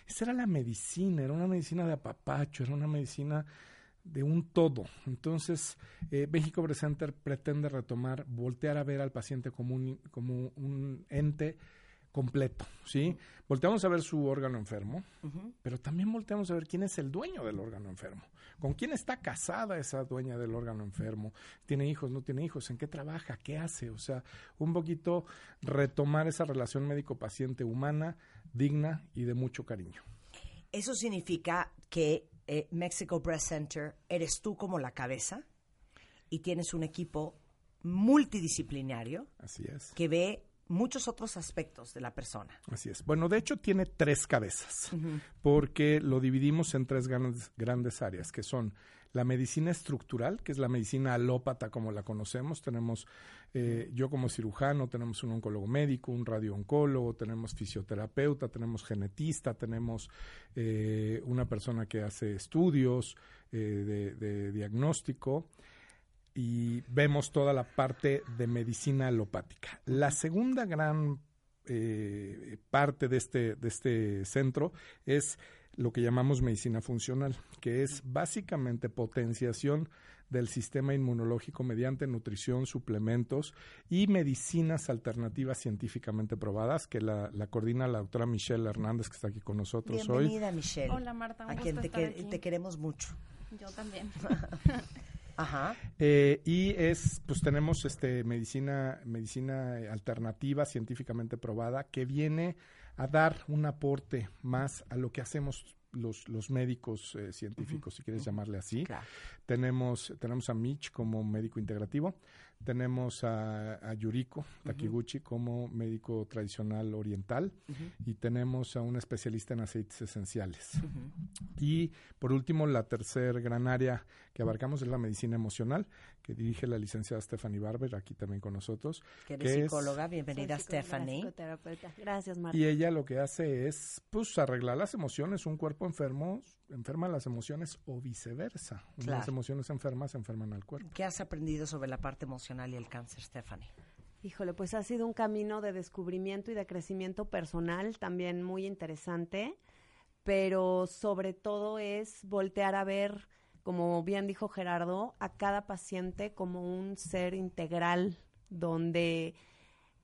Speaker 8: Esa era la medicina, era una medicina de apapacho, era una medicina de un todo. Entonces, eh, México Breast Center pretende retomar, voltear a ver al paciente como un, como un ente completo, ¿sí? Volteamos a ver su órgano enfermo, pero también volteamos a ver quién es el dueño del órgano enfermo, con quién está casada esa dueña del órgano enfermo, tiene hijos, no tiene hijos, en qué trabaja, qué hace, o sea, un poquito retomar esa relación médico-paciente humana, digna y de mucho cariño.
Speaker 4: Eso significa que eh, Mexico Breast Center eres tú como la cabeza y tienes un equipo multidisciplinario
Speaker 8: Así es.
Speaker 4: que ve muchos otros aspectos de la persona.
Speaker 8: Así es. Bueno, de hecho tiene tres cabezas, porque lo dividimos en tres grandes, grandes áreas, que son la medicina estructural, que es la medicina alópata como la conocemos. Tenemos, eh, yo como cirujano, tenemos un oncólogo médico, un radiooncólogo, tenemos fisioterapeuta, tenemos genetista, tenemos eh, una persona que hace estudios eh, de, de diagnóstico y vemos toda la parte de medicina alopática. La segunda gran eh, parte de este, de este centro es lo que llamamos medicina funcional, que es básicamente potenciación del sistema inmunológico mediante nutrición, suplementos y medicinas alternativas científicamente probadas, que la, la coordina la doctora Michelle Hernández, que está aquí con nosotros hoy.
Speaker 4: Bienvenida, Michelle.
Speaker 16: Hola, Marta, un
Speaker 4: A
Speaker 16: gusto
Speaker 4: quien te,
Speaker 16: estar
Speaker 4: que-
Speaker 16: aquí.
Speaker 4: te queremos mucho.
Speaker 16: Yo también.
Speaker 4: Ajá.
Speaker 8: Eh, y es, pues tenemos este medicina, medicina alternativa científicamente probada que viene a dar un aporte más a lo que hacemos los, los médicos eh, científicos, si quieres llamarle así. Tenemos, tenemos a Mitch como médico integrativo, tenemos a, a Yuriko Takiguchi como médico tradicional oriental y tenemos a un especialista en aceites esenciales. Y por último, la tercer gran área que abarcamos es la medicina emocional, que dirige la licenciada Stephanie Barber, aquí también con nosotros.
Speaker 4: Que eres
Speaker 8: es-
Speaker 4: psicóloga, bienvenida
Speaker 16: Stephanie.
Speaker 4: Stephanie.
Speaker 16: Gracias, Marta.
Speaker 8: y ella lo que hace es, pues, arreglar las emociones. Un cuerpo enfermo enferma las emociones o viceversa.
Speaker 4: Claro.
Speaker 8: emociones enfermas enferman al cuerpo.
Speaker 4: ¿Qué has aprendido sobre la parte emocional y el cáncer, Stephanie?
Speaker 17: Híjole, pues ha sido un camino de descubrimiento y de crecimiento personal también muy interesante, pero sobre todo es voltear a ver, como bien dijo Gerardo, a cada paciente como un ser integral, donde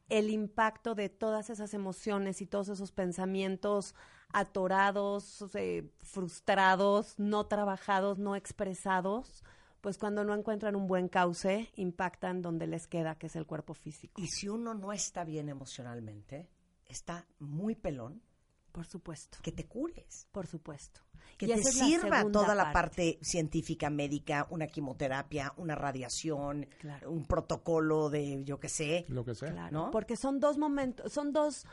Speaker 17: el impacto de todas esas emociones y todos esos pensamientos atorados, eh, frustrados, no trabajados, no expresados, pues cuando no encuentran un buen cauce, impactan donde les queda, que es el cuerpo físico.
Speaker 4: Y si uno no está bien emocionalmente, está muy pelón
Speaker 17: Por supuesto.
Speaker 4: Que te cures.
Speaker 17: Por supuesto.
Speaker 4: Que
Speaker 17: Y
Speaker 4: te
Speaker 17: la
Speaker 4: sirva toda la
Speaker 17: parte.
Speaker 4: parte científica, médica, una quimioterapia, una radiación,
Speaker 17: Claro.
Speaker 4: un protocolo de, yo qué sé.
Speaker 8: Lo que sea.
Speaker 17: Claro,
Speaker 4: ¿no?
Speaker 17: porque son dos momentos, son dos,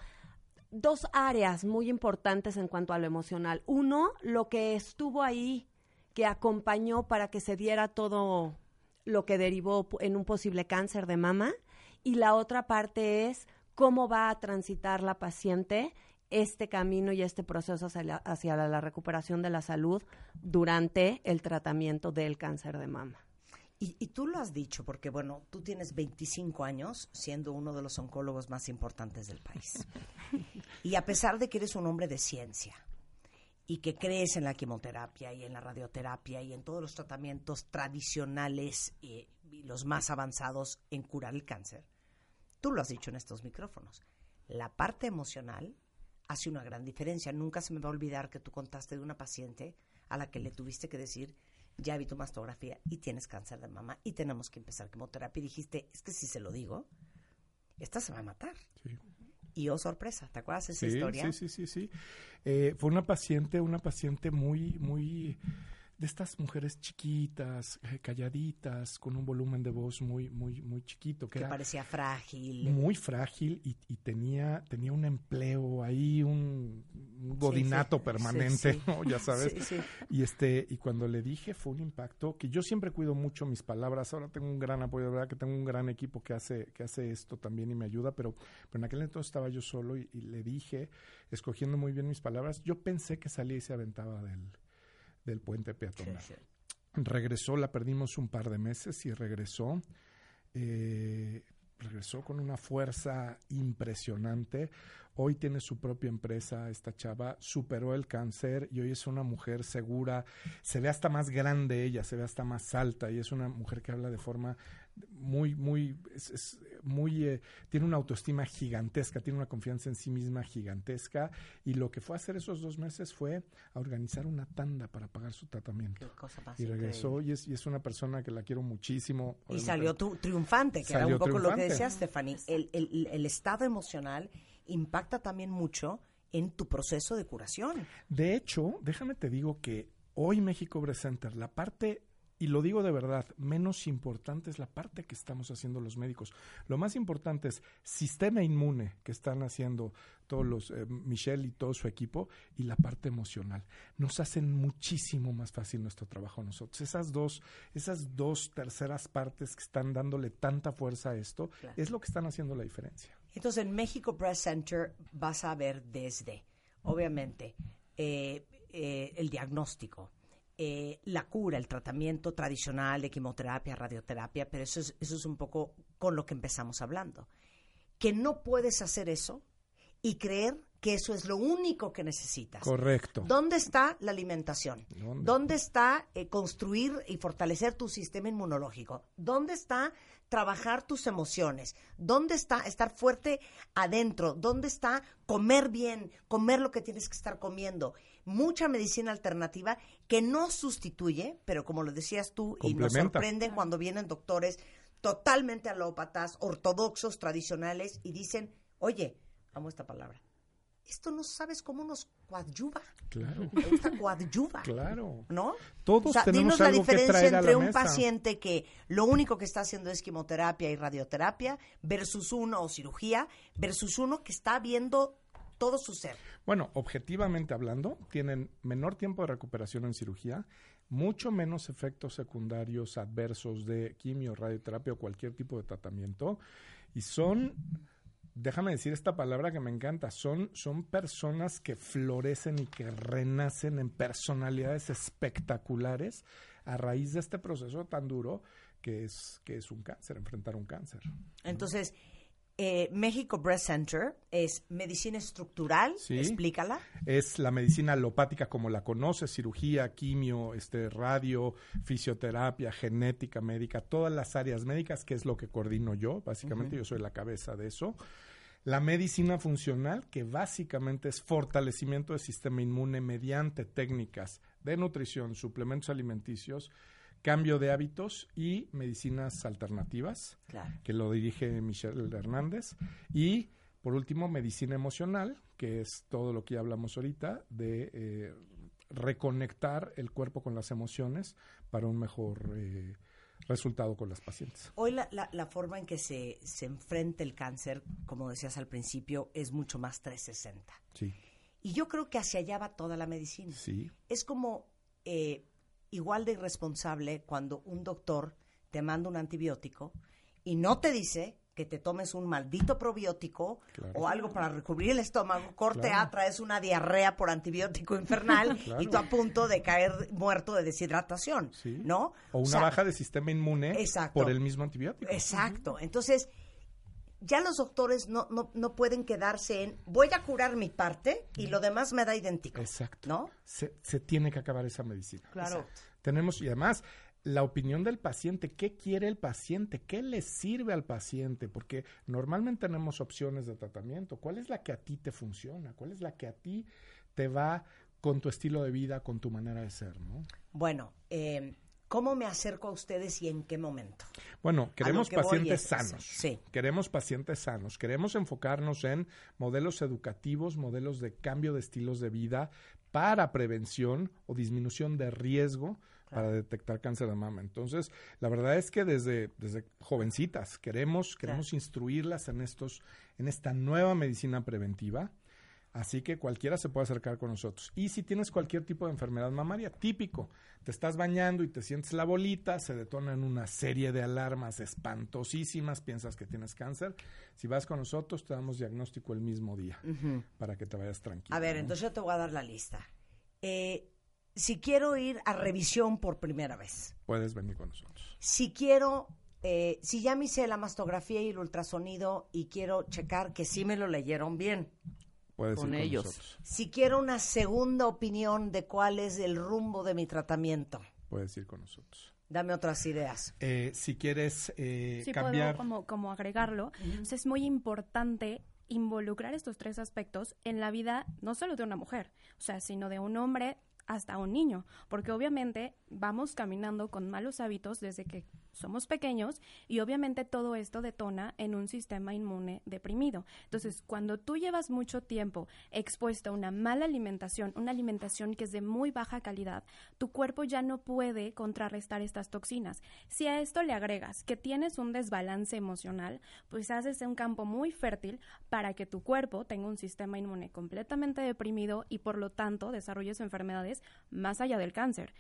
Speaker 17: dos áreas muy importantes en cuanto a lo emocional. Uno, lo que estuvo ahí, que acompañó para que se diera todo lo que derivó en un posible cáncer de mama. Y la otra parte es cómo va a transitar la paciente este camino y este proceso hacia la, hacia la recuperación de la salud durante el tratamiento del cáncer de mama.
Speaker 4: Y, y tú lo has dicho, porque bueno, tú tienes 25 años siendo uno de los oncólogos más importantes del país. y a pesar de que eres un hombre de ciencia y que crees en la quimioterapia y en la radioterapia y en todos los tratamientos tradicionales eh, y los más avanzados en curar el cáncer, tú lo has dicho en estos micrófonos. La parte emocional hace una gran diferencia. Nunca se me va a olvidar que tú contaste de una paciente a la que le tuviste que decir, ya vi tu mastografía y tienes cáncer de mama y tenemos que empezar quimioterapia. Y dijiste, es que si se lo digo, esta se va a matar.
Speaker 8: Sí.
Speaker 4: Y oh, sorpresa, ¿te acuerdas de esa
Speaker 8: Sí,
Speaker 4: historia?
Speaker 8: sí, sí, sí, sí. Eh, fue una paciente, una paciente muy, muy de estas mujeres chiquitas, eh, calladitas, con un volumen de voz muy, muy, muy chiquito, que,
Speaker 4: Que
Speaker 8: era
Speaker 4: parecía frágil.
Speaker 8: muy frágil y, y tenía, tenía un empleo ahí, un, un godinato
Speaker 4: sí.
Speaker 8: permanente,
Speaker 4: Sí.
Speaker 8: ¿no? Ya sabes. Y este, y cuando le dije fue un impacto, que yo siempre cuido mucho mis palabras, ahora tengo un gran apoyo, de verdad que tengo un gran equipo que hace, que hace esto también y me ayuda, pero, pero en aquel entonces estaba yo solo y, y le dije, escogiendo muy bien mis palabras, yo pensé que salía y se aventaba del, del puente peatonal.
Speaker 4: Sí, sí.
Speaker 8: Regresó, la perdimos un par de meses y regresó. eh, regresó con una fuerza impresionante. Hoy tiene su propia empresa, esta chava, superó el cáncer y hoy es una mujer segura. Se ve hasta más grande ella, se ve hasta más alta y es una mujer que habla de forma muy, muy, es, es muy, eh, tiene una autoestima gigantesca, tiene una confianza en sí misma gigantesca y lo que fue a hacer esos dos meses fue a organizar una tanda para pagar su tratamiento.
Speaker 4: Qué cosa más
Speaker 8: Y regresó y es, y es una persona que la quiero muchísimo.
Speaker 4: Y salió tu, triunfante, que era
Speaker 8: Salió
Speaker 4: un poco lo que
Speaker 8: triunfante.
Speaker 4: decía Stephanie. El, el- el estado emocional impacta también mucho en tu proceso de curación.
Speaker 8: De hecho, déjame te digo que hoy México Breast Center, la parte, y lo digo de verdad, menos importante es la parte que estamos haciendo los médicos. Lo más importante es sistema inmune que están haciendo todos los, eh, Michelle y todo su equipo, y la parte emocional. Nos hacen muchísimo más fácil nuestro trabajo a nosotros. Esas dos, esas dos terceras partes que están dándole tanta fuerza a esto,
Speaker 4: Claro.
Speaker 8: es lo que están haciendo la diferencia.
Speaker 4: Entonces, en México Breast Center vas a ver desde, obviamente, eh, eh, el diagnóstico, eh, la cura, el tratamiento tradicional de quimioterapia, radioterapia, pero eso es, eso es un poco con lo que empezamos hablando. Que no puedes hacer eso y creer que eso es lo único que necesitas.
Speaker 8: Correcto.
Speaker 4: ¿Dónde está la alimentación?
Speaker 8: ¿Dónde?
Speaker 4: está eh, construir y fortalecer tu sistema inmunológico? ¿Dónde está trabajar tus emociones? ¿Dónde está estar fuerte adentro? ¿Dónde está comer bien, comer lo que tienes que estar comiendo? Mucha medicina alternativa que no sustituye, pero como lo decías tú, y nos sorprende cuando vienen doctores totalmente alópatas, ortodoxos, tradicionales, y dicen, oye, amo esta palabra. Esto no sabes cómo nos coadyuva.
Speaker 8: Claro.
Speaker 4: Me gusta coadyuva.
Speaker 8: Claro.
Speaker 4: ¿No?
Speaker 8: Todos
Speaker 4: o sea,
Speaker 8: tenemos
Speaker 4: dinos la
Speaker 8: algo
Speaker 4: diferencia
Speaker 8: traer a
Speaker 4: entre
Speaker 8: la
Speaker 4: un
Speaker 8: mesa.
Speaker 4: paciente que lo único que está haciendo es quimioterapia y radioterapia versus uno o cirugía versus uno que está viendo todo su ser.
Speaker 8: Bueno, objetivamente hablando, tienen menor tiempo de recuperación en cirugía, mucho menos efectos secundarios adversos de quimio, radioterapia o cualquier tipo de tratamiento y son déjame decir esta palabra que me encanta, son, son personas que florecen y que renacen en personalidades espectaculares a raíz de este proceso tan duro que es, que es un cáncer, enfrentar un cáncer.
Speaker 4: Entonces, eh, México Breast Center es medicina estructural,
Speaker 8: Sí.
Speaker 4: explícala.
Speaker 8: Es la medicina alopática como la conoces, cirugía, quimio, este, radio, fisioterapia, genética médica, todas las áreas médicas, que es lo que coordino yo, básicamente yo soy la cabeza de eso. La medicina funcional, que básicamente es fortalecimiento del sistema inmune mediante técnicas de nutrición, suplementos alimenticios, cambio de hábitos y medicinas alternativas,
Speaker 4: Claro.
Speaker 8: que lo dirige Michelle Hernández, y Por último, medicina emocional, que es todo lo que ya hablamos ahorita, de eh, reconectar el cuerpo con las emociones para un mejor eh, resultado con las pacientes.
Speaker 4: Hoy la, la- la forma en que se, se enfrenta el cáncer, como decías al principio, es mucho más 360.
Speaker 8: Sí,
Speaker 4: Y yo creo que hacia allá va toda la medicina.
Speaker 8: sí,
Speaker 4: Es como eh, igual de irresponsable cuando un doctor te manda un antibiótico y no te dice que te tomes un maldito probiótico
Speaker 10: Claro.
Speaker 4: o algo para recubrir el estómago, corte
Speaker 10: Claro.
Speaker 4: A, traes una diarrea por antibiótico infernal
Speaker 8: Claro.
Speaker 4: y tú a punto de caer muerto de deshidratación,
Speaker 8: sí.
Speaker 4: ¿no?
Speaker 8: O una
Speaker 4: sea,
Speaker 8: baja de sistema inmune
Speaker 4: Exacto.
Speaker 8: por el mismo antibiótico.
Speaker 4: Exacto. Entonces, ya los doctores no, no, no pueden quedarse en voy a curar mi parte y lo demás me da idéntico.
Speaker 8: Exacto.
Speaker 4: ¿No?
Speaker 8: Se, se tiene que acabar esa medicina.
Speaker 4: Claro.
Speaker 8: Tenemos, y además, la opinión del paciente, qué quiere el paciente, qué le sirve al paciente, porque normalmente tenemos opciones de tratamiento. ¿Cuál es la que a ti te funciona? ¿Cuál es la que a ti te va con tu estilo de vida, con tu manera de ser, ¿no?
Speaker 4: Bueno, eh, ¿cómo me acerco a ustedes y en qué momento?
Speaker 8: Bueno, queremos
Speaker 4: que
Speaker 8: pacientes
Speaker 4: es-
Speaker 8: sanos.
Speaker 4: sí.
Speaker 8: Queremos pacientes sanos. Queremos enfocarnos en modelos educativos, modelos de cambio de estilos de vida para prevención o disminución de riesgo para detectar cáncer de mama. Entonces, la verdad es que desde, desde jovencitas queremos, queremos instruirlas en estos, en esta nueva medicina preventiva. Así que cualquiera se puede acercar con nosotros. Y si tienes cualquier tipo de enfermedad mamaria, típico, te estás bañando y te sientes la bolita, se detonan una serie de alarmas espantosísimas, piensas que tienes cáncer. Si vas con nosotros, te damos diagnóstico el mismo día para que te vayas tranquilo.
Speaker 4: A ver,
Speaker 8: ¿no?
Speaker 4: entonces yo te voy a dar la lista. Eh, si quiero ir a revisión por primera vez,
Speaker 8: Puedes venir con nosotros.
Speaker 4: si quiero, eh, si ya me hice la mastografía y el ultrasonido y quiero checar que sí me lo leyeron bien,
Speaker 8: Puedes
Speaker 6: Con
Speaker 8: ir con
Speaker 6: ellos.
Speaker 8: nosotros.
Speaker 4: si quiero una segunda opinión de cuál es el rumbo de mi tratamiento,
Speaker 8: Puedes ir con nosotros.
Speaker 4: dame otras ideas.
Speaker 8: Eh, si quieres eh,
Speaker 16: Sí,
Speaker 8: cambiar...
Speaker 16: puedo como, como agregarlo. Entonces, es muy importante involucrar estos tres aspectos en la vida no solo de una mujer, o sea, sino de un hombre hasta un niño, porque obviamente vamos caminando con malos hábitos desde que somos pequeños y obviamente todo esto detona en un sistema inmune deprimido. Entonces, cuando tú llevas mucho tiempo expuesto a una mala alimentación, una alimentación que es de muy baja calidad, tu cuerpo ya no puede contrarrestar estas toxinas. Si a esto le agregas que tienes un desbalance emocional, pues haces un campo muy fértil para que tu cuerpo tenga un sistema inmune completamente deprimido y por lo tanto desarrolles enfermedades más allá del cáncer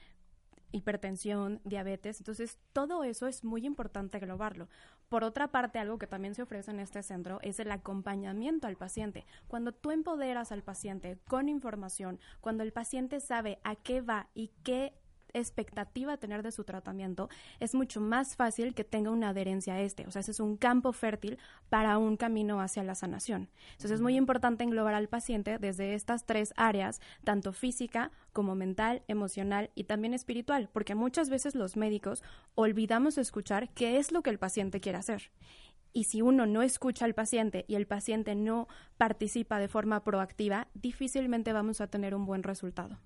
Speaker 16: hipertensión, diabetes. Entonces, todo eso es muy importante englobarlo. Por otra parte, algo que también se ofrece en este centro es el acompañamiento al paciente. Cuando tú empoderas al paciente con información, cuando el paciente sabe a qué va y qué expectativa tener de su tratamiento, es mucho más fácil que tenga una adherencia a este. O sea, ese es un campo fértil para un camino hacia la sanación. Entonces, es muy importante englobar al paciente desde estas tres áreas, tanto física como mental, emocional y también espiritual, porque muchas veces los médicos olvidamos escuchar qué es lo que el paciente quiere hacer. Y si uno no escucha al paciente y el paciente no participa de forma proactiva, difícilmente vamos a tener un buen resultado.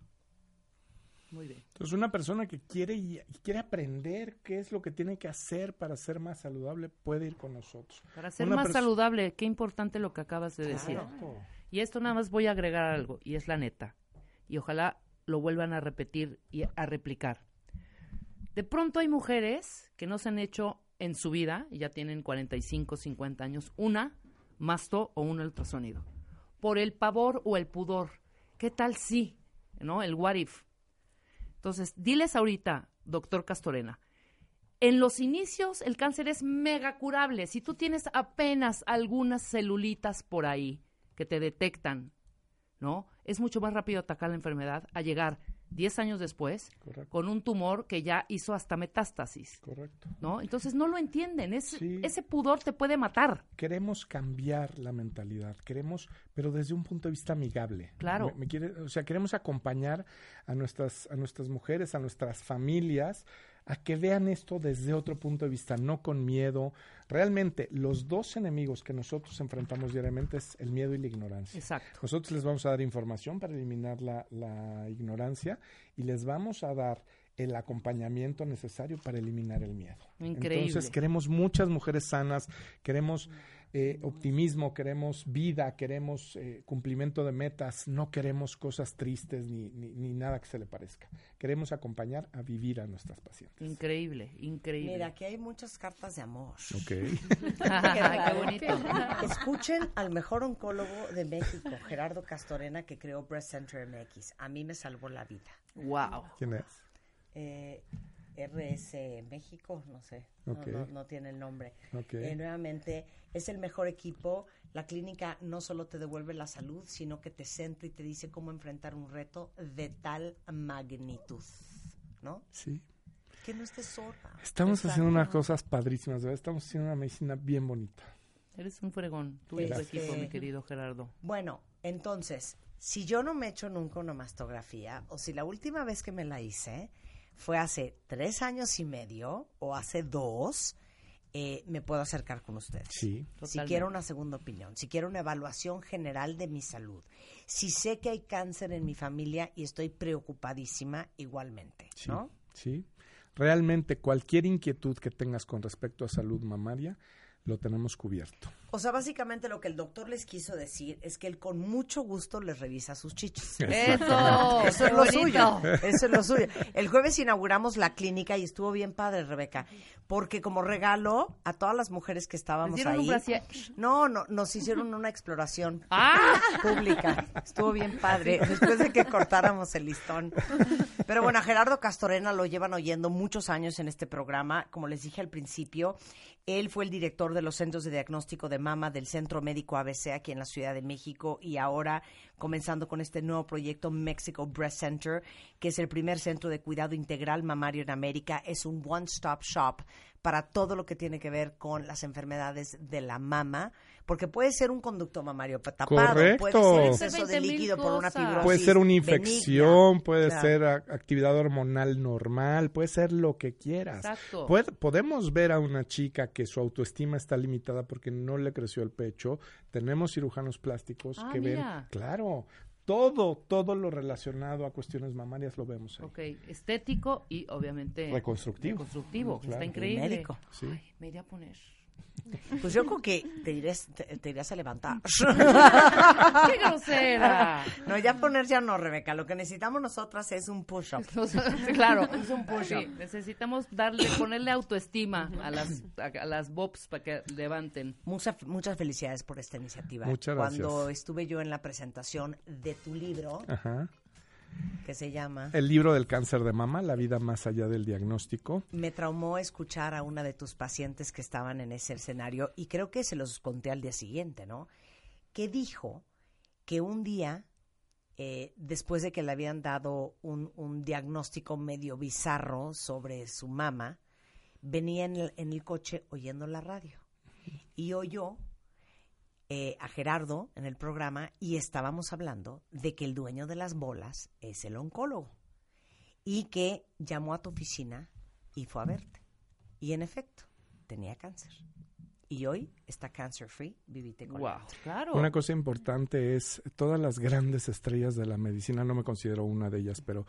Speaker 6: Muy bien.
Speaker 8: Entonces, una persona que quiere y quiere aprender qué es lo que tiene que hacer para ser más saludable puede ir con nosotros.
Speaker 6: Para ser
Speaker 8: Una
Speaker 6: más saludable, qué importante lo que acabas de decir.
Speaker 8: Claro.
Speaker 6: Y esto nada más voy a agregar algo, y es la neta. Y ojalá lo vuelvan a repetir y a replicar. De pronto hay mujeres que no se han hecho en su vida, y ya tienen 45, 50 años, una masto o un ultrasonido. Por el pavor o el pudor. ¿Qué tal si? ¿No? El what if. Entonces, diles ahorita, doctor Castorena, en los inicios el cáncer es mega curable. Si tú tienes apenas algunas celulitas por ahí que te detectan, ¿no? Es mucho más rápido atacar la enfermedad a llegar 10 años después
Speaker 8: Correcto.
Speaker 6: con un tumor que ya hizo hasta metástasis,
Speaker 8: Correcto.
Speaker 6: ¿no? Entonces no lo entienden. Es, Ese pudor te puede matar.
Speaker 8: Queremos cambiar la mentalidad, queremos, pero desde un punto de vista amigable.
Speaker 6: Claro.
Speaker 8: Me- me quiere- o sea, queremos acompañar a nuestras, a nuestras mujeres, a nuestras familias, a que vean esto desde otro punto de vista, no con miedo. Realmente, los dos enemigos que nosotros enfrentamos diariamente es el miedo y la ignorancia.
Speaker 6: Exacto.
Speaker 8: Nosotros les vamos a dar información para eliminar la, la ignorancia y les vamos a dar el acompañamiento necesario para eliminar el miedo.
Speaker 6: Increíble.
Speaker 8: Entonces queremos muchas mujeres sanas, queremos eh, optimismo, queremos vida, queremos eh, cumplimiento de metas, no queremos cosas tristes ni, ni, ni nada que se le parezca. Queremos acompañar a vivir a nuestras pacientes.
Speaker 6: Increíble, increíble.
Speaker 4: Mira, aquí hay muchas cartas de amor.
Speaker 8: Ok.
Speaker 6: Qué bonito.
Speaker 4: Escuchen al mejor oncólogo de México, Gerardo Castorena, que creó Breast Center MX. A mí me salvó la vida.
Speaker 6: Wow.
Speaker 8: ¿Quién es?
Speaker 4: Eh, RS México, no sé, no-
Speaker 8: Ok.
Speaker 4: no, no tiene el nombre.
Speaker 8: Ok.
Speaker 4: Eh, nuevamente, es el mejor equipo. La clínica no solo te devuelve la salud, sino que te centra y te dice cómo enfrentar un reto de tal magnitud, ¿no?
Speaker 8: Sí.
Speaker 4: Que no estés sorda.
Speaker 8: Estamos
Speaker 4: Exacto.
Speaker 8: haciendo unas cosas padrísimas, ¿verdad? Estamos haciendo una medicina bien bonita.
Speaker 6: Eres un fregón, tú y tu
Speaker 4: Este-
Speaker 6: equipo, mi querido Gerardo.
Speaker 4: Bueno, entonces, si yo no me echo nunca una mastografía, o si la última vez que me la hice fue hace tres años y medio, o hace dos, eh, me puedo acercar con ustedes.
Speaker 8: Sí.
Speaker 4: Si quiero una segunda opinión, si quiero una evaluación general de mi salud, si sé que hay cáncer en mi familia y estoy preocupadísima igualmente,
Speaker 8: Sí,
Speaker 4: ¿no?
Speaker 8: sí. Realmente cualquier inquietud que tengas con respecto a salud mamaria, lo tenemos cubierto.
Speaker 4: O sea, básicamente lo que el doctor les quiso decir es que él con mucho gusto les revisa sus chichis.
Speaker 6: ¡Eso!
Speaker 4: Eso es
Speaker 6: ¡Qué
Speaker 4: lo
Speaker 6: bonito!
Speaker 4: suyo. Eso es lo suyo. El jueves inauguramos la clínica y estuvo bien padre, Rebeca, porque como regalo a todas las mujeres que estábamos
Speaker 6: ¿Les dieron un
Speaker 4: ahí, no, no, nos hicieron una exploración
Speaker 6: ¡Ah!
Speaker 4: pública. Estuvo bien padre, después de que cortáramos el listón. Pero bueno, a Gerardo Castorena lo llevan oyendo muchos años en este programa. Como les dije al principio, él fue el director de los centros de diagnóstico de mama del Centro Médico ABC aquí en la Ciudad de México y ahora comenzando con este nuevo proyecto Mexico Breast Center, que es el primer centro de cuidado integral mamario en América. Es un one-stop shop para todo lo que tiene que ver con las enfermedades de la mama, porque puede ser un conducto mamario tapado, puede
Speaker 8: Correcto.
Speaker 4: ser
Speaker 8: Puede
Speaker 4: exceso
Speaker 6: ser
Speaker 4: de
Speaker 6: 20,000
Speaker 4: líquido por una fibrosis
Speaker 8: Puede ser una
Speaker 4: benigna.
Speaker 8: infección, puede
Speaker 4: Claro.
Speaker 8: ser actividad hormonal normal, puede ser lo que quieras.
Speaker 6: Exacto.
Speaker 8: Puede- podemos ver a una chica que su autoestima está limitada porque no le creció el pecho. Tenemos cirujanos plásticos
Speaker 6: Ah,
Speaker 8: que
Speaker 6: mira.
Speaker 8: ven, claro, todo, todo lo relacionado a cuestiones mamarias lo vemos ahí.
Speaker 6: Ok, estético y obviamente
Speaker 8: Reconstructivo.
Speaker 6: reconstructivo,
Speaker 8: Claro.
Speaker 6: está increíble.
Speaker 4: Y médico.
Speaker 8: Sí.
Speaker 6: Ay, me iría a poner.
Speaker 4: Pues yo creo que te irás, te, te irás a levantar.
Speaker 6: ¡Qué grosera!
Speaker 4: No, ya poner ya no, Rebeca. Lo que necesitamos nosotras es un push-up.
Speaker 6: claro,
Speaker 4: Es un push-up.
Speaker 6: Sí, necesitamos darle, ponerle autoestima a las, a, a las bobs para que levanten.
Speaker 4: Mucha- muchas felicidades por esta iniciativa.
Speaker 8: Muchas gracias.
Speaker 4: Cuando estuve yo en la presentación de tu libro,
Speaker 8: Ajá.
Speaker 4: Que se llama
Speaker 8: El libro del cáncer de mama, La vida más allá del diagnóstico.
Speaker 4: Me traumó escuchar a una de tus pacientes que estaban en ese escenario y creo que se los conté al día siguiente, ¿no? Que dijo que un día, eh, después de que le habían dado un, un diagnóstico medio bizarro sobre su mama, venía en el, en el coche oyendo la radio y oyó eh, a Gerardo en el programa y estábamos hablando de que el dueño de las bolas es el oncólogo y que llamó a tu oficina y fue a verte. Y en efecto, tenía cáncer. Y hoy está cancer free, vivite con
Speaker 6: Wow, claro.
Speaker 8: Una cosa importante es todas las grandes estrellas de la medicina, no me considero una de ellas, pero, eh,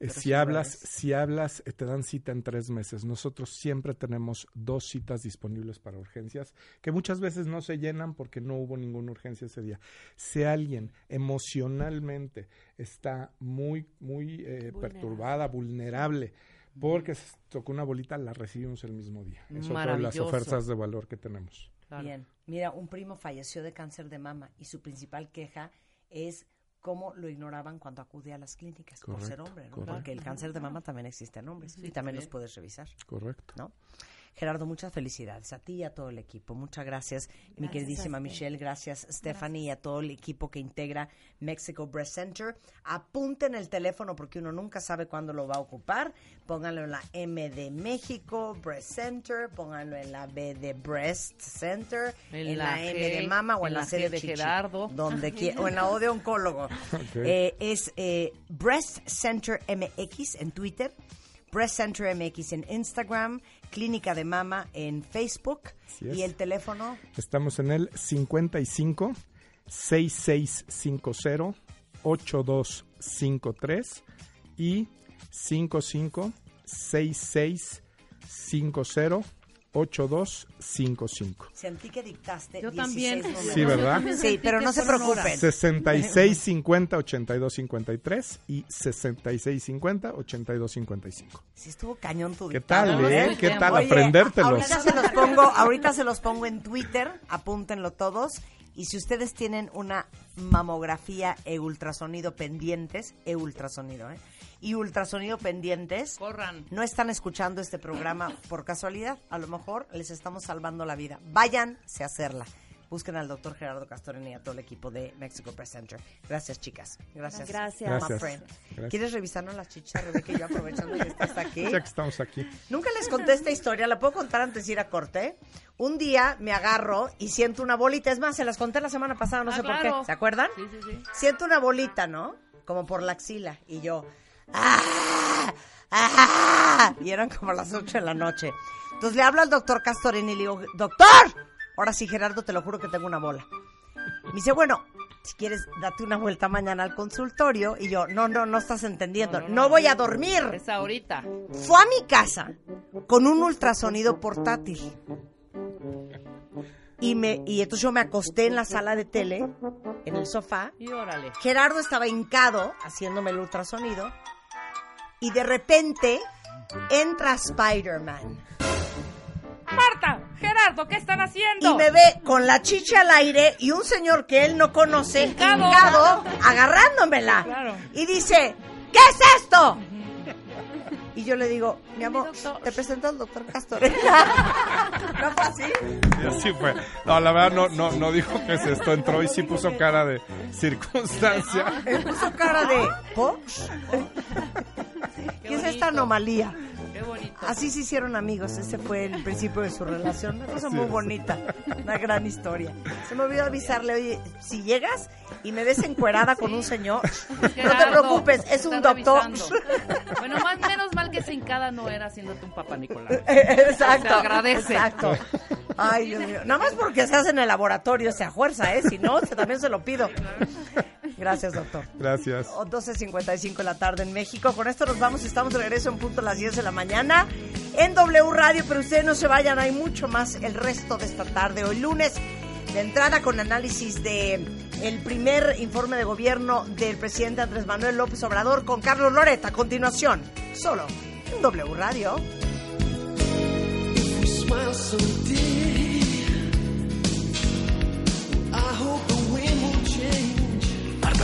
Speaker 4: Pero
Speaker 8: si hablas,
Speaker 4: eres.
Speaker 8: si hablas, eh, te dan cita en tres meses. Nosotros siempre tenemos dos citas disponibles para urgencias, que muchas veces no se llenan porque no hubo ninguna urgencia ese día. Si alguien emocionalmente está muy, muy eh, perturbada, vulnerable, porque se tocó una bolita, la recibimos el mismo día. Es otra de las ofertas de valor que tenemos.
Speaker 6: Claro.
Speaker 4: Bien, mira, un primo falleció de cáncer de mama y su principal queja es cómo lo ignoraban cuando acudía a las clínicas por ser hombre. Porque el cáncer de mama también existe en hombres y también los puedes revisar,
Speaker 8: Correcto.
Speaker 4: ¿no? Gerardo, muchas felicidades a ti y a todo el equipo. Muchas gracias, mi queridísima. Michelle. Gracias, Stephanie, y a todo el equipo que integra Mexico Breast Center. Apunten el teléfono porque uno nunca sabe cuándo lo va a ocupar. Pónganlo en la M de México, Breast Center. Pónganlo en la B de Breast Center.
Speaker 6: En
Speaker 4: En,
Speaker 6: la
Speaker 4: la, M
Speaker 6: G,
Speaker 4: de Mama o en,
Speaker 6: en
Speaker 4: la, C de
Speaker 6: de
Speaker 4: Chichi,
Speaker 6: Gerardo.
Speaker 4: Donde o en la O de Oncólogo. Eh, es eh, Breast Center MX en Twitter. Breast Center MX en Instagram, Clínica de Mama en Facebook y el teléfono
Speaker 8: Estamos en el 55 6650 8253 y 55 6650 6650-8255.
Speaker 4: Sentí que dictaste
Speaker 6: Yo
Speaker 4: 16
Speaker 6: también.
Speaker 4: números.
Speaker 8: Sí, ¿verdad?
Speaker 4: Sí, pero no se preocupen.
Speaker 8: 6650-8252 y 6650-8255.
Speaker 4: Sí estuvo cañón tu
Speaker 8: ¿Qué
Speaker 4: dictado,
Speaker 8: tal, eh? ¿Qué tal?
Speaker 4: Oye,
Speaker 8: Aprendértelos.
Speaker 4: Ahorita se los pongo, ahorita se los pongo en Twitter, apúntenlo todos. Y si ustedes tienen una mamografía e ultrasonido pendientes, e ultrasonido, ¿eh? Y ultrasonido pendientes,
Speaker 6: Corran.
Speaker 4: no están escuchando este programa por casualidad. A lo mejor les estamos salvando la vida. Váyanse a hacerla. Busquen al doctor Gerardo Castorena y a todo el equipo de Mexico Press Center. Gracias, chicas. Gracias.
Speaker 17: Gracias.
Speaker 4: my
Speaker 8: Gracias.
Speaker 4: friend.
Speaker 8: Gracias.
Speaker 4: ¿Quieres revisarnos las chichas, Rebeca? Y yo aprovechando que estás aquí.
Speaker 8: Ya que estamos aquí.
Speaker 4: Nunca les conté esta historia, la puedo contar antes de ir a corte. Un día me agarro y siento una bolita. Es más, se las conté la semana pasada, no
Speaker 6: Ah,
Speaker 4: sé por qué. ¿Se acuerdan?
Speaker 6: Sí, sí, sí.
Speaker 4: Siento una bolita, ¿no? Como por la axila. Y yo. ¡Ah! ¡Ah! Y eran como las 8 de la noche. Entonces le hablo al doctor Castorini y le digo, ¡Doctor! Ahora sí, Gerardo, te lo juro que tengo una bola. Me dice, bueno, si quieres, date una vuelta mañana al consultorio. Y yo, no, no, no estás entendiendo. No, voy a dormir.
Speaker 6: Es ahorita.
Speaker 4: Fue a mi casa con un ultrasonido portátil. Y, me, y entonces yo me acosté en la sala de tele, en el sofá.
Speaker 6: Y órale.
Speaker 4: Gerardo estaba hincado haciéndome el ultrasonido. Y de repente entra Spider-Man.
Speaker 6: Marta, Gerardo, ¿qué están haciendo?
Speaker 4: Y me ve con la chicha al aire y un señor que él no conoce,
Speaker 6: Hincado.
Speaker 4: hincado, agarrándomela.
Speaker 6: Claro.
Speaker 4: Y dice, ¿qué es esto? Y yo le digo, mi amor, te presento al doctor Castorena. ¿No fue así?
Speaker 8: Y así fue. No, la verdad no, no, no dijo que es esto. Entró y sí puso cara de circunstancia.
Speaker 4: Me puso cara de, ¿por? ¿Qué es esta anomalía?
Speaker 6: Qué bonito.
Speaker 4: Así se hicieron amigos. Ese fue el principio de su relación. Una cosa
Speaker 8: Así
Speaker 4: muy
Speaker 8: es.
Speaker 4: bonita. Una gran historia. Se me olvidó avisarle, oye, si llegas y me ves encuerada con un señor, no te preocupes, es un doctor.
Speaker 6: revisando. Bueno, más menos mal que hincada no era haciéndote un papá Nicolás.
Speaker 4: Exacto.
Speaker 6: Se agradece.
Speaker 4: Exacto. Ay, Dios mío. Nada más porque se hace en el laboratorio, se a fuerza, ¿eh? Si no, también se lo pido. Gracias, doctor.
Speaker 8: Gracias.
Speaker 4: O 12.55 de la tarde en México. Con esto nos vamos. Estamos de regreso en punto a las 10 de la mañana en W Radio. Pero ustedes no se vayan, hay mucho más el resto de esta tarde. Hoy lunes, de entrada con análisis de el primer informe de gobierno del presidente Andrés Manuel López Obrador con Carlos Loreta. A continuación, solo en W Radio.
Speaker 5: We smile so deep. I hope